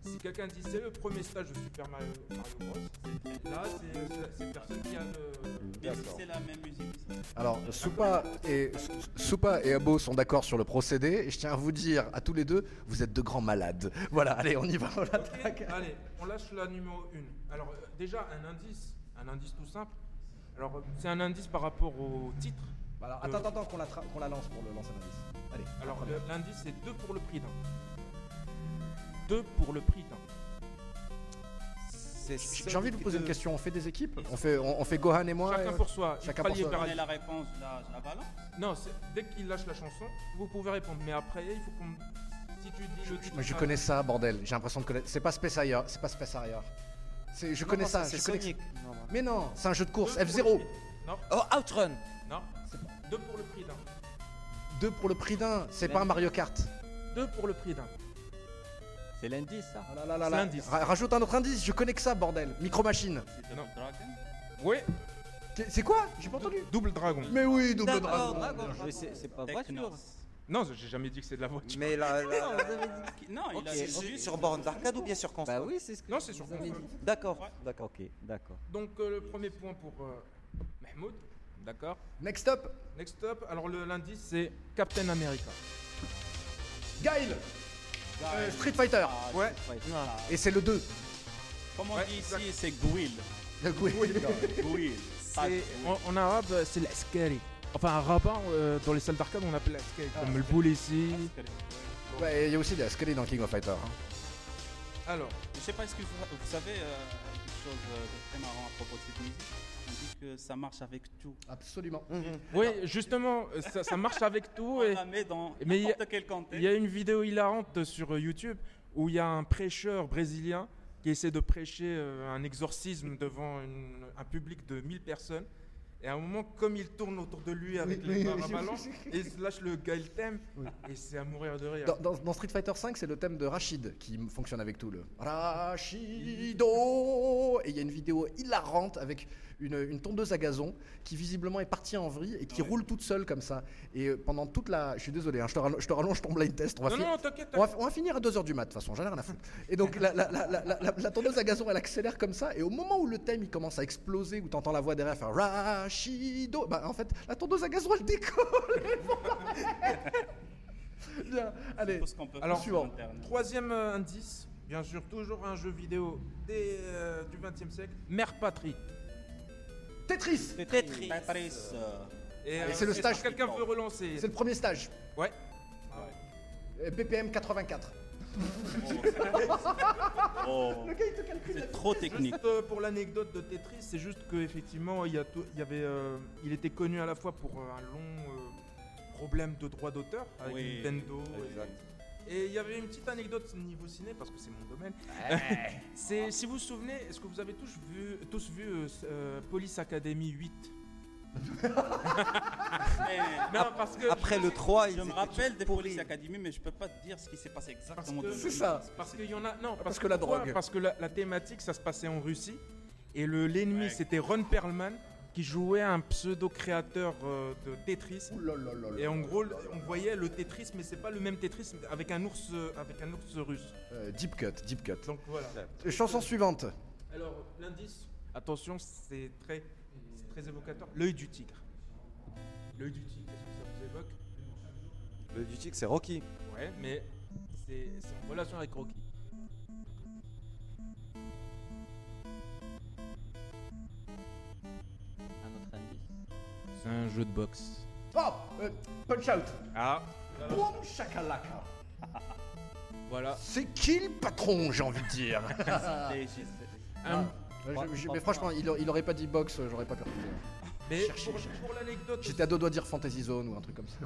Si quelqu'un dit c'est le premier stage de Super Mario, Mario Bros, là c'est c'est- c'est personne qui a le. Mais si c'est la même musique. Alors, Soupa et, Soupa et Abo sont d'accord sur le procédé. Et je tiens à vous dire, à tous les deux, vous êtes de grands malades. Voilà, allez, on y va. on l'attaque. Allez, on lâche la numéro 1. Alors euh, déjà un indice, un indice tout simple. Alors c'est un indice par rapport au titre. Alors, attends, attends, attends, qu'on la, tra- qu'on la lance pour le lancer d'indice. Allez. Alors le- l'indice c'est 2 pour le prix d'un. 2 pour le prix d'un. J'ai envie de vous poser une question. On fait des équipes on fait, on, on fait Gohan et moi Chacun et- pour soi. chacun pour soi. la réponse là. Non, dès qu'il lâche la chanson, vous pouvez répondre. Mais après, il faut qu'on. Si tu dis le titre. Mais je ah, connais ça, bordel. J'ai l'impression de connaître. C'est pas Space Harrier. C'est pas Space Harrier. Je connais ça. C'est je connais- Sonic. Mais non, c'est un jeu de course. deux pour F0. le prix- Non, Oh, Outrun non. 2 pour le prix d'un. Deux pour le prix d'un. C'est pas un Mario Kart. 2 pour le prix d'un. C'est l'indice, ça. Ah là là là C'est là. l'indice. Ra- Rajoute un autre indice. Je connais que ça, bordel. Micro Machine. C'est Non. Dragon. Oui, C'est quoi? J'ai pas entendu. double dragon. Mais oui, double D'accord, dragon. d'accord. Mais c'est c'est pas voiture. Non, j'ai jamais dit que c'est de la voiture. Mais la- Non, vous avez dit. Non, il a c'est sur borne d'arcade ou bien sur console Bah oui, c'est ce que Non, c'est sur console. D'accord, d'accord. Ok, d'accord. Donc euh, le premier point pour euh, Mahmoud. D'accord. Next up. Next up, alors le l'indice c'est Captain America. Gail. Euh, Street Fighter. Ah, Ouais. Ah. Et c'est le 2. Comme on Ouais, dit ici, c'est Gwil. Le. Gwil. C'est en, en arabe c'est la scary. Enfin un rabbin euh, dans les salles d'arcade on appelle la scary. Comme le boule ici. Ouais, il y a aussi des Skelly dans King of Fighter. hein. Alors, Je sais pas, est-ce que vous, vous savez euh, quelque chose euh, de très marrant à propos de cette musique? On dit que ça marche avec tout. Absolument. oui justement ça, ça marche avec tout et On la met dans mais il y a- n'importe quel contexte. il y a une vidéo hilarante sur euh, YouTube où il y a un prêcheur brésilien qui essaie de prêcher euh, un exorcisme devant une- un public de 1000 personnes. Et à un moment, comme il tourne autour de lui avec Oui, les oui, barres oui, à oui, ballon, oui. et il se lâche le Gaël thème, Oui. et c'est à mourir de rire. Dans, dans- dans Street Fighter 5, c'est le thème de Rachid qui fonctionne avec tout le Rachido. Et il y a une vidéo hilarante avec une, une tondeuse à gazon qui visiblement est partie en vrille et qui roule toute seule comme ça. Et euh, pendant toute la, je suis désolé, hein, je, te rallonge, je te rallonge ton blind test. On va, Non, fi- non, t'inquiète, on va, on va finir à 2h du mat de toute façon, j'en ai rien à foutre. Et donc la, la- la- la- la- la tondeuse à gazon elle accélère comme ça et au moment où le thème il commence à exploser, où tu entends la voix derrière faire Rachido, bah en fait la tondeuse à gazon elle décolle. Bien, allez. Tout ce qu'on peut Alors, suivant. Troisième euh, indice, bien sûr, toujours un jeu vidéo des, euh, du 20 e siècle, Mère Patrie. Tetris Tetris. Tetris. euh, Et, Et c'est le stage que Quelqu'un veut relancer C'est le premier stage. Ouais. BPM 84. oh, c'est trop technique. Juste euh, pour l'anecdote de Tetris, c'est juste qu'effectivement, il, y a tout- il, y avait, euh, il était connu à la fois pour euh, un long euh, problème de droit d'auteur avec Oui, Nintendo. exact. Et, et il y avait une petite anecdote niveau ciné, parce que c'est mon domaine. c'est, si vous vous souvenez, est-ce que vous avez tous vu, tous vu euh, euh, Police Academy 8 Mais Non, parce que. Après le 3, je me rappelle des pourris. Police Academy, mais je peux pas te dire ce qui s'est passé Parce exactement. C'est ça. Parce qu'il y en a. Non, parce, que la pourquoi? drogue. Parce que la, la thématique, ça se passait en Russie. Et le l'ennemi, Ouais. c'était Ron Perlman, qui jouait un pseudo-créateur euh, de Tetris. Ouh là là là là. Et en gros, on voyait le Tetris, mais c'est pas le même Tetris mais avec un ours, euh, avec un ours russe. Euh, deep cut, deep cut. Donc voilà. Chanson suivante. Alors l'indice, attention, c'est très, c'est très évocateur. L'œil du tigre. L'œil du tigre, est-ce que ça vous évoque? Le du tic, c'est Rocky. Ouais, mais c'est c'est en relation avec Rocky. C'est un jeu de boxe. Oh euh, Punch Out. Ah, Boum shakalaka. voilà. C'est qui le patron, j'ai envie de dire? Et j'ai- Un- Ouais, je- je- mais franchement, il, a- il aurait pas dit box, euh, j'aurais pas perdu. mais cherchez, pour, cherchez. pour l'anecdote, J'étais à deux doigts de dire Fantasy Zone ou un truc comme ça.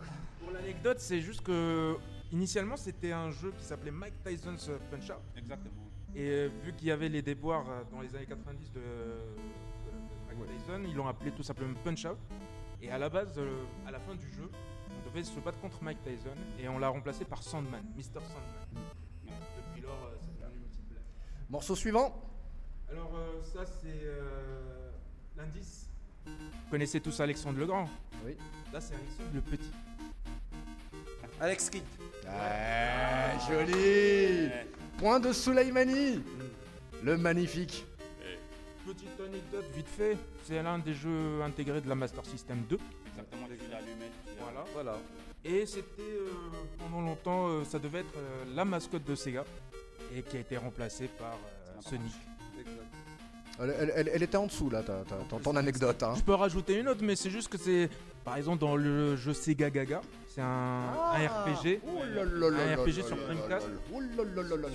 pour l'anecdote, c'est juste que initialement c'était un jeu qui s'appelait Mike Tyson's Punch Out. Exactement. Et euh, vu qu'il y avait les déboires euh, dans les années 90 de, de- de Mike Tyson, ils l'ont appelé tout simplement Punch Out. Et à la base, euh, à la fin du jeu, on devait se battre contre Mike Tyson et on l'a remplacé par Sandman, Mr. Sandman. Depuis lors, euh, c'est devenu une petite blague. Morceau suivant. Alors euh, ça c'est euh, l'indice. Vous connaissez tous Alexandre le Grand Oui. Là c'est Alexandre le Petit. Alex Kidd. Ouais, joli. Point de Soleimani Le magnifique. Petite anecdote vite fait, c'est l'un des jeux intégrés de la Master System 2. Exactement, tu l'allumais. tu l'as- Voilà. Voilà. Et c'était euh, pendant longtemps, euh, ça devait être euh, la mascotte de Sega et qui a été remplacée par euh, Sonic. Elle, elle- elle- elle était en dessous là, ton, ton anecdote. Hein. Je peux rajouter une autre, mais c'est juste que c'est, par exemple, dans le jeu Sega Gaga, c'est un, un RPG. Oh Un là RPG sur Dreamcast. Oh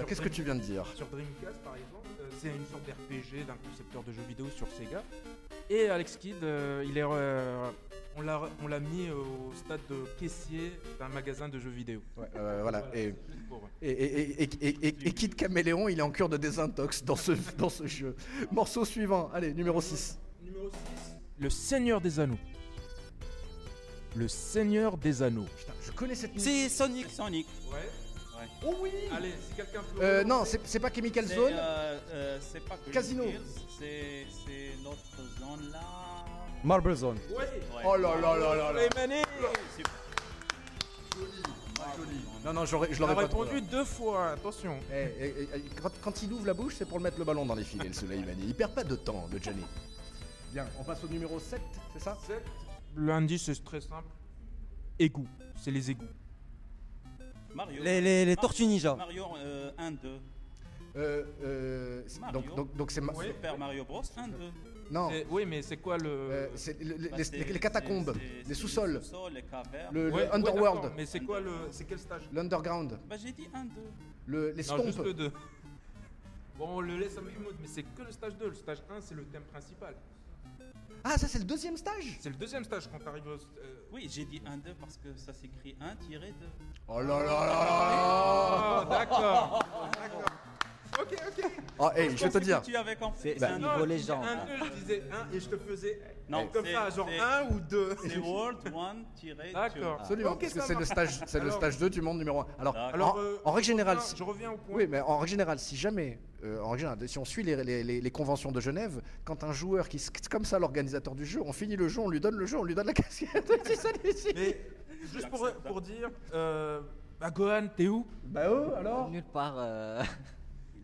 Qu'est-ce que tu viens de dire? Sur Dreamcast, par exemple, euh, c'est une sorte d'RPG d'un concepteur de jeux vidéo sur Sega. Et Alex Kidd, euh, il est, euh, on l'a, on l'a mis au stade de caissier d'un magasin de jeux vidéo. Ouais, euh, Voilà. Et, et, et, et, et, et, et Kid Caméléon, il est en cure de désintox dans ce, dans ce jeu. Morceau suivant. Allez, numéro 6. Numéro 6. Le Seigneur des Anneaux. Le Seigneur des Anneaux. Putain, je connais cette musique. Si, Sonic. C'est Sonic. Ouais. Oh oui Allez, si quelqu'un peut. euh, Non, c'est c'est pas Chemical C'est Zone. euh, euh, c'est pas Green Casino. C'est c'est l'autre zone là. Marble Zone. Ouais. Ouais. Oh là là là là là. Les manées. Super. Non, non, j'aurais- je l'aurais pas répondu deux fois, attention. Eh, eh, eh, quand, quand il ouvre la bouche, c'est pour le mettre le ballon dans les filets, le Soleimani. Il perd pas de temps, le Johnny. Bien, on passe au numéro 7, c'est ça? L'indice c'est très simple. Égout. C'est les égouts. Mario. Les, les, les Tortues Ninja. Mario euh, 1, 2. euh, euh, c'est- Mario. Donc, donc, donc c'est. ma- Super Mario Bros 1, 2. Non, C'est- Oui, mais c'est quoi le. euh, c'est le- le- Bah, les, c'est- les catacombes, les sous-sols, Les sous-sols, les cavernes. le, le Ouais, ouais, underworld, d'accord, mais c'est quoi le. C'est quel stage l'underground, Bah j'ai dit 1, 2. le, les Non, juste stompes. le 2. Bon, on le laisse à Mahmoud, mais c'est que le stage 2. Le stage 1, c'est le thème principal. Ah, ça c'est le deuxième stage C'est le deuxième stage quand t'arrives au. euh, Oui, j'ai dit 1, 2 parce que ça s'écrit 1 2. Oh là là là là Oh, d'accord. D'accord. Ok, ok. Oh, hey, je vais te dire. Tu avais compris. C'est- c'est un- niveau légende. 1, 2, je disais 1 et je te faisais. Non, comme c'est- ça, genre c'est- 1 ou 2. C'est World 1 tiré. D'accord. Absolument, Ok, parce que ça c'est le marche. stage, c'est le Alors- stage 2, tu montes numéro 1. Alors, D'accord. Alors, en, euh, en règle je générale, reviens- si- je reviens au point. Oui, mais en règle générale, si jamais, euh, en si on suit les, les- les- les conventions de Genève, quand un joueur qui, c'est comme ça l'organisateur du jeu, on finit le jeu, on lui donne le jeu, on lui donne la casquette. Mais juste pour, pour dire, euh, bah Gohan, t'es où? Bah oh, alors? Nulle part. euh,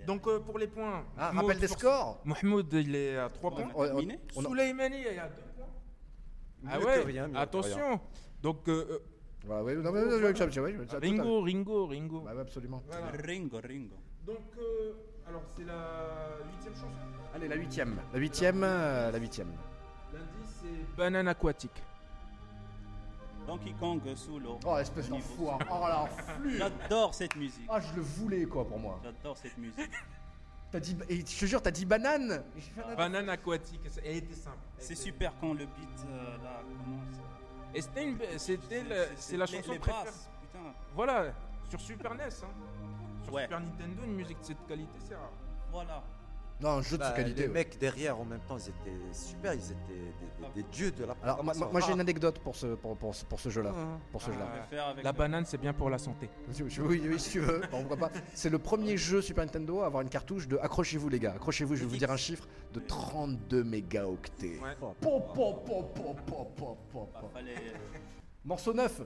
Donc euh, pour les points. Ah, Mahmoud rappel des scores Mohamed, il est à 3 On points. a on- terminé. on- Souleymani, il est à 2 points. Ah ouais, rien, attention. Donc ouais, non, mais, à- Ringo, Ringo, Ringo. Bah ouais, absolument. Voilà. Ringo, Ringo. Donc euh, alors c'est la huitième chanson. Allez, la huitième. La huitième, euh, la huitième. L'indice c'est banane aquatique. Donkey Kong sous l'eau. Oh, espèce d'enfoiré. Oh, l'enflure. J'adore cette musique. Ah, je le voulais, quoi, pour moi. J'adore cette musique. T'as dit, et je te jure, t'as dit banane. Et un- Banane aquatique, elle était simple. Elle C'est était- super quand le beat euh, là commence. Et c'était une- c'était le- c'est la les- chanson les préférée. basses, putain. Voilà, sur Super NES. Hein. Sur Ouais. Super Nintendo, une musique de cette qualité, c'est rare. Voilà. Non, un jeu de Bah, cette qualité. les ouais. mecs derrière en même temps, ils étaient super, ils étaient des, des- des dieux de la Alors, moi, j'ai une Ah. anecdote pour ce, pour, pour, ce- pour ce jeu-là. Pour ce Ah. jeu-là. Je préfère avec La banane, c'est bien pour la santé. Oui, oui, oui, si tu veux. Bon, pourquoi pas. C'est le premier jeu Super Nintendo à avoir une cartouche de. Accrochez-vous, les gars. Accrochez-vous, je vais vous dire un chiffre de 32 mégaoctets. Ouais. Po, po, po, Bah, fallait- Morceau 9.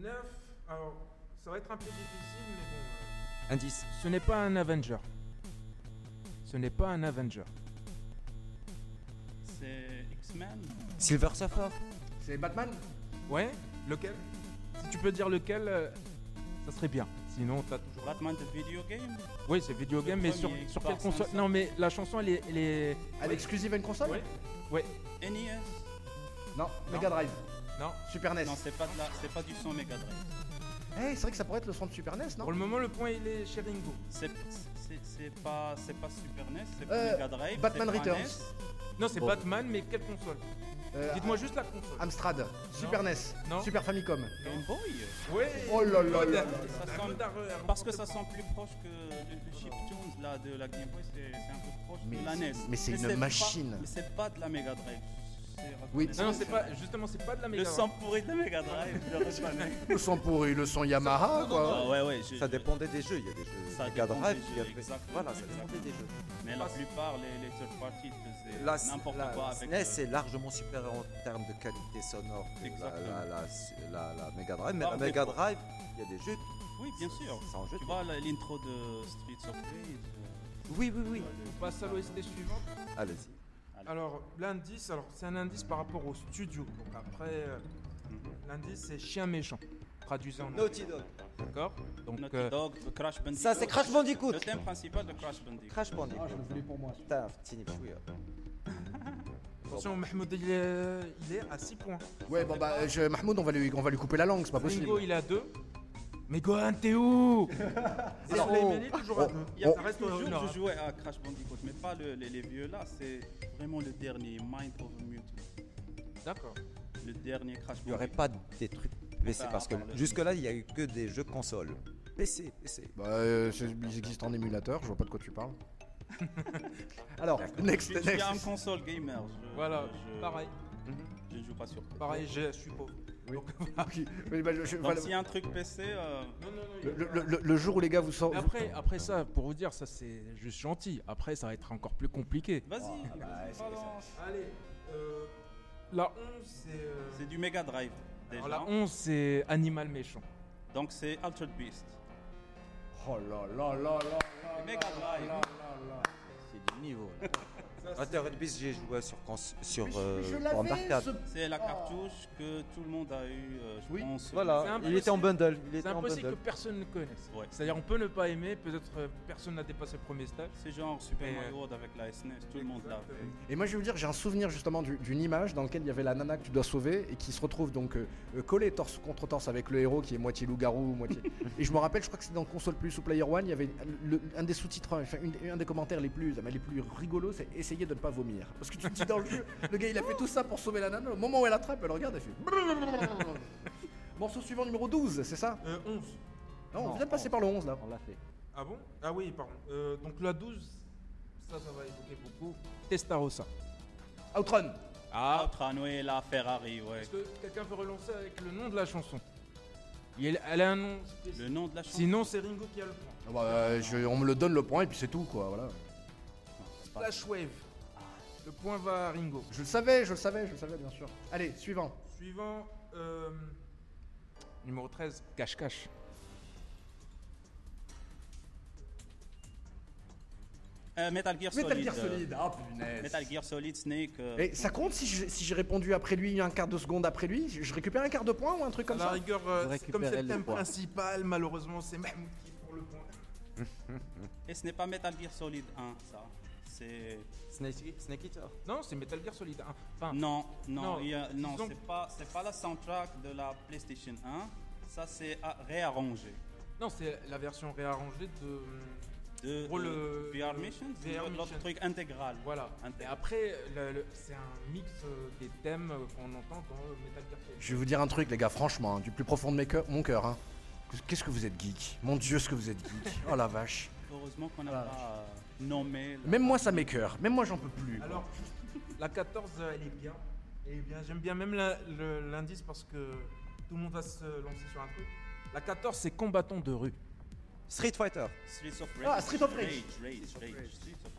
9, alors ça va être un peu difficile, mais bon. Indice. Ce n'est pas un Avenger. Ce n'est pas un Avenger. C'est X-Men. Silver Surfer. C'est Batman Ouais Lequel? Si tu peux dire lequel, euh, ça serait bien. Sinon, t'as toujours. Batman de video game. Oui, c'est video Le game, mais sur, premier, sur quelle console? 500. Non, mais la chanson, elle est. Elle est... Elle est exclusive à une console? Ouais. Ouais. NES. Non, Mega Drive. Non. Super NES. Non, c'est pas, de la- c'est pas du son Mega Drive. Eh, c'est vrai que ça pourrait être le son de Super NES, non Pour le moment, le point, il est chez Ringo. C'est pas, c'est pas Super NES, c'est pas Euh, Mega Drive. Batman c'est pas Returns. NES. Non, c'est Bon. Batman, mais quelle console Euh, Dites-moi juste la console. Amstrad. Super NES. Non. Super Famicom. Game Boy. Ouais Oh là là là. Ça sent- Parce que ça sent plus proche que le, le chip tunes là de la Game Boy, c'est c'est un peu proche Mais de la c'est- NES. mais c'est une pas- machine. mais c'est pas de la Mega Drive. Oui. Non, c'est pas. Justement, c'est pas de la Le Mega son pourri de la Mega Drive, le. Le son pourri, le son Yamaha, quoi. Ah ouais, ouais. je- Ça dépendait des jeux. Il y a des jeux Ça Mega Drive des jeux, Voilà, ça dépendait des jeux. Mais la plupart, les, les third parties faisaient La, n'importe la quoi avec. SNES euh, est largement supérieure en termes de qualité sonore que la, la, la, la- la Mega Drive. Mais la Mega. Drive, il y a des jeux Oui, bien sûr. Jeu Tu vois la- l'intro de Streets of Rage euh, Oui, oui, oui. On passe à l'OST suivante. Allez-y. Alors, l'indice, alors c'est un indice par rapport au studio. Donc après, euh, l'indice c'est chien méchant. Traduisant Naughty. Dog. D'accord Donc, Naughty euh, Dog, Crash Bandicoot. Ça, c'est Crash Bandicoot. Le thème principal de Crash Bandicoot. Crash Bandicoot. Ah, je le voulais pour moi. Putain, chouïa. attention, Mahmoud il est, il est à 6 points. Ouais, bon bah, je- Mahmoud, on va, lui, on va lui couper la langue, c'est pas possible. Ringo il est à 2. Mais Gohan, t'es où Et Alors, Slimani, toujours à 2. Il y a. Ça reste toujours, je jouais à Crash Bandicoot, mais pas le- les, les vieux là, c'est vraiment le dernier, Mind of Mutant. D'accord. Le dernier Crash Il n'y aurait Bandicoot. pas des trucs PC Enfin, parce que le- jusque-là, il n'y a eu que des jeux consoles. PC, PC. Bah, euh, c'est- ils existent en émulateur, je vois pas de quoi tu parles. Alors, next, Je, je suis un next. console gamer. Je, Voilà, je, pareil. Je ne joue pas sur PC. Pareil, je suis pauvre. Oui. Donc, Ok. Oui, bah, je- je- Donc voilà. s'il y a un truc PC, euh, non, non, non, il y le, a le- pas- le- le jour où les gars vous sortent. Après, après ça, pour vous dire, ça c'est juste gentil. Après, ça va être encore plus compliqué. vas-y. bah, c'est- balance. Allez, euh, la 11 c'est. euh, C'est du Mega Drive déjà. alors, la 11 c'est Animal Méchant. Donc c'est Altered Beast. Oh là là là là là. Mega Drive. C'est du niveau. là. Altered Beast, j'ai joué sur, cons- sur euh, ce- C'est la cartouche que tout le monde a eu, euh, je Oui, pense. C'est Voilà, impossible. il était en bundle. C'est était en impossible que personne ne connaisse. Ouais. C'est-à-dire, on peut ne pas aimer, peut-être euh, personne n'a dépassé le premier stade. C'est genre Super Mario World avec la SNES, tout le monde l'a fait. Et moi je vais vous dire, j'ai un souvenir justement du- d'une image dans laquelle il y avait la nana que tu dois sauver et qui se retrouve donc euh, euh, collée torse contre torse avec le héros qui est moitié loup-garou, moitié. et je me rappelle, je crois que c'était dans Console Plus ou Player One, il y avait le- un des sous-titres, enfin un des commentaires les plus, les plus rigolos, c'est essayer de ne pas vomir. Parce que tu te dis dans le jeu, le gars il a fait tout ça pour sauver la nana, au moment où elle attrape, elle regarde, elle fait. Morceau suivant numéro 12, c'est ça Euh, 11. Non, Non, vous êtes passé par le 11 là. On l'a fait. Ah bon? Ah oui, pardon. Euh, donc la 12, ça, ça va évoquer beaucoup. Testarossa. Outrun Ah Outrun, oui, la Ferrari, ouais. Est-ce que quelqu'un peut relancer avec le nom de la chanson? Il- Elle a un nom spécifique. Le nom de la chanson. Sinon, c'est Ringo qui a le point. Ah bah, euh, je- On me le donne le point et puis c'est tout quoi, voilà. Flash Wave. Le point va à Ringo. Je le savais, je le savais, je le savais bien sûr. Allez, suivant. Suivant, euh, numéro 13, Cache-Cache. Euh, Metal Gear Solid. Metal Gear euh, Solid, ah punaise. Metal Gear Solid, Snake. euh, Et ça compte si je- si j'ai répondu après lui un quart de seconde après lui? Je je récupère un quart de point ou un truc comme à la ça? rigueur, euh, Vous c'est comme c'est récupérez le le thème point. principal, malheureusement, c'est Mahmoud qui pour le point. Et ce n'est pas Metal Gear Solid 1, ça. C'est. Snake, Snake Eater. Non, c'est Metal Gear Solid 1. Enfin, Non, non, Non, a- non, disons- c'est pas, c'est pas la soundtrack de la PlayStation 1. Ça, c'est à- réarrangé. non, c'est la version réarrangée de. De, Pour le- VR Mission, l'autre truc intégral. Voilà. Et après, le- le- c'est un mix euh, des thèmes qu'on entend dans euh, Metal Gear Solid. Je vais vous dire un truc les gars, franchement, hein, du plus profond de mes mon cœur. hein. Qu'est-ce que vous êtes geek? Mon dieu, ce que vous êtes geek. Oh la vache. Heureusement qu'on n'a Voilà. pas nommé. le- Même moi ça m'écœure, même moi j'en peux plus. quoi. Alors, la 14, euh, elle est bien. Elle est bien. J'aime bien même la- le- l'indice parce que tout le monde va se lancer sur un truc. La 14, c'est combattant de rue. Street Fighter. Streets of Rage. Ah, Street of Rage.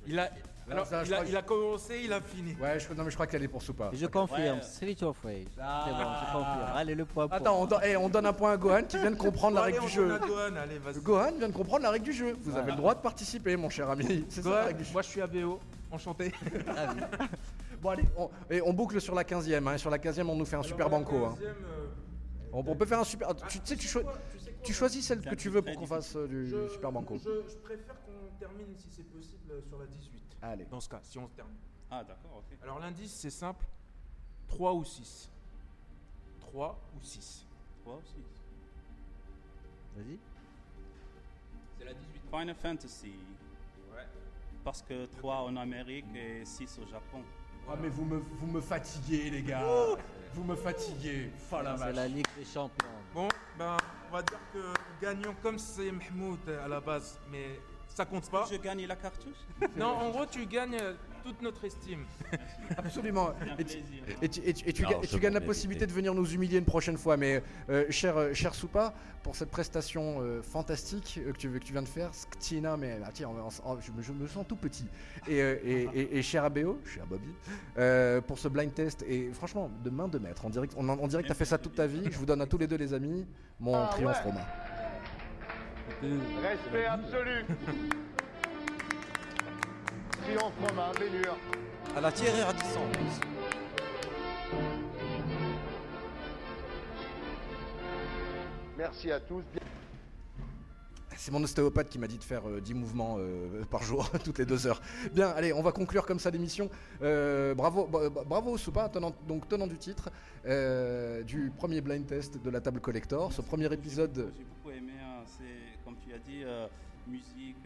Il a, alors, ça, il, a, il commencé, il a fini. Ouais, je, non mais je crois qu'elle est pour Soupa. Je confirme, Ouais. Street of Rage. C'est bon, je confirme. Allez, le point pour. Attends, on, don- eh, on donne un point à Gohan qui vient de comprendre la Allez, règle du jeu. Gohan, allez, vas-y. Gohan vient de comprendre la règle du jeu. Vous avez le droit de participer, mon cher ami. C'est ça la règle du jeu. moi je suis ABO, enchanté. Ravi. Bon allez, on, et on boucle sur la 15ème. Hein. Sur la 15ème, on nous fait un super Alors, banco. Hein. 15e, euh, On, on peut faire un super. ah, Tu, sais, tu, sais choi- quoi, tu sais quoi tu choisis celle que tu veux pour qu'on fasse euh, du je, super banco. Je, je préfère qu'on termine, si c'est possible, sur la 18. Allez. Dans ce cas, si on se termine. Ah, d'accord, ok. Alors l'indice, c'est simple 3 ou 6. 3 ou 6. Toi aussi. Vas-y. C'est la 18. Final Fantasy. Ouais. Parce que 3 en Amérique et 6 au Japon. Ah mais vous me, vous me fatiguez les gars. Vous me fatiguez. Fa la C'est la Ligue des Champions. Bon, ben, on va dire que gagnons comme c'est Mahmoud à la base, mais ça compte pas. Je gagne la cartouche? Non, en gros, tu gagnes toute notre estime. Absolument. Et tu, plaisir. et tu- et tu- et tu ga- et tu Largement gagnes la possibilité de venir nous humilier une prochaine fois. Mais euh, cher, euh, cher Soupa, pour cette prestation euh, fantastique euh, que, tu, que tu viens de faire, Sktina, mais ah, tiens, on- on- je, me, je me sens tout petit. Et, euh, et, et- et cher ABO, cher Bobby, euh, pour ce blind test. Et franchement, de main de maître, on dirait, que- on, en- on dirait que tu as fait ça toute ta vie. Je vous donne à tous les deux, les amis, mon Ah triomphe romain. c'était. Respect absolu. Triomphe romain, Bénur. À la Thierry Ardisson. Merci à tous. C'est mon ostéopathe qui m'a dit de faire euh, 10 mouvements euh, par jour, toutes les deux heures. Bien, allez, on va conclure comme ça l'émission. Euh, bravo, bra- bra- bravo Soupa, tenant, donc tenant du titre euh, du premier blind test de la table collector. Ce premier épisode. J'ai beaucoup aimé, hein, c'est comme tu as dit, euh, musique,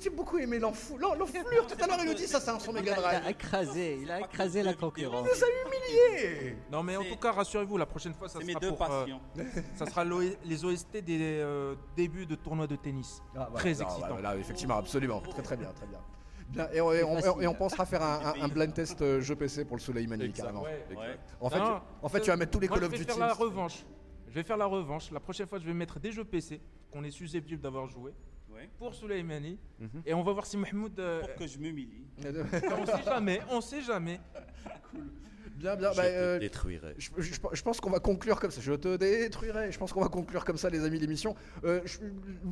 J'ai beaucoup aimé l'enflure. Tout à l'heure, il nous dit ça, c'est un son Mega il a Drive. écrasé, il a écrasé la concurrence. Il nous a humiliés. Non, mais en tout cas, rassurez-vous, la prochaine fois, ça C'est mes sera deux pour. euh, ça sera l'O- les OST des euh, débuts de tournois de tennis. Ah, voilà. Très Non, excitant. voilà, effectivement, absolument. Très très bien, très bien. Bien, et, on, et on- facile. et on pensera faire un, un- un blind test euh, jeu PC pour le Soleimani carrément. ouais. Ouais. En fait, Non, tu, en fait, tu vas mettre tous les Call of je vais Duty. faire la revanche. Je vais faire la revanche. La prochaine fois, je vais mettre des jeux PC qu'on est susceptible d'avoir joué Ouais. pour Soleimani. Et on va voir si Mahmoud. euh, Pour que je m'humilie. on sait jamais, on sait jamais. Bien, bien. Je bah, te euh, détruirai. je, je- je pense qu'on va conclure comme ça. Je te détruirai. Je pense qu'on va conclure comme ça, les amis, l'émission. Euh,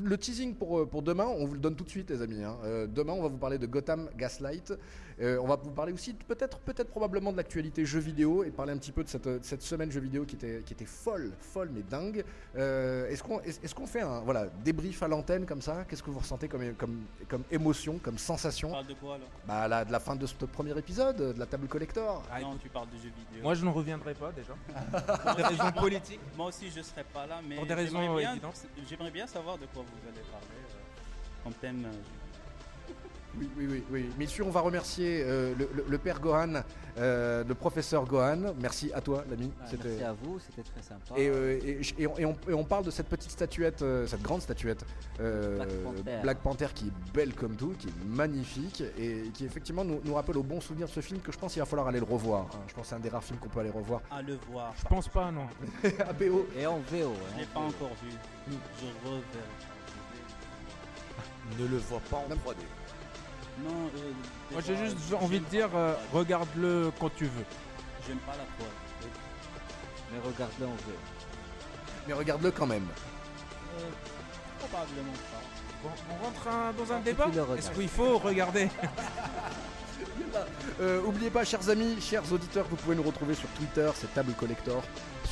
le teasing pour, euh, pour demain, on vous le donne tout de suite, les amis. hein. Euh, demain, on va vous parler de Gotham Gaslight. Euh, on va vous parler aussi, de- peut-être, peut-être probablement de l'actualité jeux vidéo et parler un petit peu de cette, de cette semaine jeux vidéo qui était, qui était folle, folle mais dingue. Euh, est-ce qu'on est, est-ce qu'on fait un voilà, débrief à l'antenne comme ça? Qu'est-ce que vous ressentez comme, comme, comme émotion, comme Tu sensation parles de quoi alors? Bah, la, de la fin de ce premier épisode, de la table collector Ah, Non, tu parles de jeux vidéo. Moi, je ne reviendrai pas déjà. pour des raisons politiques. Moi aussi, je serai pas là, mais Pour des raisons j'aimerais bien, évidentes. j'aimerais bien savoir de quoi vous allez parler euh, comme thème. Oui, oui, oui, oui. Messieurs, on va remercier euh, le, le- le père Gohan, euh, le professeur Gohan. Merci à toi, l'ami. Ah, Merci à vous, c'était très sympa. Et, euh, et- et on, et on- et on parle de cette petite statuette, euh, cette grande statuette, euh, Black Panther. Black Panther, qui est belle comme tout, qui est magnifique et qui effectivement nous, nous rappelle au bon souvenir de ce film que je pense qu'il va falloir aller le revoir. hein. Je pense que c'est un des rares films qu'on peut aller revoir. à le voir. Je pense pas, non. ABO. Et en VO. Je hein, l'ai pas encore vu. Je reverrai. Ne le vois pas en 3D. Non, euh, Moi, j'ai juste envie de dire, euh, 3D. regarde-le quand tu veux. J'aime pas la 3D. Mais regarde-le en VO. Mais regarde-le quand même. Euh, probablement pas. Bon, on rentre un- dans un Faut débat le. Est-ce qu'il faut regarder Euh, oubliez pas, chers amis, chers auditeurs, vous pouvez nous retrouver sur Twitter, c'est Table Collector,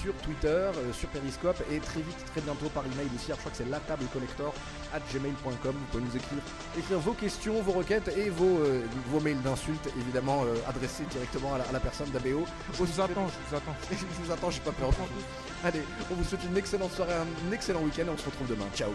sur Twitter, euh, sur Periscope et très vite, très bientôt par email aussi. Alors, je crois que c'est la table at gmail.com. Vous pouvez nous écrire, écrire vos questions, vos requêtes et vos, euh, vos mails d'insultes, évidemment, euh, adressés directement à la, personne d'ABO. Je vous, attends, je vous attends. je vous attends, je suis pas peur. Allez, on vous souhaite une excellente soirée, un excellent week-end et on se retrouve demain. Ciao.